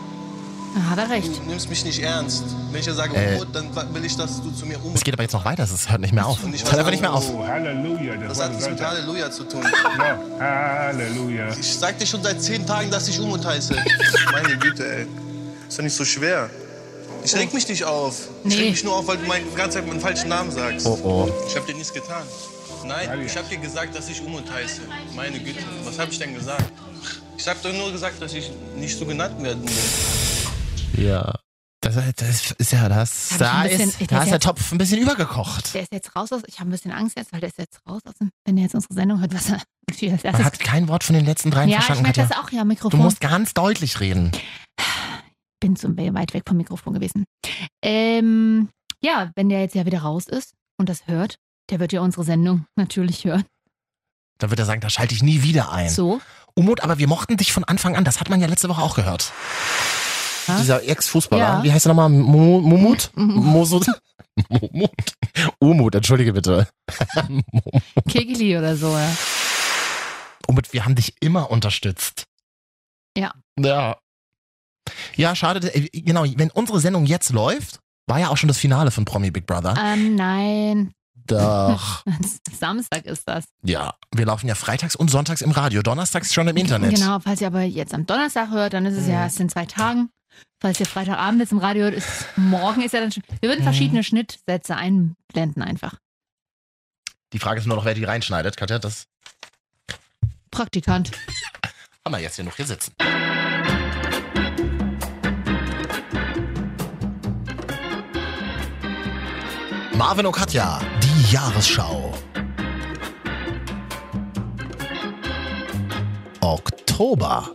Speaker 2: Da hat er recht.
Speaker 23: Du nimmst mich nicht ernst. Wenn ich dir sage
Speaker 3: Äh.
Speaker 23: Umut, dann will ich, dass du zu mir Umut.
Speaker 3: Es geht aber jetzt noch weiter, es hört nicht mehr auf.
Speaker 23: Ich
Speaker 3: Es hört einfach nicht mehr auf.
Speaker 23: Oh,
Speaker 24: Halleluja.
Speaker 23: Das hat nichts mit Halleluja zu tun.
Speaker 24: Halleluja.
Speaker 23: Ich sag dir schon seit zehn Tagen, dass ich Umut heiße. Meine Güte, ey. Ist doch nicht so schwer. Ich reg mich nicht auf. Ich
Speaker 2: Nee.
Speaker 23: reg mich nur auf, weil du mein, die ganze Zeit meinen falschen Namen sagst.
Speaker 3: Oh, oh.
Speaker 23: Ich hab dir nichts getan. Nein, ich hab dir gesagt, dass ich Umut heiße. Meine Güte, was hab ich denn gesagt? Ich hab doch nur gesagt, dass ich nicht so genannt werden will.
Speaker 3: Ja. Das, das ist ja das.
Speaker 2: Ich
Speaker 3: Da
Speaker 2: bisschen-
Speaker 3: ist,
Speaker 2: ich
Speaker 3: da ist der Topf ein bisschen übergekocht.
Speaker 2: Der ist jetzt raus aus. Ich habe ein bisschen Angst jetzt, weil der ist jetzt raus aus dem. Wenn er jetzt unsere Sendung hört, was er.
Speaker 3: Man
Speaker 2: erstes-
Speaker 3: hat kein Wort von den letzten dreien
Speaker 2: ja, ich
Speaker 3: verstanden,
Speaker 2: merke
Speaker 3: Katja.
Speaker 2: das auch, ja,
Speaker 3: Du
Speaker 2: Mikrofon.
Speaker 3: musst ganz deutlich reden.
Speaker 2: bin zu weit weg vom Mikrofon gewesen. Ähm, ja, wenn der jetzt ja wieder raus ist und das hört, der wird ja unsere Sendung natürlich hören.
Speaker 3: Da wird er sagen, da schalte ich nie wieder ein.
Speaker 2: So.
Speaker 3: Umut, aber wir mochten dich von Anfang an. Das hat man ja letzte Woche auch gehört. Dieser Ex-Fußballer,
Speaker 2: Ja.
Speaker 3: wie heißt er nochmal? Mu- Mumut? Mosut? Mumut? Umut, entschuldige bitte.
Speaker 2: Kegeli oder so, ja.
Speaker 3: Umut, wir haben dich immer unterstützt.
Speaker 2: Ja.
Speaker 3: Ja. Ja, schade. äh, Genau, wenn unsere Sendung jetzt läuft, war ja auch schon das Finale von Promi Big Brother.
Speaker 2: Ähm, nein.
Speaker 3: Doch.
Speaker 2: Samstag ist das.
Speaker 3: Ja, wir laufen ja freitags und sonntags im Radio, donnerstags schon im Internet. Mhm.
Speaker 2: Genau, falls ihr aber jetzt am Donnerstag hört, dann ist es ja erst in zwei Tagen. Falls ihr Freitagabend jetzt im Radio hört, ist morgen ist ja dann schon. Wir
Speaker 3: Mhm.
Speaker 2: würden verschiedene Schnittsätze einblenden einfach.
Speaker 3: Die Frage ist nur noch, wer die reinschneidet, Katja. Das
Speaker 2: Praktikant.
Speaker 3: haben wir jetzt hier noch hier sitzen. Marvin und Katja, die Jahresschau. Oktober.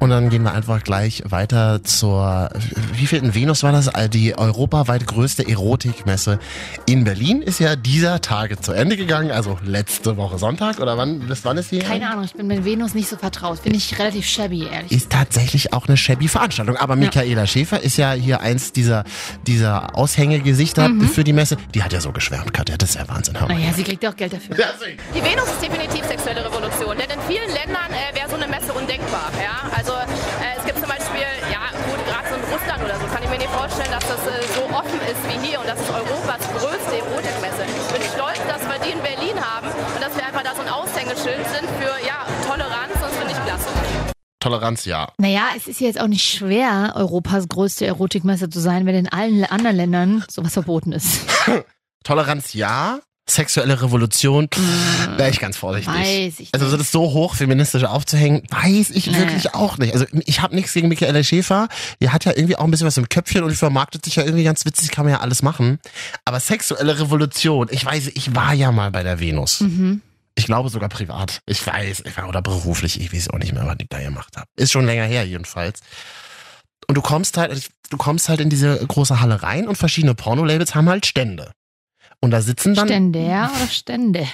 Speaker 3: Und dann gehen wir einfach gleich weiter zur, wie vielten Venus war das? Äh, Die europaweit größte Erotikmesse in Berlin ist ja dieser Tage zu Ende gegangen, also letzte Woche Sonntag oder wann, bis wann ist die?
Speaker 2: Keine Ahnung, ich bin mit Venus nicht so vertraut. Finde ich relativ shabby, ehrlich.
Speaker 3: Ist tatsächlich auch eine shabby Veranstaltung. Aber Michaela Schäfer ist ja hier eins dieser, dieser Aushängegesichter
Speaker 2: Mhm.
Speaker 3: für die Messe. Die hat ja so geschwärmt, Katja. Das ist ja Wahnsinn.
Speaker 2: Naja, sie kriegt ja auch Geld dafür.
Speaker 25: Die Venus ist definitiv sexuelle Revolution, denn in vielen Ländern äh, wäre so eine Messe undenkbar. Ja? Also offen ist wie hier und das ist Europas größte Erotikmesse. Ich bin stolz, dass wir die in Berlin haben und dass wir einfach da so ein Aushängeschild sind für ja, Toleranz und das finde ich klasse.
Speaker 3: Toleranz ja.
Speaker 2: Naja, es ist jetzt auch nicht schwer, Europas größte Erotikmesse zu sein, wenn in allen anderen Ländern sowas verboten ist.
Speaker 3: Toleranz ja, Sexuelle Revolution, wäre ich ganz vorsichtig.
Speaker 2: Weiß ich
Speaker 3: also so das so hoch feministisch aufzuhängen, weiß ich
Speaker 2: Nee.
Speaker 3: wirklich auch nicht. Also ich habe nichts gegen Michaela Schäfer. Die hat ja irgendwie auch ein bisschen was im Köpfchen und die vermarktet sich ja irgendwie ganz witzig, kann man ja alles machen. Aber sexuelle Revolution, ich weiß, ich war ja mal bei der Venus.
Speaker 2: Mhm.
Speaker 3: Ich glaube sogar privat. Ich weiß, ich war oder beruflich, ich weiß auch nicht mehr, was ich da gemacht habe. Ist schon länger her jedenfalls. Und du kommst halt, du kommst halt in diese große Halle rein und verschiedene Pornolabels haben halt Stände. Und da sitzen dann.
Speaker 2: Stände, ja, oder Stände?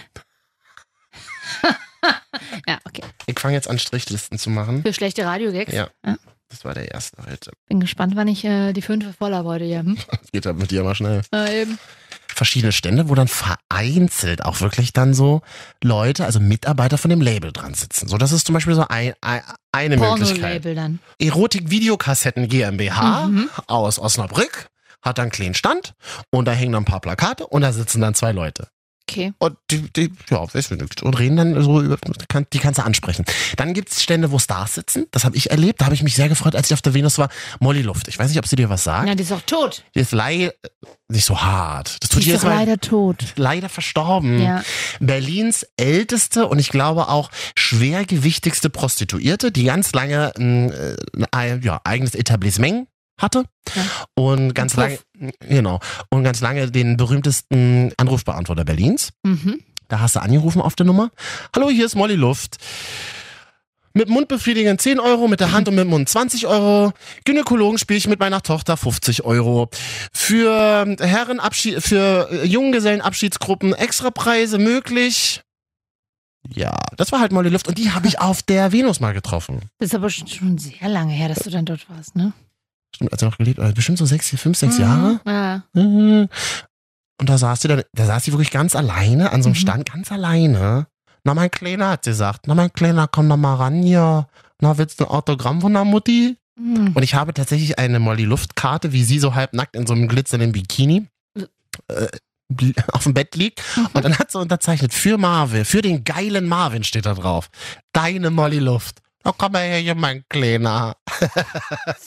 Speaker 2: ja, okay.
Speaker 3: Ich fange jetzt an, Strichlisten zu machen.
Speaker 2: Für schlechte Radiogags?
Speaker 3: Ja.
Speaker 2: Ja.
Speaker 3: Das war der erste heute.
Speaker 2: Bin gespannt, wann ich äh, die fünfte voll habe heute hier. Hm?
Speaker 3: Geht halt mit dir mal schnell.
Speaker 2: Na eben.
Speaker 3: Verschiedene Stände, wo dann vereinzelt auch wirklich dann so Leute, also Mitarbeiter von dem Label dran sitzen. So, das ist zum Beispiel so ein, ein, eine Möglichkeit.
Speaker 2: Porno-Label dann.
Speaker 3: Erotik-Videokassetten GmbH
Speaker 2: Mhm.
Speaker 3: aus Osnabrück hat dann einen kleinen Stand und da hängen dann ein paar Plakate und da sitzen dann zwei Leute.
Speaker 2: Okay.
Speaker 3: Und die, die ja, weiß ich nicht, und reden dann so über, kann, die kannst du ansprechen. Dann gibt's Stände, wo Stars sitzen. Das habe ich erlebt. Da habe ich mich sehr gefreut, als ich auf der Venus war. Molly Luft. Ich weiß nicht, ob sie dir was sagt.
Speaker 2: Ja, die ist auch tot.
Speaker 3: Die ist leider nicht so hart. Das tut
Speaker 2: Die ist doch leider tot.
Speaker 3: leider verstorben.
Speaker 2: Ja.
Speaker 3: Berlins älteste und ich glaube auch schwergewichtigste Prostituierte, die ganz lange ein, äh, ein ja, eigenes Etablissement hatte und ganz lange genau und ganz lange den berühmtesten Anrufbeantworter Berlins.
Speaker 2: Mhm.
Speaker 3: Da hast du angerufen auf der Nummer. Hallo, hier ist Molly Luft. Mit Mund befriedigen 10 Euro, mit der Hand und mit dem Mund 20 Euro. Gynäkologen spiele ich mit meiner Tochter 50 Euro. Für Herrenabschied, für Junggesellenabschiedsgruppen Extrapreise möglich. Ja, das war halt Molly Luft und die habe ich auf der Venus mal getroffen.
Speaker 2: Das ist aber schon- schon sehr lange her, dass du dann dort warst, ne?
Speaker 3: Stimmt, als er noch gelebt hat. Bestimmt so sechs, fünf, sechs
Speaker 2: Mhm.
Speaker 3: Jahre.
Speaker 2: Ja.
Speaker 3: Mhm. Und da saß sie dann, da saß sie wirklich ganz alleine an so
Speaker 2: Mhm.
Speaker 3: einem Stand, ganz alleine. Na, mein Kleiner hat sie gesagt, na, mein Kleiner, komm doch mal ran hier. Na, willst du ein Autogramm von der Mutti?
Speaker 2: Mhm.
Speaker 3: Und ich habe tatsächlich eine Molly Luftkarte, wie sie so halbnackt in so einem glitzernden Bikini äh, auf dem Bett liegt. Und dann hat sie unterzeichnet, für Marvin, für den geilen Marvin steht da drauf. Deine Molly Luft. Na, komm mal her, hier, mein Kleiner.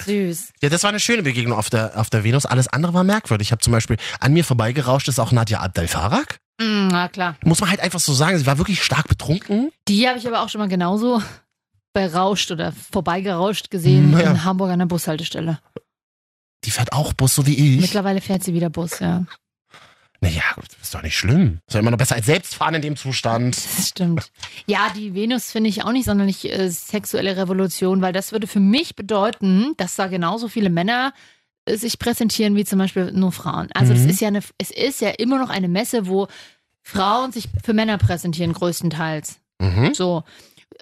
Speaker 2: Süß.
Speaker 3: Ja, das war eine schöne Begegnung auf der, auf der Venus. Alles andere war merkwürdig. Ich habe zum Beispiel an mir vorbeigerauscht, ist auch Nadja Abdel Farag.
Speaker 2: Mhm, na klar.
Speaker 3: Muss man halt einfach so sagen, sie war wirklich stark betrunken.
Speaker 2: Die habe ich aber auch schon mal genauso berauscht oder vorbeigerauscht gesehen
Speaker 3: Naja.
Speaker 2: in Hamburg an der Bushaltestelle.
Speaker 3: Die fährt auch Bus, so wie ich.
Speaker 2: Mittlerweile fährt sie wieder Bus, ja.
Speaker 3: Naja, das ist doch nicht schlimm. Ist ja immer noch besser als Selbstfahren in dem Zustand.
Speaker 2: Das stimmt. Ja, die Venus finde ich auch nicht sonderlich äh, sexuelle Revolution, weil das würde für mich bedeuten, dass da genauso viele Männer äh, sich präsentieren wie zum Beispiel nur Frauen. Also
Speaker 26: Mhm.
Speaker 2: das ist ja eine, es ist ja immer noch eine Messe, wo Frauen sich für Männer präsentieren, größtenteils.
Speaker 3: Mhm.
Speaker 2: So.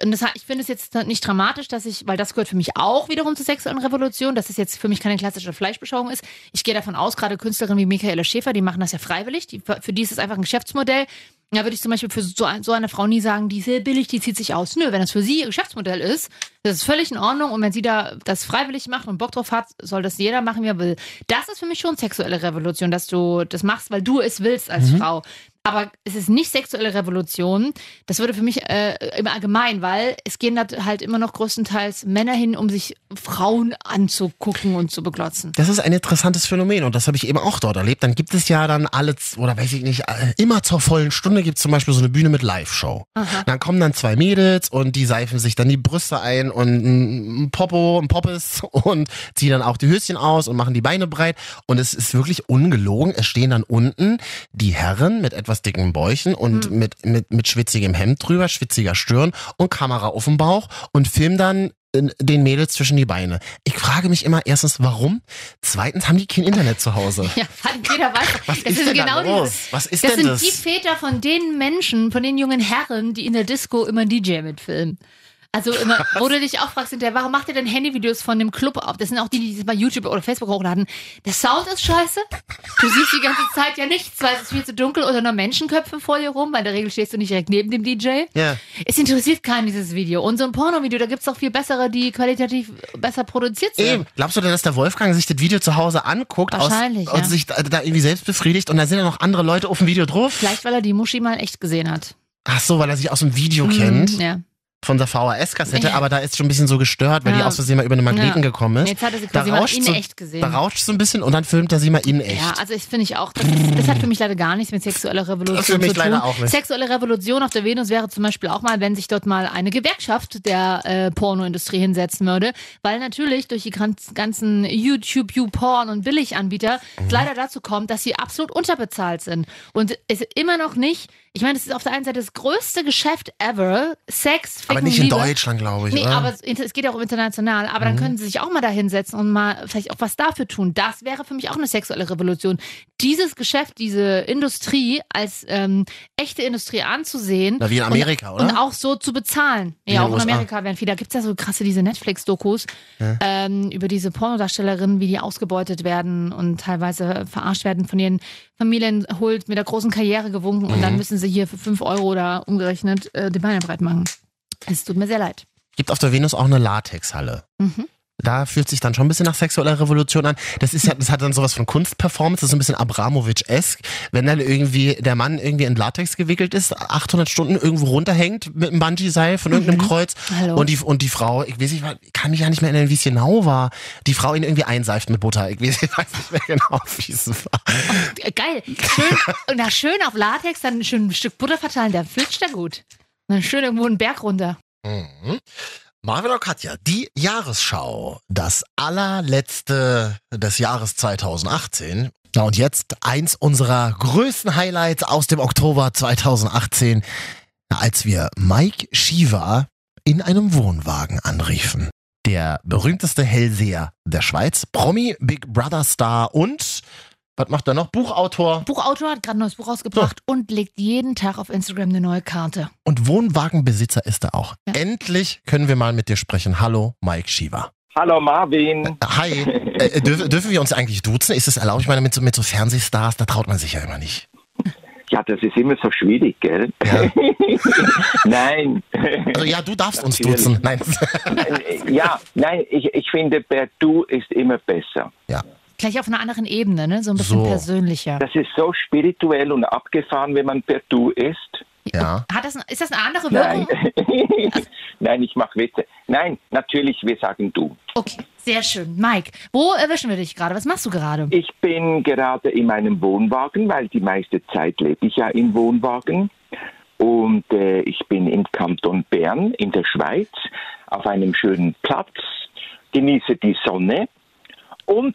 Speaker 2: Und das, ich finde es jetzt nicht dramatisch, dass ich, weil das gehört für mich auch wiederum zur sexuellen Revolution, dass es jetzt für mich keine klassische Fleischbeschauung ist. Ich gehe davon aus, gerade Künstlerinnen wie Michaela Schäfer, die machen das ja freiwillig. Die, für die ist es einfach ein Geschäftsmodell. Da würde ich zum Beispiel für so, ein, so eine Frau nie sagen, die ist sehr billig, die zieht sich aus. Nö, wenn das für sie ihr Geschäftsmodell ist, das ist völlig in Ordnung. Und wenn sie da das freiwillig macht und Bock drauf hat, soll das jeder machen, wie er will. Das ist für mich schon sexuelle Revolution, dass du das machst, weil du es willst als
Speaker 26: Mhm.
Speaker 2: Frau. Aber es ist nicht sexuelle Revolution. Das würde für mich äh, im Allgemeinen, weil es gehen da halt immer noch größtenteils Männer hin, um sich Frauen anzugucken und zu beglotzen.
Speaker 3: Das ist ein interessantes Phänomen und das habe ich eben auch dort erlebt. Dann gibt es ja dann alle, oder weiß ich nicht, äh, immer zur vollen Stunde gibt es zum Beispiel so eine Bühne mit Live-Show. Dann kommen dann zwei Mädels und die seifen sich dann die Brüste ein und ein Popo, ein Poppes und ziehen dann auch die Höschen aus und machen die Beine breit. Und es ist wirklich ungelogen. Es stehen dann unten die Herren mit etwas dicken Bäuchen und mit, mit, mit schwitzigem Hemd drüber, schwitziger Stirn und Kamera auf dem Bauch und filmen dann äh, den Mädels zwischen die Beine. Ich frage mich immer erstens, warum? Zweitens haben die kein Internet zu Hause.
Speaker 2: Ja, jeder weiß.
Speaker 3: Was
Speaker 2: das
Speaker 3: ist denn da los?
Speaker 2: dieses-
Speaker 3: Was ist
Speaker 2: das
Speaker 3: denn
Speaker 2: sind
Speaker 3: das?
Speaker 2: die Väter von den Menschen, von den jungen Herren, die in der Disco immer DJ mitfilmen. Also immer, wo du dich auch fragst, hinterher, warum macht ihr denn Handyvideos von dem Club auf? Das sind auch die, die das bei YouTube oder Facebook hochladen. Der Sound ist scheiße. Du siehst die ganze Zeit ja nichts, weil es ist viel zu dunkel oder nur Menschenköpfe vor dir rum, weil in der Regel stehst du nicht direkt neben dem DJ.
Speaker 3: Ja.
Speaker 2: Es interessiert keinen, dieses Video. Und so ein Pornovideo, da gibt's auch viel bessere, die qualitativ besser produziert sind.
Speaker 3: Eben. Glaubst du denn, dass der Wolfgang sich das Video zu Hause anguckt
Speaker 2: Wahrscheinlich,
Speaker 3: aus,
Speaker 2: ja.
Speaker 3: und sich da, da irgendwie selbst befriedigt und da sind ja noch andere Leute auf dem Video drauf?
Speaker 2: Vielleicht, weil er die Muschi mal echt gesehen hat.
Speaker 3: Ach so, weil er sich aus dem Video
Speaker 2: Mhm,
Speaker 3: kennt.
Speaker 2: Ja.
Speaker 3: Von der VHS-Kassette,
Speaker 2: Ja.
Speaker 3: aber da ist schon ein bisschen so gestört, weil die
Speaker 2: Ja.
Speaker 3: aus Versehen mal über den Magneten
Speaker 2: Ja.
Speaker 3: gekommen ist.
Speaker 2: Jetzt hat er sie
Speaker 3: Da
Speaker 2: quasi mal
Speaker 3: rauscht
Speaker 2: in
Speaker 3: so,
Speaker 2: echt gesehen.
Speaker 3: Da rauscht so ein bisschen und dann filmt er sie mal in echt.
Speaker 2: Ja, also ich finde ich auch, das, ist, das hat für mich leider gar nichts mit sexueller Revolution
Speaker 3: Für mich
Speaker 2: zu tun.
Speaker 3: leider auch nicht.
Speaker 2: Sexuelle Revolution auf der Venus wäre zum Beispiel auch mal, wenn sich dort mal eine Gewerkschaft der äh, Pornoindustrie hinsetzen würde, weil natürlich durch die ganz- ganzen YouTube, YouPorn und Billiganbieter
Speaker 3: Mhm.
Speaker 2: es leider dazu kommt, dass sie absolut unterbezahlt sind und es immer noch nicht. Ich meine, es ist auf der einen Seite das größte Geschäft ever, Sex, Ficken,
Speaker 3: aber nicht in
Speaker 2: Liebe.
Speaker 3: Deutschland, glaube ich.
Speaker 2: Nee,
Speaker 3: oder?
Speaker 2: aber es geht ja auch international. Aber dann
Speaker 3: Mhm.
Speaker 2: können sie sich auch mal da hinsetzen und mal vielleicht auch was dafür tun. Das wäre für mich auch eine sexuelle Revolution. Dieses Geschäft, diese Industrie als ähm, echte Industrie anzusehen.
Speaker 3: Na, wie in Amerika,
Speaker 2: und,
Speaker 3: oder?
Speaker 2: Und auch so zu bezahlen.
Speaker 3: Wie
Speaker 2: ja,
Speaker 3: in
Speaker 2: auch in. Amerika werden viele. Da gibt es ja so krasse, diese Netflix-Dokus
Speaker 3: Ja.
Speaker 2: ähm, über diese Pornodarstellerinnen, wie die ausgebeutet werden und teilweise verarscht werden von ihren Familien, holt mit der großen Karriere gewunken und
Speaker 3: Mhm.
Speaker 2: dann müssen sie hier für 5 Euro oder umgerechnet äh, die Beine breit machen. Es tut mir sehr leid.
Speaker 3: Gibt auf der Venus auch eine Latexhalle.
Speaker 2: Mhm.
Speaker 3: Da fühlt sich dann schon ein bisschen nach sexueller Revolution an. Das ist ja, das hat dann sowas von Kunstperformance, das ist so ein bisschen Abramovic-esk. Wenn dann irgendwie der Mann irgendwie in Latex gewickelt ist, 800 Stunden irgendwo runterhängt mit einem Bungee-Seil von irgendeinem
Speaker 2: Mhm.
Speaker 3: Kreuz
Speaker 2: Hallo.
Speaker 3: und die, und die Frau, ich weiß nicht, ich kann mich ja nicht mehr erinnern, wie es genau war, die Frau ihn irgendwie einseift mit Butter. Ich weiß, ich weiß nicht mehr genau, wie es war.
Speaker 2: Äh, Geil. Schön, und na, schön auf Latex, dann schön ein Stück Butter verteilen, der flutscht da gut. Und dann schön irgendwo einen Berg runter.
Speaker 3: Mhm. Marvin und Katja, die Jahresschau, das allerletzte des Jahres 2018. Na und jetzt eins unserer größten Highlights aus dem Oktober 2018, als wir Mike Shiva in einem Wohnwagen anriefen. Der berühmteste Hellseher der Schweiz, Promi, Big Brother Star und, was macht er noch? Buchautor.
Speaker 2: Buchautor hat gerade ein neues Buch rausgebracht und legt jeden Tag auf Instagram eine neue Karte.
Speaker 3: Und Wohnwagenbesitzer ist er auch. Endlich können wir mal mit dir sprechen. Hallo, Mike Shiva.
Speaker 26: Hallo Marvin.
Speaker 3: Hi. Äh, dürfen, dürfen wir uns eigentlich duzen? Ist es erlaubt? Ich meine, mit so, mit so Fernsehstars, da traut man sich ja immer nicht.
Speaker 26: Ja, das ist immer so schwierig, gell? nein.
Speaker 3: Also ja, du darfst uns duzen. Nein.
Speaker 26: Ja, nein, ich, ich finde, per Du ist immer besser.
Speaker 3: Ja.
Speaker 2: Gleich auf einer anderen Ebene, ne? So ein bisschen
Speaker 26: So.
Speaker 2: persönlicher.
Speaker 26: Das ist so spirituell und abgefahren, wenn man per Du ist.
Speaker 3: Ja.
Speaker 2: Hat das, ist das eine andere
Speaker 26: Nein.
Speaker 2: Wirkung?
Speaker 26: nein, ich mache Witze. Nein, natürlich, wir sagen Du.
Speaker 2: Okay, sehr schön. Mike, wo erwischen wir dich gerade? Was machst du gerade?
Speaker 26: Ich bin gerade in meinem Wohnwagen, weil die meiste Zeit lebe ich ja im Wohnwagen. Und äh, ich bin im Kanton Bern in der Schweiz auf einem schönen Platz, genieße die Sonne und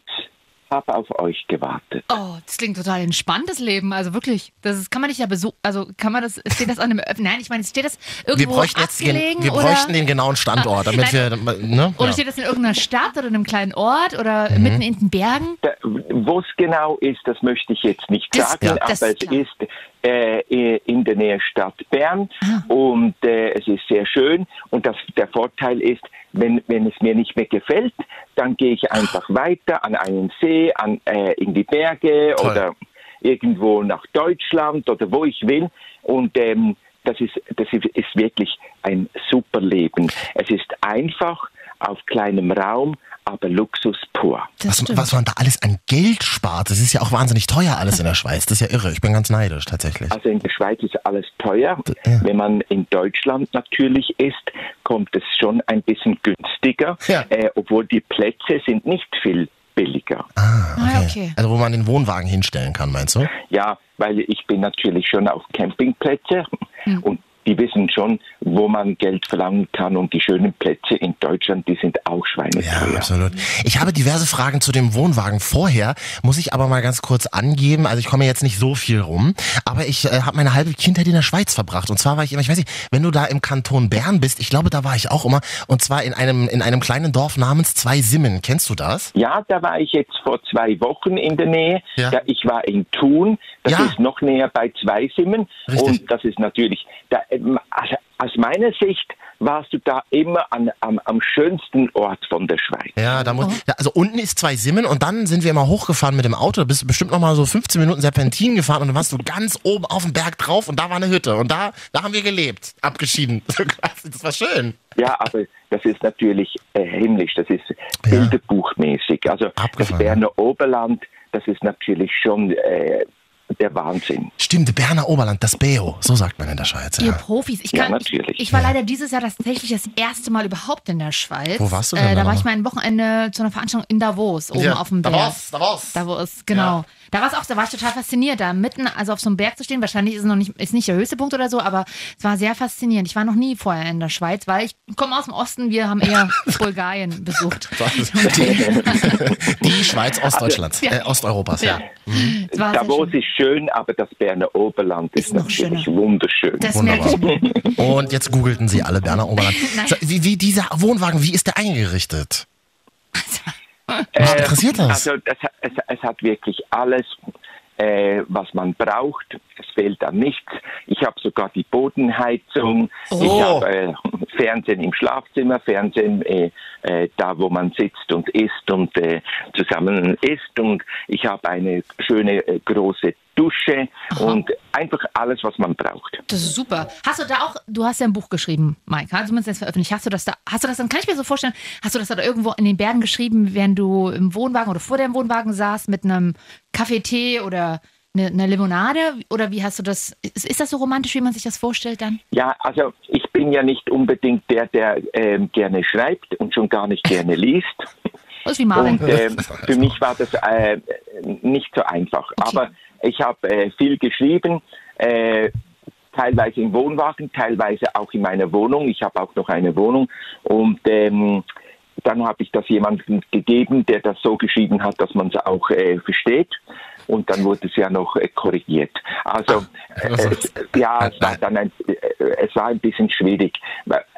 Speaker 26: habe auf euch gewartet.
Speaker 2: Oh, das klingt total entspanntes Leben. Also wirklich, das ist, kann man nicht ja besuchen. Also kann man das, steht das an einem Öff- Nein, ich meine, steht das
Speaker 3: Wir
Speaker 2: irgendwo
Speaker 3: bräuchten jetzt den,
Speaker 2: abgelegen?
Speaker 3: wir
Speaker 2: oder,
Speaker 3: bräuchten den genauen Standort, damit wir, ne?
Speaker 2: oder
Speaker 3: Ja.
Speaker 2: steht das in irgendeiner Stadt oder in einem kleinen Ort oder
Speaker 3: Mhm.
Speaker 2: mitten in den Bergen?
Speaker 26: Wo es genau ist, das möchte ich jetzt nicht
Speaker 2: Das-
Speaker 26: sagen,
Speaker 2: ja.
Speaker 26: aber
Speaker 2: das
Speaker 26: es
Speaker 2: ist
Speaker 26: äh, in der Nähe Stadt Bern und äh, es ist sehr schön. Und das, der Vorteil ist, wenn, wenn es mir nicht mehr gefällt, dann gehe ich einfach weiter an einen See, an, äh, in die Berge oder irgendwo nach Deutschland oder wo ich will. Und ähm, das, ist, das ist wirklich ein super Leben. Es ist einfach auf kleinem Raum, aber Luxus pur.
Speaker 3: Was, was man da alles an Geld spart, das ist ja auch wahnsinnig teuer alles in der Schweiz. Das ist ja irre. Ich bin ganz neidisch tatsächlich.
Speaker 26: Also in der Schweiz ist alles teuer. Wenn man in Deutschland natürlich ist, kommt es schon ein bisschen günstiger, äh, obwohl die Plätze sind nicht viel billiger.
Speaker 2: Ah, okay.
Speaker 3: Also wo man den Wohnwagen hinstellen kann, meinst du?
Speaker 26: Ja, weil ich bin natürlich schon auf Campingplätze und die wissen schon, wo man Geld verlangen kann und die schönen Plätze in Deutschland, die sind auch schweineteuer.
Speaker 3: Ja, absolut. Ich habe diverse Fragen zu dem Wohnwagen vorher, muss ich aber mal ganz kurz angeben. Also ich komme jetzt nicht so viel rum, aber ich äh, habe meine halbe Kindheit in der Schweiz verbracht. Und zwar war ich immer, ich weiß nicht, wenn du da im Kanton Bern bist, ich glaube, da war ich auch immer, und zwar in einem, in einem kleinen Dorf namens Zweisimmen. Kennst du das?
Speaker 26: Ja, da war ich jetzt vor zwei Wochen in der Nähe.
Speaker 3: Ja.
Speaker 26: Da, ich war in Thun, das
Speaker 3: Ja.
Speaker 26: ist noch näher bei Zweisimmen.
Speaker 3: Richtig.
Speaker 26: Und das ist natürlich, da, aus meiner Sicht warst du da immer an, am, am schönsten Ort von der Schweiz.
Speaker 3: Ja, da muss, ja, also unten ist zwei Simmen und dann sind wir immer hochgefahren mit dem Auto. Da bist du bestimmt noch mal so 15 Minuten Serpentin gefahren und dann warst du ganz oben auf dem Berg drauf und da war eine Hütte und da, da haben wir gelebt, abgeschieden. Das war schön.
Speaker 26: Ja, aber das ist natürlich äh, himmlisch, das ist bilderbuchmäßig. Also das Berner Oberland, das ist natürlich schon äh, der Wahnsinn.
Speaker 3: Stimmt, Berner Oberland, das Beo, so sagt man in der Schweiz.
Speaker 2: Ihr
Speaker 3: Ja.
Speaker 2: Profis. Ich,
Speaker 26: Ja,
Speaker 2: kann,
Speaker 26: natürlich.
Speaker 2: ich, ich war leider dieses Jahr tatsächlich das erste Mal überhaupt in der Schweiz.
Speaker 3: Wo warst du denn
Speaker 2: Äh,
Speaker 3: da
Speaker 2: war ich mal ein Wochenende zu einer Veranstaltung in Davos, oben
Speaker 3: Ja,
Speaker 2: auf dem Berg.
Speaker 3: Davos, Davos.
Speaker 2: Davos, genau. Da war es auch, da war ich total fasziniert, da mitten, also auf so einem Berg zu stehen. Wahrscheinlich ist es noch nicht, ist nicht der höchste Punkt oder so, aber es war sehr faszinierend. Ich war noch nie vorher in der Schweiz, weil ich komme aus dem Osten, wir haben eher Bulgarien besucht.
Speaker 3: Die Schweiz Ostdeutschlands,
Speaker 2: Ja.
Speaker 3: äh, Osteuropas, ja.
Speaker 2: Ja.
Speaker 3: Mhm.
Speaker 2: Es war sehr
Speaker 26: Davos
Speaker 2: schön.
Speaker 26: ist schön, aber das Berner Oberland ist, natürlich wunderschön.
Speaker 2: Das merke ich
Speaker 3: Und jetzt googelten sie alle Berner Oberland. Wie, wie dieser Wohnwagen, wie ist der eingerichtet?
Speaker 26: Äh,
Speaker 3: Mich interessiert das.
Speaker 26: Also es, es, es hat wirklich alles, äh, was man braucht. Es fehlt an nichts. Ich habe sogar die Bodenheizung.
Speaker 3: Oh.
Speaker 26: Ich habe äh, Fernsehen im Schlafzimmer, Fernsehen äh, äh, da, wo man sitzt und isst und äh, zusammen isst. Und ich habe eine schöne große Dusche und einfach alles, was man braucht.
Speaker 2: Das ist super. Hast du da auch, du hast ja ein Buch geschrieben, Mike, hast du jetzt veröffentlicht. Hast du das da, hast du das dann, kann ich mir so vorstellen, hast du das da irgendwo in den Bergen geschrieben, während du im Wohnwagen oder vor deinem Wohnwagen saßt mit einem Kaffee, Tee oder eine, eine Limonade? Oder wie hast du das, ist, ist das so romantisch, wie man sich das vorstellt dann?
Speaker 26: Ja, also ich bin ja nicht unbedingt der, der ähm, gerne schreibt und schon gar nicht gerne liest.
Speaker 2: Das ist wie Marvin.
Speaker 26: Und ähm, für mich war das äh, nicht so einfach. Aber ich habe äh, viel geschrieben, äh, teilweise im Wohnwagen, teilweise auch in meiner Wohnung. Ich habe auch noch eine Wohnung. Und ähm, dann habe ich das jemandem gegeben, der das so geschrieben hat, dass man es auch äh, versteht. Und dann wurde es ja noch äh, korrigiert. Also, äh, es, ja, es war dann ein, äh, es war ein bisschen schwierig.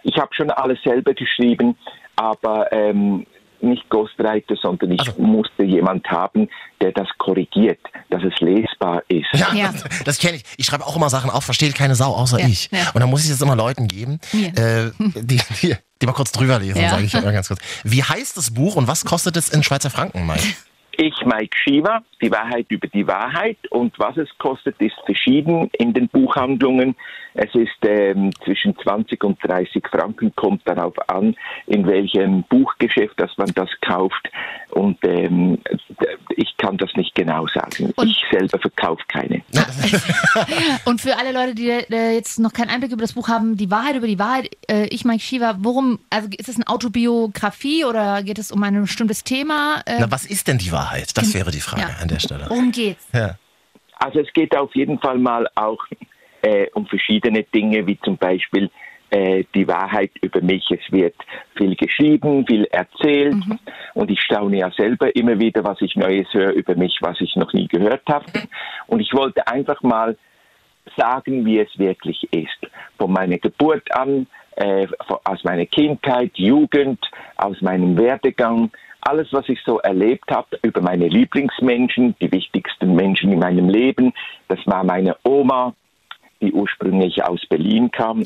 Speaker 26: Ich habe schon alles selber geschrieben, aber ähm, nicht Ghostwriter, sondern ich musste jemand haben, der das korrigiert, dass es lesbar ist.
Speaker 3: Ja, das, das kenne ich. Ich schreibe auch immer Sachen auf, versteht keine Sau, außer
Speaker 26: Ja,
Speaker 3: ich.
Speaker 26: ja.
Speaker 3: Und dann muss ich es immer Leuten geben, äh, die, die, die mal kurz drüber lesen,
Speaker 26: Ja.
Speaker 3: sage ich immer ganz kurz. Wie heißt das Buch und was kostet es in Schweizer Franken, Mike?
Speaker 26: Ich, Mike Shiva, die Wahrheit über die Wahrheit. Und was es kostet, ist verschieden in den Buchhandlungen. Es ist ähm, zwischen 20 und 30 Franken, kommt darauf an, in welchem Buchgeschäft, dass man das kauft. Und ähm, ich kann das nicht genau sagen. ich selber verkaufe keine.
Speaker 2: Und für alle Leute, die äh, jetzt noch keinen Einblick über das Buch haben, die Wahrheit über die Wahrheit, äh, ich, Mike Shiva, worum, also ist es eine Autobiografie oder geht es um ein bestimmtes Thema? Äh,
Speaker 3: Na, was ist denn die Wahrheit? Das wäre die Frage
Speaker 2: Ja.
Speaker 3: an der Stelle.
Speaker 2: worum geht's?
Speaker 3: Ja.
Speaker 26: Also es geht auf jeden Fall mal auch äh, um verschiedene Dinge, wie zum Beispiel äh, die Wahrheit über mich. Es wird viel geschrieben, viel erzählt und ich staune ja selber immer wieder, was ich Neues höre über mich, was ich noch nie gehört habe. Und ich wollte einfach mal sagen, wie es wirklich ist. Von meiner Geburt an, äh, aus meiner Kindheit, Jugend, aus meinem Werdegang, alles, was ich so erlebt habe über meine Lieblingsmenschen, die wichtigsten Menschen in meinem Leben, das war meine Oma, die ursprünglich aus Berlin kam.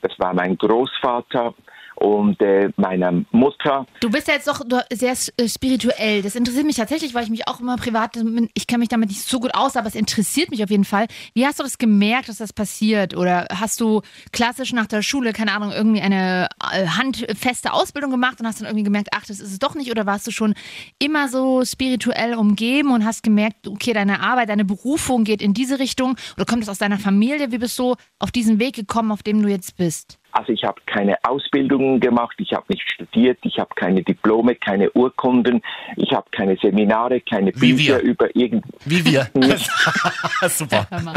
Speaker 26: Das war mein Großvater und äh, meine Mutter.
Speaker 2: Du bist ja jetzt doch sehr äh, spirituell. Das interessiert mich tatsächlich, weil ich mich auch immer privat, ich kenne mich damit nicht so gut aus, aber es interessiert mich auf jeden Fall. Wie hast du das gemerkt, dass das passiert? Oder hast du klassisch nach der Schule, keine Ahnung, irgendwie eine äh, handfeste Ausbildung gemacht und hast dann irgendwie gemerkt, ach, das ist es doch nicht? Oder warst du schon immer so spirituell umgeben und hast gemerkt, okay, deine Arbeit, deine Berufung geht in diese Richtung? Oder kommt das aus deiner Familie? Wie bist du auf diesen Weg gekommen, auf dem du jetzt bist?
Speaker 26: Also ich habe keine Ausbildungen gemacht, ich habe nicht studiert, ich habe keine Diplome, keine Urkunden, ich habe keine Seminare, keine
Speaker 3: Wie
Speaker 26: Bücher
Speaker 3: wir.
Speaker 26: über irgend.
Speaker 3: Wie wir. Super. Nein,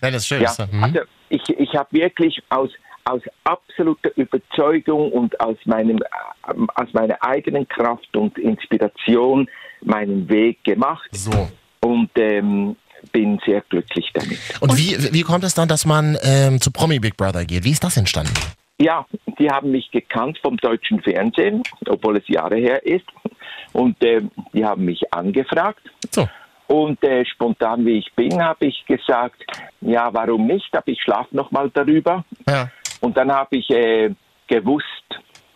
Speaker 3: das ist schön.
Speaker 26: Ja,
Speaker 3: mhm.
Speaker 26: also ich, ich habe wirklich aus, aus absoluter Überzeugung und aus, meinem, äh, aus meiner eigenen Kraft und Inspiration meinen Weg gemacht.
Speaker 3: So.
Speaker 26: Und ähm, bin sehr glücklich damit.
Speaker 3: Und wie, wie kommt es dann, dass man ähm, zu Promi Big Brother geht? Wie ist das entstanden?
Speaker 26: Ja, die haben mich gekannt vom deutschen Fernsehen, obwohl es Jahre her ist. Und äh, die haben mich angefragt.
Speaker 3: So.
Speaker 26: Und äh, spontan wie ich bin, habe ich gesagt, ja, warum nicht? Aber ich schlafe noch mal darüber.
Speaker 3: Ja.
Speaker 26: Und dann habe ich äh, gewusst,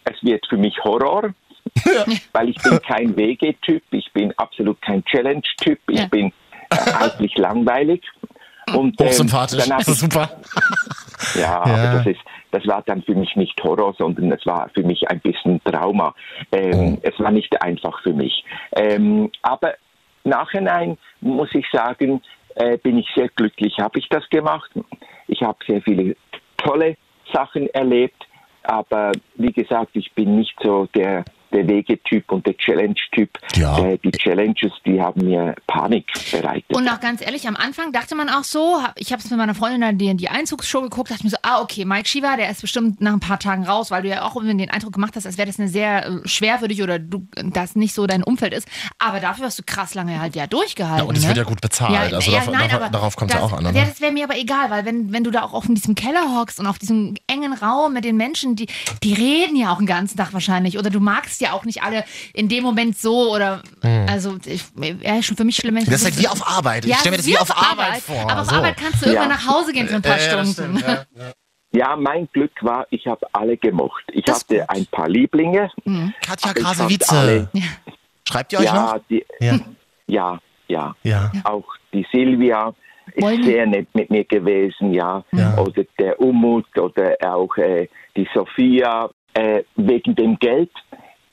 Speaker 26: es wird für mich Horror, weil ich bin kein WG-Typ, ich bin absolut kein Challenge-Typ, ich bin äh, eigentlich langweilig. Und, ähm,
Speaker 3: Hochsympathisch. ist
Speaker 26: ich-
Speaker 3: super.
Speaker 26: ja,
Speaker 3: Ja.
Speaker 26: aber das ist, das war dann für mich nicht Horror, sondern es war für mich ein bisschen Trauma. Ähm, Es war nicht einfach für mich. Ähm, aber nachhinein muss ich sagen, äh, bin ich sehr glücklich, habe ich das gemacht. Ich habe sehr viele tolle Sachen erlebt, aber wie gesagt, ich bin nicht so der der Wegetyp und der Challenge-Typ. Äh, die Challenges, die haben mir Panik bereitet.
Speaker 2: Und auch ganz ehrlich, am Anfang dachte man auch so, ich habe es mit meiner Freundin dann die, die Einzugsshow geguckt, dachte mir so, ah, okay, Mike Shiva, der ist bestimmt nach ein paar Tagen raus, weil du ja auch irgendwie den Eindruck gemacht hast, als wäre das eine sehr äh, schwer für dich oder du, das nicht so dein Umfeld ist. Aber dafür hast du krass lange halt ja durchgehalten.
Speaker 3: Ja, und es
Speaker 2: ne?
Speaker 3: wird ja gut bezahlt. Also davon- davon- darauf kommt's ja
Speaker 2: das-
Speaker 3: auch an, ne?
Speaker 2: Ja, das wäre mir aber egal, weil wenn, wenn du da auch auf in diesem Keller hockst und auf diesem engen Raum mit den Menschen, die, die reden ja auch den ganzen Tag wahrscheinlich oder du magst ja auch nicht alle in dem Moment so oder
Speaker 3: Hm.
Speaker 2: also ich, ja, schon für mich schlimm. wenn ich
Speaker 3: Das ist halt wie auf Arbeit. Ich
Speaker 2: Ja,
Speaker 3: stell mir
Speaker 2: es
Speaker 3: das
Speaker 2: ist
Speaker 3: wie auf Arbeit vor.
Speaker 2: Aber auf
Speaker 3: So.
Speaker 2: Arbeit kannst du irgendwann
Speaker 26: Ja.
Speaker 2: nach Hause gehen für ein paar
Speaker 3: Ja, ja, das
Speaker 2: Stunden.
Speaker 3: stimmt,
Speaker 26: Ja, mein Glück war, ich habe alle gemocht. Ich hatte ein paar Lieblinge.
Speaker 2: Mhm.
Speaker 3: Katja
Speaker 26: ich
Speaker 3: Krasavice. Schreibt ihr euch
Speaker 26: ja,
Speaker 3: noch?
Speaker 26: Die,
Speaker 3: Ja.
Speaker 26: ja, ja,
Speaker 3: Ja.
Speaker 26: Auch die Silvia ist
Speaker 2: Wollen-
Speaker 26: sehr nett mit mir gewesen, ja. Oder der Umut oder auch äh, die Sophia. Äh, wegen dem Geld,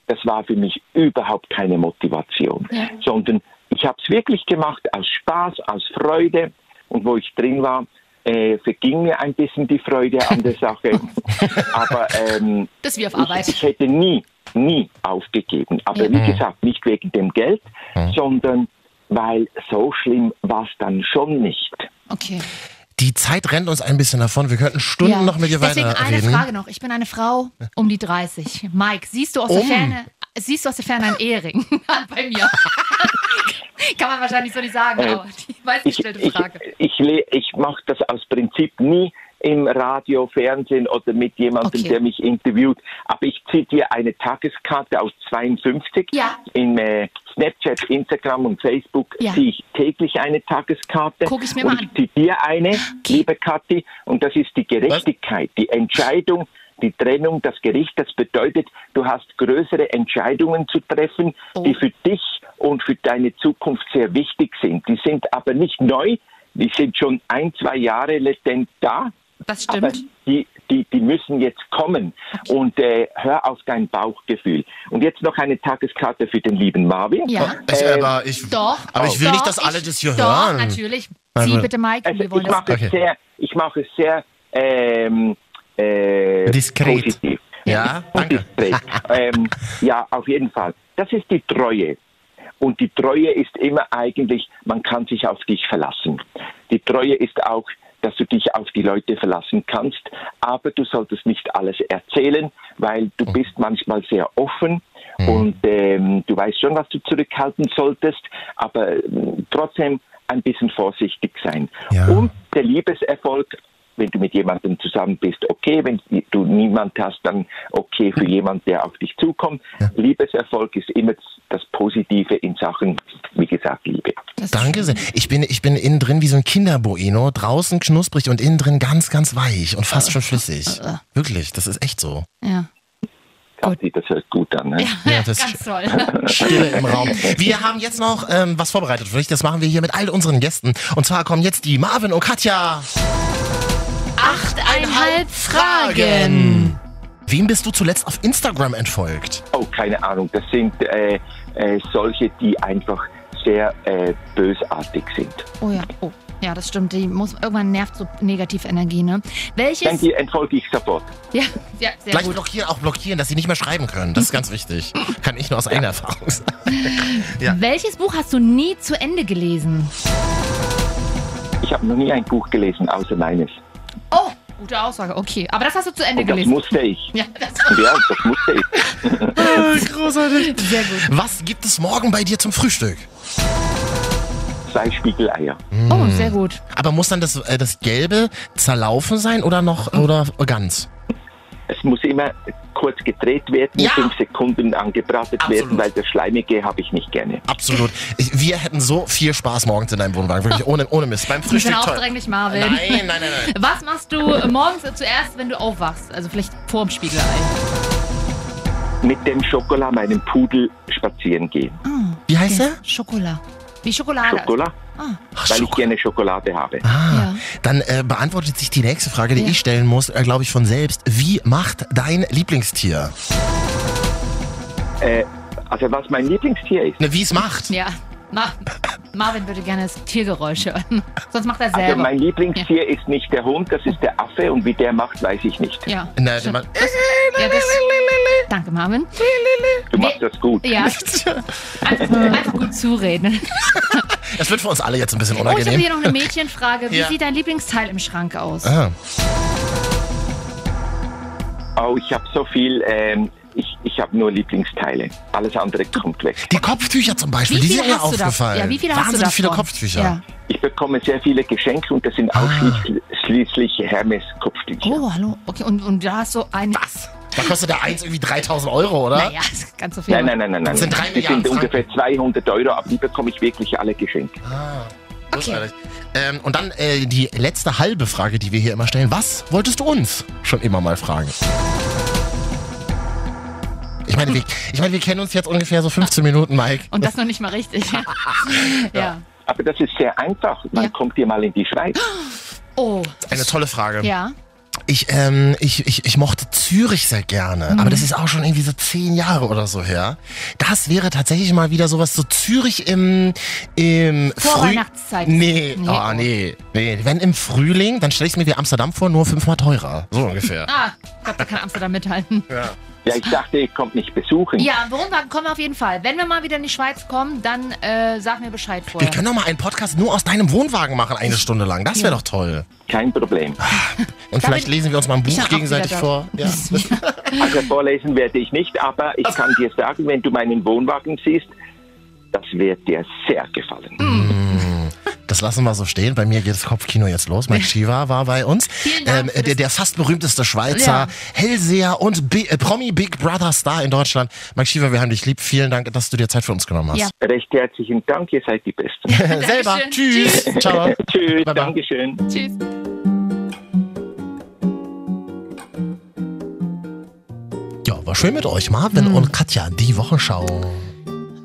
Speaker 26: das war für mich überhaupt keine Motivation,
Speaker 2: Ja.
Speaker 26: sondern ich habe es wirklich gemacht aus Spaß, aus Freude. Und wo ich drin war, äh, verging mir ein bisschen die Freude an der Sache. Aber ähm,
Speaker 2: Das ist wie auf Arbeit.
Speaker 26: ich, ich hätte nie, nie aufgegeben. Aber
Speaker 2: Ja.
Speaker 26: wie gesagt, nicht wegen dem Geld, sondern weil so schlimm war es dann schon nicht.
Speaker 2: Okay.
Speaker 3: Die Zeit rennt uns ein bisschen davon. Wir könnten Stunden
Speaker 2: Ja.
Speaker 3: noch mit dir
Speaker 2: Deswegen eine
Speaker 3: weiterreden.
Speaker 2: Frage noch. Ich bin eine Frau um die 30. Mike, siehst du aus der
Speaker 3: Um?
Speaker 2: Ferne, siehst du aus der Ferne einen Ehering bei mir? Kann man wahrscheinlich so nicht sagen,
Speaker 26: Äh,
Speaker 2: aber die meistgestellte
Speaker 26: ich,
Speaker 2: Frage.
Speaker 26: Ich, le- ich mache das aus Prinzip nie im Radio, Fernsehen oder mit jemandem,
Speaker 2: Okay.
Speaker 26: der mich interviewt. Aber ich ziehe dir eine Tageskarte aus 52.
Speaker 2: Ja.
Speaker 26: In äh, Snapchat, Instagram und Facebook
Speaker 2: Ja.
Speaker 26: ziehe ich täglich eine Tageskarte.
Speaker 2: Guck ich mir
Speaker 26: und
Speaker 2: mal an.
Speaker 26: ich ziehe dir eine, liebe Kathi, und das ist die Gerechtigkeit, die Entscheidung, die Trennung, das Gericht. Das bedeutet, du hast größere Entscheidungen zu treffen,
Speaker 2: Oh.
Speaker 26: die für dich und für deine Zukunft sehr wichtig sind. Die sind aber nicht neu, die sind schon ein, zwei Jahre latent da.
Speaker 2: Das
Speaker 26: Aber
Speaker 2: stimmt.
Speaker 26: die, die, die müssen jetzt kommen. Und äh, hör auf dein Bauchgefühl. Und jetzt noch eine Tageskarte für den lieben Marvin.
Speaker 2: Ja.
Speaker 3: Ich,
Speaker 26: Ähm,
Speaker 3: aber ich,
Speaker 2: Doch.
Speaker 3: aber ich will
Speaker 2: doch,
Speaker 3: nicht, dass alle das hier
Speaker 2: doch,
Speaker 3: hören.
Speaker 2: natürlich.
Speaker 3: Also-
Speaker 2: Sie bitte, Mike.
Speaker 26: Also
Speaker 2: wir wollen
Speaker 26: ich mache
Speaker 2: das.
Speaker 26: es sehr, ich mache es sehr ähm, äh,
Speaker 3: Diskret.
Speaker 26: positiv.
Speaker 3: Ja, danke.
Speaker 26: Diskret. ähm, ja, auf jeden Fall. Das ist die Treue. Und die Treue ist immer eigentlich, man kann sich auf dich verlassen. Die Treue ist auch, dass du dich auf die Leute verlassen kannst, aber du solltest nicht alles erzählen, weil du bist manchmal sehr offen und ähm, du weißt schon, was du zurückhalten solltest, aber ähm, trotzdem ein bisschen vorsichtig sein. Und der Liebeserfolg, wenn du mit jemandem zusammen bist, okay, wenn du niemand hast, dann okay für jemand, der auf dich zukommt. Liebeserfolg ist immer das Positive in Sachen, wie gesagt, Liebe.
Speaker 3: Danke sehr. Ich bin, ich bin innen drin wie so ein Kinderbueno, draußen knusprig und innen drin ganz, ganz weich und fast schon flüssig. Wirklich, das ist echt so.
Speaker 2: Ja.
Speaker 26: Kathi, das hört gut an. Ne?
Speaker 3: Ja, das
Speaker 2: Ganz toll.
Speaker 3: Stille im Raum. Wir haben jetzt noch ähm, was vorbereitet für dich. Das machen wir hier mit all unseren Gästen. Und zwar kommen jetzt die Marvin und Katja.
Speaker 2: Achteinhalb Fragen.
Speaker 3: Wem bist du zuletzt auf Instagram entfolgt?
Speaker 26: Oh, keine Ahnung. Das sind äh, äh, solche, die einfach sehr äh, bösartig sind.
Speaker 2: Oh ja, oh. Ja, das stimmt. Die muss, irgendwann nervt so Negativenergie, ne?
Speaker 26: Dann
Speaker 2: Welches?
Speaker 26: die entfolge ich sofort.
Speaker 2: Ja, ja sehr
Speaker 3: Gleich
Speaker 2: gut.
Speaker 3: blockieren, auch blockieren, dass sie nicht mehr schreiben können. Das ist ganz wichtig. Kann ich nur aus eigener Erfahrung sagen. Ja.
Speaker 2: Welches Buch hast du nie zu Ende gelesen?
Speaker 26: Ich habe noch nie ein Buch gelesen, außer meines.
Speaker 2: Oh, gute Aussage. Okay, aber das hast du zu Ende
Speaker 26: Und das
Speaker 2: gelesen.
Speaker 26: musste ich.
Speaker 2: Ja, das
Speaker 26: Ja, das musste ich.
Speaker 3: Großartig.
Speaker 2: Sehr gut.
Speaker 3: Was gibt es morgen bei dir zum Frühstück?
Speaker 26: Zwei Spiegeleier.
Speaker 2: Oh, sehr gut.
Speaker 3: Aber muss dann das, äh, das Gelbe zerlaufen sein oder noch oder ganz?
Speaker 26: Es muss immer kurz gedreht werden,
Speaker 3: Ja.
Speaker 26: fünf Sekunden angebratet
Speaker 3: Absolut.
Speaker 26: werden, weil das Schleimige habe ich nicht gerne.
Speaker 3: Absolut. Ich, wir hätten so viel Spaß morgens in deinem Wohnwagen. Wirklich ohne, ohne Mist. Beim Frühstück toll.
Speaker 2: aufdringlich, Marvin.
Speaker 3: Nein, nein, nein, nein.
Speaker 2: Was machst du morgens zuerst, wenn du aufwachst? Also vielleicht vorm Spiegelei.
Speaker 26: Mit dem Schokolade meinem Pudel spazieren gehen.
Speaker 3: Wie heißt er?
Speaker 2: Schokolade. Wie Schokolade.
Speaker 26: Schokolade?
Speaker 2: Ah.
Speaker 26: Weil ich gerne Schokolade habe.
Speaker 3: Ah, dann äh, beantwortet sich die nächste Frage, die
Speaker 2: Ja.
Speaker 3: ich stellen muss, äh, glaube ich, von selbst. Wie macht dein Lieblingstier?
Speaker 26: Äh, also was mein Lieblingstier ist.
Speaker 3: Ne, wie es macht.
Speaker 2: Ja. Ma Marvin würde gerne das Tiergeräusch hören. Sonst macht er selber.
Speaker 26: Also mein Lieblingstier ist nicht der Hund, das ist der Affe und wie der macht, weiß ich nicht.
Speaker 2: Ja.
Speaker 3: Na, der Mann-
Speaker 2: ja das, danke, Marvin.
Speaker 26: Du machst das gut.
Speaker 2: Ja. Einfach, einfach gut zureden.
Speaker 3: Es wird für uns alle jetzt ein bisschen
Speaker 2: Oh, ich habe
Speaker 3: unangenehm.
Speaker 2: hier noch eine Mädchenfrage. Wie
Speaker 3: Ja.
Speaker 2: sieht dein Lieblingsteil im Schrank aus?
Speaker 3: Ah.
Speaker 26: Oh, ich habe so viel, ähm, ich, ich habe nur Lieblingsteile. Alles andere kommt weg.
Speaker 3: Die Kopftücher zum Beispiel,
Speaker 2: Wie
Speaker 3: die sind mir aufgefallen.
Speaker 2: ja, wie viele hast du
Speaker 3: Wahnsinnig viele
Speaker 2: davon?
Speaker 3: Kopftücher.
Speaker 2: Ja.
Speaker 26: Ich bekomme sehr viele Geschenke und das sind ausschließlich Hermes-Kopftücher.
Speaker 2: Oh, hallo. Okay, und, und da hast du ein. Was?
Speaker 3: Da kostet der eins irgendwie 3000 Euro, oder?
Speaker 2: Naja, das ist ganz so viel.
Speaker 26: Nein, nein, nein, nein, nein.
Speaker 3: Das sind drei
Speaker 26: Das sind ungefähr 200 Euro, aber die bekomme ich wirklich alle geschenkt.
Speaker 3: Ah, großartig. Ähm, und dann äh, die letzte halbe Frage, die wir hier immer stellen. Was wolltest du uns schon immer mal fragen? Ich meine, wir, ich meine, wir kennen uns jetzt ungefähr so 15 Minuten, Mike.
Speaker 2: Und das noch nicht mal richtig. ja.
Speaker 26: Aber das ist sehr einfach. Wann kommt ihr mal in die Schweiz?
Speaker 2: Oh.
Speaker 3: Eine tolle Frage.
Speaker 2: Ja.
Speaker 3: Ich, ähm, ich, ich, ich mochte Zürich sehr gerne,
Speaker 2: Mhm.
Speaker 3: aber das ist auch schon irgendwie so zehn Jahre oder so her. Das wäre tatsächlich mal wieder sowas, so Zürich im, im
Speaker 2: Vorweihnachtszeit.
Speaker 3: Nee,
Speaker 2: Nee.
Speaker 3: oh, nee, nee. Wenn im Frühling, dann stelle ich mir wie Amsterdam vor, nur fünfmal teurer. So ungefähr.
Speaker 2: Ah, ich glaube, da kann Amsterdam mithalten.
Speaker 3: Ja.
Speaker 26: Ja, ich dachte, ihr kommt mich besuchen.
Speaker 2: Ja, Wohnwagen kommen wir auf jeden Fall. Wenn wir mal wieder in die Schweiz kommen, dann äh, sag mir Bescheid
Speaker 3: Wir
Speaker 2: vorher.
Speaker 3: können doch mal einen Podcast nur aus deinem Wohnwagen machen, eine Stunde lang. Das wäre
Speaker 2: Ja.
Speaker 3: doch toll.
Speaker 26: Kein Problem.
Speaker 3: Und vielleicht lesen wir uns mal ein
Speaker 2: Ich
Speaker 3: Buch gegenseitig vor. Ja.
Speaker 26: Also vorlesen werde ich nicht, aber ich kann dir sagen, wenn du meinen Wohnwagen siehst, das wird dir sehr gefallen.
Speaker 3: Das lassen wir so stehen. Bei mir geht das Kopfkino jetzt los. Mike Shiva war bei uns. Ähm, der, der fast berühmteste Schweizer
Speaker 2: Ja.
Speaker 3: Hellseher und Bi äh, Promi Big Brother Star in Deutschland. Mike Shiva, wir haben dich lieb. Vielen Dank, dass du dir Zeit für uns genommen hast.
Speaker 26: Recht herzlichen Dank, ihr seid die Besten.
Speaker 3: Selber. Tschüss. Ciao.
Speaker 26: Tschüss, Dankeschön.
Speaker 2: Tschüss.
Speaker 3: Ja, war schön mit euch, Marvin
Speaker 2: Mhm.
Speaker 3: und Katja, die Wochenschau.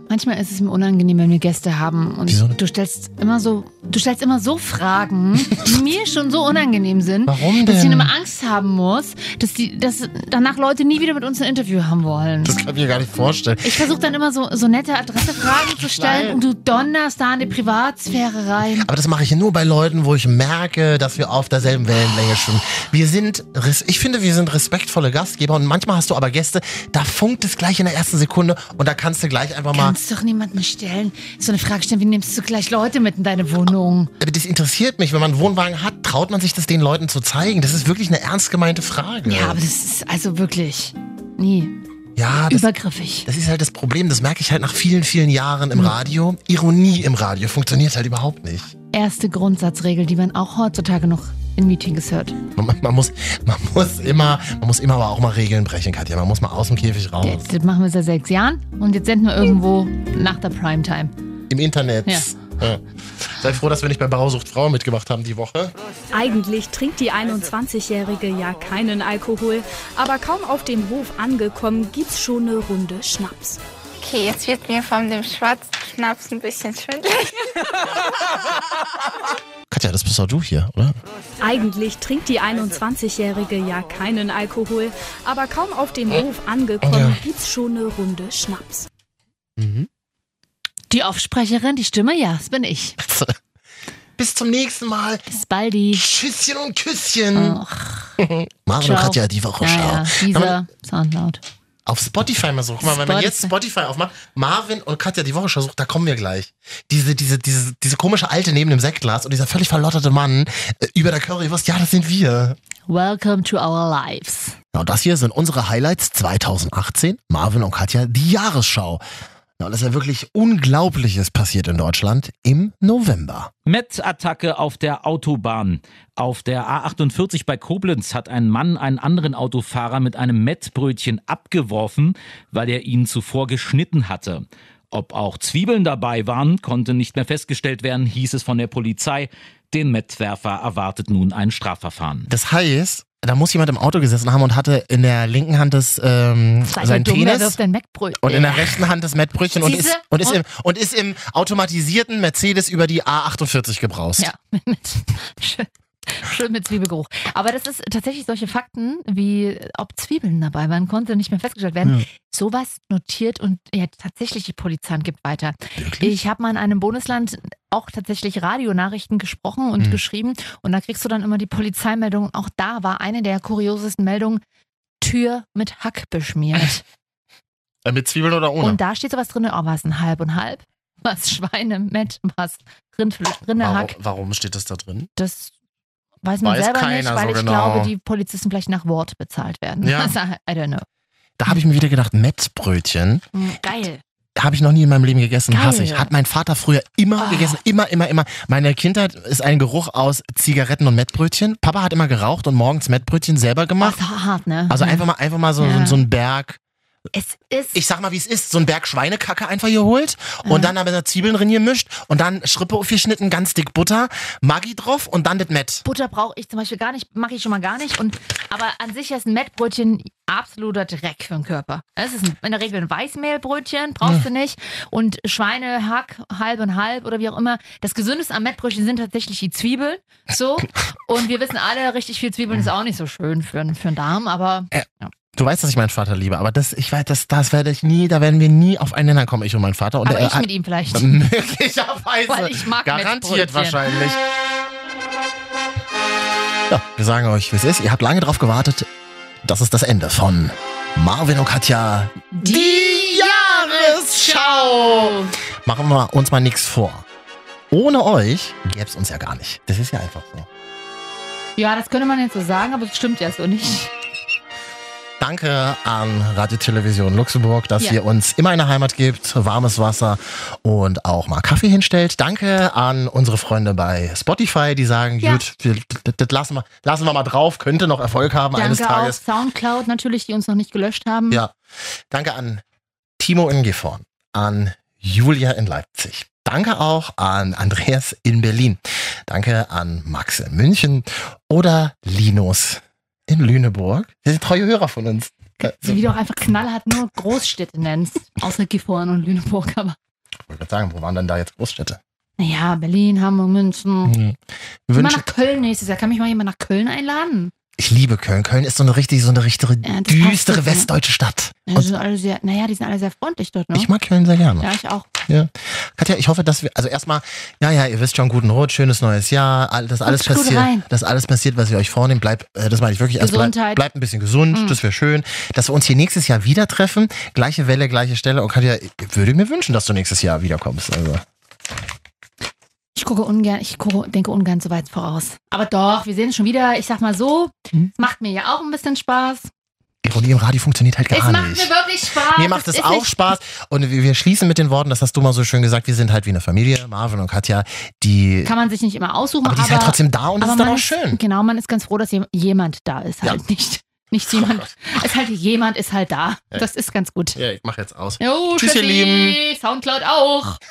Speaker 2: Manchmal ist es mir unangenehm, wenn wir Gäste haben und du stellst immer so, du stellst immer so Fragen, die mir schon so unangenehm sind,
Speaker 3: Warum
Speaker 2: dass ich
Speaker 3: denn?
Speaker 2: immer Angst haben muss, dass die, dass danach Leute nie wieder mit uns ein Interview haben wollen.
Speaker 3: Das kann ich mir gar nicht vorstellen.
Speaker 2: Ich versuche dann immer so, so nette Adressefragen zu stellen
Speaker 3: Nein.
Speaker 2: und du donnerst da in die Privatsphäre rein.
Speaker 3: Aber das mache ich nur bei Leuten, wo ich merke, dass wir auf derselben Wellenlänge schwimmen. Wir sind, ich finde, wir sind respektvolle Gastgeber und manchmal hast du aber Gäste, da funkt es gleich in der ersten Sekunde und da kannst du gleich einfach mal.
Speaker 2: Kannst doch niemandem stellen. So eine Frage stellen, wie nimmst du gleich Leute mit in deine Wohnung?
Speaker 3: Aber das interessiert mich, wenn man einen Wohnwagen hat, traut man sich das den Leuten zu zeigen? Das ist wirklich eine ernst gemeinte Frage.
Speaker 2: Ja, aber das ist also wirklich nie.
Speaker 3: Ja, das,
Speaker 2: Übergriffig.
Speaker 3: das ist halt das Problem, das merke ich halt nach vielen, vielen Jahren im Radio. Ironie im Radio funktioniert halt überhaupt nicht.
Speaker 2: Erste Grundsatzregel, die man auch heutzutage noch in Meetings hört.
Speaker 3: Man, man, muss, man, muss immer, man muss immer aber auch mal Regeln brechen, Katja. Man muss mal aus dem Käfig raus.
Speaker 2: Das machen wir seit sechs Jahren und jetzt senden wir irgendwo nach der Primetime.
Speaker 3: Im Internet.
Speaker 2: Ja.
Speaker 3: Ja. Sei froh, dass wir nicht bei Bausucht Frau mitgemacht haben die Woche.
Speaker 27: Eigentlich trinkt die 21-Jährige ja keinen Alkohol, aber kaum auf dem Hof angekommen, gibt's schon eine Runde Schnaps.
Speaker 28: Okay, jetzt wird mir von dem schwarzen Schnaps ein bisschen schwindelig.
Speaker 3: Katja, das bist doch du hier, oder?
Speaker 27: Eigentlich trinkt die 21-Jährige ja keinen Alkohol, aber kaum auf dem Hof angekommen,
Speaker 3: Ja.
Speaker 27: gibt's schon eine Runde Schnaps.
Speaker 2: Die Aufsprecherin, die Stimme, ja, das bin ich.
Speaker 3: Bis zum nächsten Mal.
Speaker 2: Bis baldi.
Speaker 3: Tschüsschen und Küsschen. Marvin
Speaker 2: Ciao.
Speaker 3: und Katja, die Woche
Speaker 2: Ja, ja,
Speaker 3: schau.
Speaker 2: dieser Soundcloud.
Speaker 3: Auf Spotify mal. Guck mal, wenn man jetzt Spotify aufmacht, Marvin und Katja die Woche sucht, da kommen wir gleich. Diese, diese, diese, diese komische Alte neben dem Sektglas und dieser völlig verlotterte Mann äh, über der Currywurst, ja, das sind wir.
Speaker 2: Welcome to our lives.
Speaker 3: Ja, und das hier sind unsere Highlights 2018. Marvin und Katja, die Jahresschau. Ja, und es ist ja wirklich Unglaubliches passiert in Deutschland im November.
Speaker 29: Met-Attacke auf der Autobahn. Auf der A48 bei Koblenz hat ein Mann einen anderen Autofahrer mit einem Mettbrötchen abgeworfen, weil er ihn zuvor geschnitten hatte. Ob auch Zwiebeln dabei waren, konnte nicht mehr festgestellt werden, hieß es von der Polizei. Den Mettwerfer erwartet nun ein Strafverfahren.
Speaker 3: Das heißt, da muss jemand im Auto gesessen haben und hatte in der linken Hand das, ähm,
Speaker 2: Sei
Speaker 3: sein
Speaker 2: dumm,
Speaker 3: Penis und in der rechten Hand das Mettbrötchen und ist, und, ist
Speaker 2: Und-
Speaker 3: im, und ist im automatisierten Mercedes über die A48 gebraust.
Speaker 2: Ja. Schön mit Zwiebelgeruch. Aber das ist tatsächlich solche Fakten, wie ob Zwiebeln dabei waren, konnte nicht mehr festgestellt werden.
Speaker 3: Ja.
Speaker 2: Sowas notiert und ja, tatsächlich die Polizei gibt weiter. Ich habe mal in einem Bundesland auch tatsächlich Radionachrichten gesprochen und
Speaker 3: Mhm.
Speaker 2: geschrieben und da kriegst du dann immer die Polizeimeldung. Auch da war eine der kuriosesten Meldungen, Tür mit Hack beschmiert.
Speaker 3: Äh, mit Zwiebeln oder ohne?
Speaker 2: Und da steht sowas drin, oh, was ein halb und halb? Was Schweine mit, was Rindfleisch,
Speaker 3: warum,
Speaker 2: Rinderhack?
Speaker 3: warum steht das da drin?
Speaker 2: Das weiß man
Speaker 3: Weiß
Speaker 2: selber nicht,
Speaker 3: so
Speaker 2: weil ich
Speaker 3: genau.
Speaker 2: glaube, die Polizisten vielleicht nach Wort bezahlt werden.
Speaker 3: Ja.
Speaker 2: Also, I don't know.
Speaker 3: Da habe ich mir wieder gedacht, Mettbrötchen
Speaker 2: Mm, Geil.
Speaker 3: habe ich noch nie in meinem Leben gegessen,
Speaker 2: Geil.
Speaker 3: hasse ich. Hat mein Vater früher immer
Speaker 2: Ah.
Speaker 3: gegessen, immer, immer, immer. Meine Kindheit ist ein Geruch aus Zigaretten und Mettbrötchen. Papa hat immer geraucht und morgens Mettbrötchen selber gemacht.
Speaker 2: Das ist hart, ne?
Speaker 3: Also einfach mal, einfach mal so,
Speaker 2: Ja.
Speaker 3: so, so ein Berg.
Speaker 2: Es ist.
Speaker 3: Ich sag mal, wie es ist. So ein Berg Schweinekacke einfach geholt und
Speaker 2: Ja.
Speaker 3: dann aber da Zwiebeln drin gemischt und dann Schrippe aufgeschnitten, ganz dick Butter, Maggi drauf und dann das Mett.
Speaker 2: Butter brauche ich zum Beispiel gar nicht, mache ich schon mal gar nicht. Und, aber an sich ist ein Mettbrötchen absoluter Dreck für den Körper. Es ist in der Regel ein Weißmehlbrötchen, brauchst du nicht. Und Schweinehack, halb und halb oder wie auch immer. Das Gesündeste am Mettbrötchen sind tatsächlich die Zwiebeln. So. Und wir wissen alle, richtig viel Zwiebeln ist auch nicht so schön für, einen- für den Darm, aber.
Speaker 3: Äh, Du weißt, dass ich meinen Vater liebe, aber das, ich weiß, das, das werde ich nie, da werden wir nie auf einen Nenner kommen, ich und mein Vater. Und
Speaker 2: aber
Speaker 3: er
Speaker 2: ich
Speaker 3: hat-
Speaker 2: mit ihm vielleicht.
Speaker 3: Möglicherweise.
Speaker 2: Weil ich mag
Speaker 3: Garantiert wahrscheinlich. Ja, wir sagen euch, wie es ist. Ihr habt lange drauf gewartet. Das ist das Ende von Marvin und Katja. Die Jahresschau. Machen wir uns mal nichts vor. Ohne euch gäbe es uns ja gar nicht. Das ist ja einfach so.
Speaker 2: Ja, das könnte man jetzt so sagen, aber es stimmt ja so nicht.
Speaker 3: Danke an Radio Television Luxemburg, dass
Speaker 2: Ja.
Speaker 3: ihr uns immer eine Heimat gibt, warmes Wasser und auch mal Kaffee hinstellt. Danke an unsere Freunde bei Spotify, die sagen,
Speaker 2: Ja.
Speaker 3: gut, das, lassen, wir, lassen wir mal drauf, könnte noch Erfolg haben eines
Speaker 2: Danke auch
Speaker 3: Tages.
Speaker 2: Soundcloud natürlich, die uns noch nicht gelöscht haben.
Speaker 3: Ja. Danke an Timo in Gifhorn, an Julia in Leipzig. Danke auch an Andreas in Berlin. Danke an Max in München oder Linus in Lüneburg. Sie sind treue Hörer von uns.
Speaker 2: Wie du auch einfach knallhart nur Großstädte nennst. Außer Gifhorn und Lüneburg, aber.
Speaker 3: Ich wollte gerade sagen, wo waren denn da jetzt Großstädte?
Speaker 2: Naja, Berlin, Hamburg, München.
Speaker 3: Mhm. Wünschen,
Speaker 2: nach Köln nächstes Jahr. Kann mich mal jemand nach Köln einladen?
Speaker 3: Ich liebe Köln. Köln ist so eine richtig, so eine richtige
Speaker 2: passt
Speaker 3: düstere
Speaker 2: ne?
Speaker 3: westdeutsche Stadt.
Speaker 2: Ja, die sind alle sehr, naja, die sind alle sehr freundlich dort, ne?
Speaker 3: Ich mag Köln sehr gerne.
Speaker 2: Ja, ich auch.
Speaker 3: Ja. Katja, ich hoffe, dass wir, also erstmal, ja, ja, ihr wisst schon, guten Rutsch, schönes neues Jahr, all- das alles passiert,
Speaker 2: rein.
Speaker 3: das alles passiert, was ihr euch vornehmt, bleibt, äh, das meine ich wirklich, erst bleibt, bleibt ein bisschen gesund,
Speaker 2: Mhm.
Speaker 3: das wäre schön, dass wir uns hier nächstes Jahr wieder treffen, gleiche Welle, gleiche Stelle und Katja, ich würde mir wünschen, dass du nächstes Jahr wiederkommst, also.
Speaker 2: Ich gucke ungern, ich gucke, denke ungern so weit voraus. Aber doch, wir sehen es schon wieder. Ich sag mal so,
Speaker 3: Mhm.
Speaker 2: es macht mir ja auch ein bisschen Spaß.
Speaker 3: Ironie im Radio funktioniert halt gar
Speaker 2: es macht
Speaker 3: nicht.
Speaker 2: mir wirklich Spaß.
Speaker 3: Mir macht es
Speaker 2: ist
Speaker 3: auch
Speaker 2: nicht-
Speaker 3: Spaß. Und wir, wir schließen mit den Worten, das hast du mal so schön gesagt, wir sind halt wie eine Familie, Marvin und Katja, die.
Speaker 2: Kann man sich nicht immer aussuchen,
Speaker 3: Aber die ist halt trotzdem da und das
Speaker 2: aber
Speaker 3: ist dann auch schön.
Speaker 2: Genau, man ist ganz froh, dass jem- jemand da ist, halt nicht. Nicht jemand. Es halt jemand ist halt da.
Speaker 3: Ja.
Speaker 2: Das ist ganz gut.
Speaker 3: Ja, ich mach jetzt aus.
Speaker 2: Jo,
Speaker 3: Tschüss, ihr. Lieben.
Speaker 2: Soundcloud auch.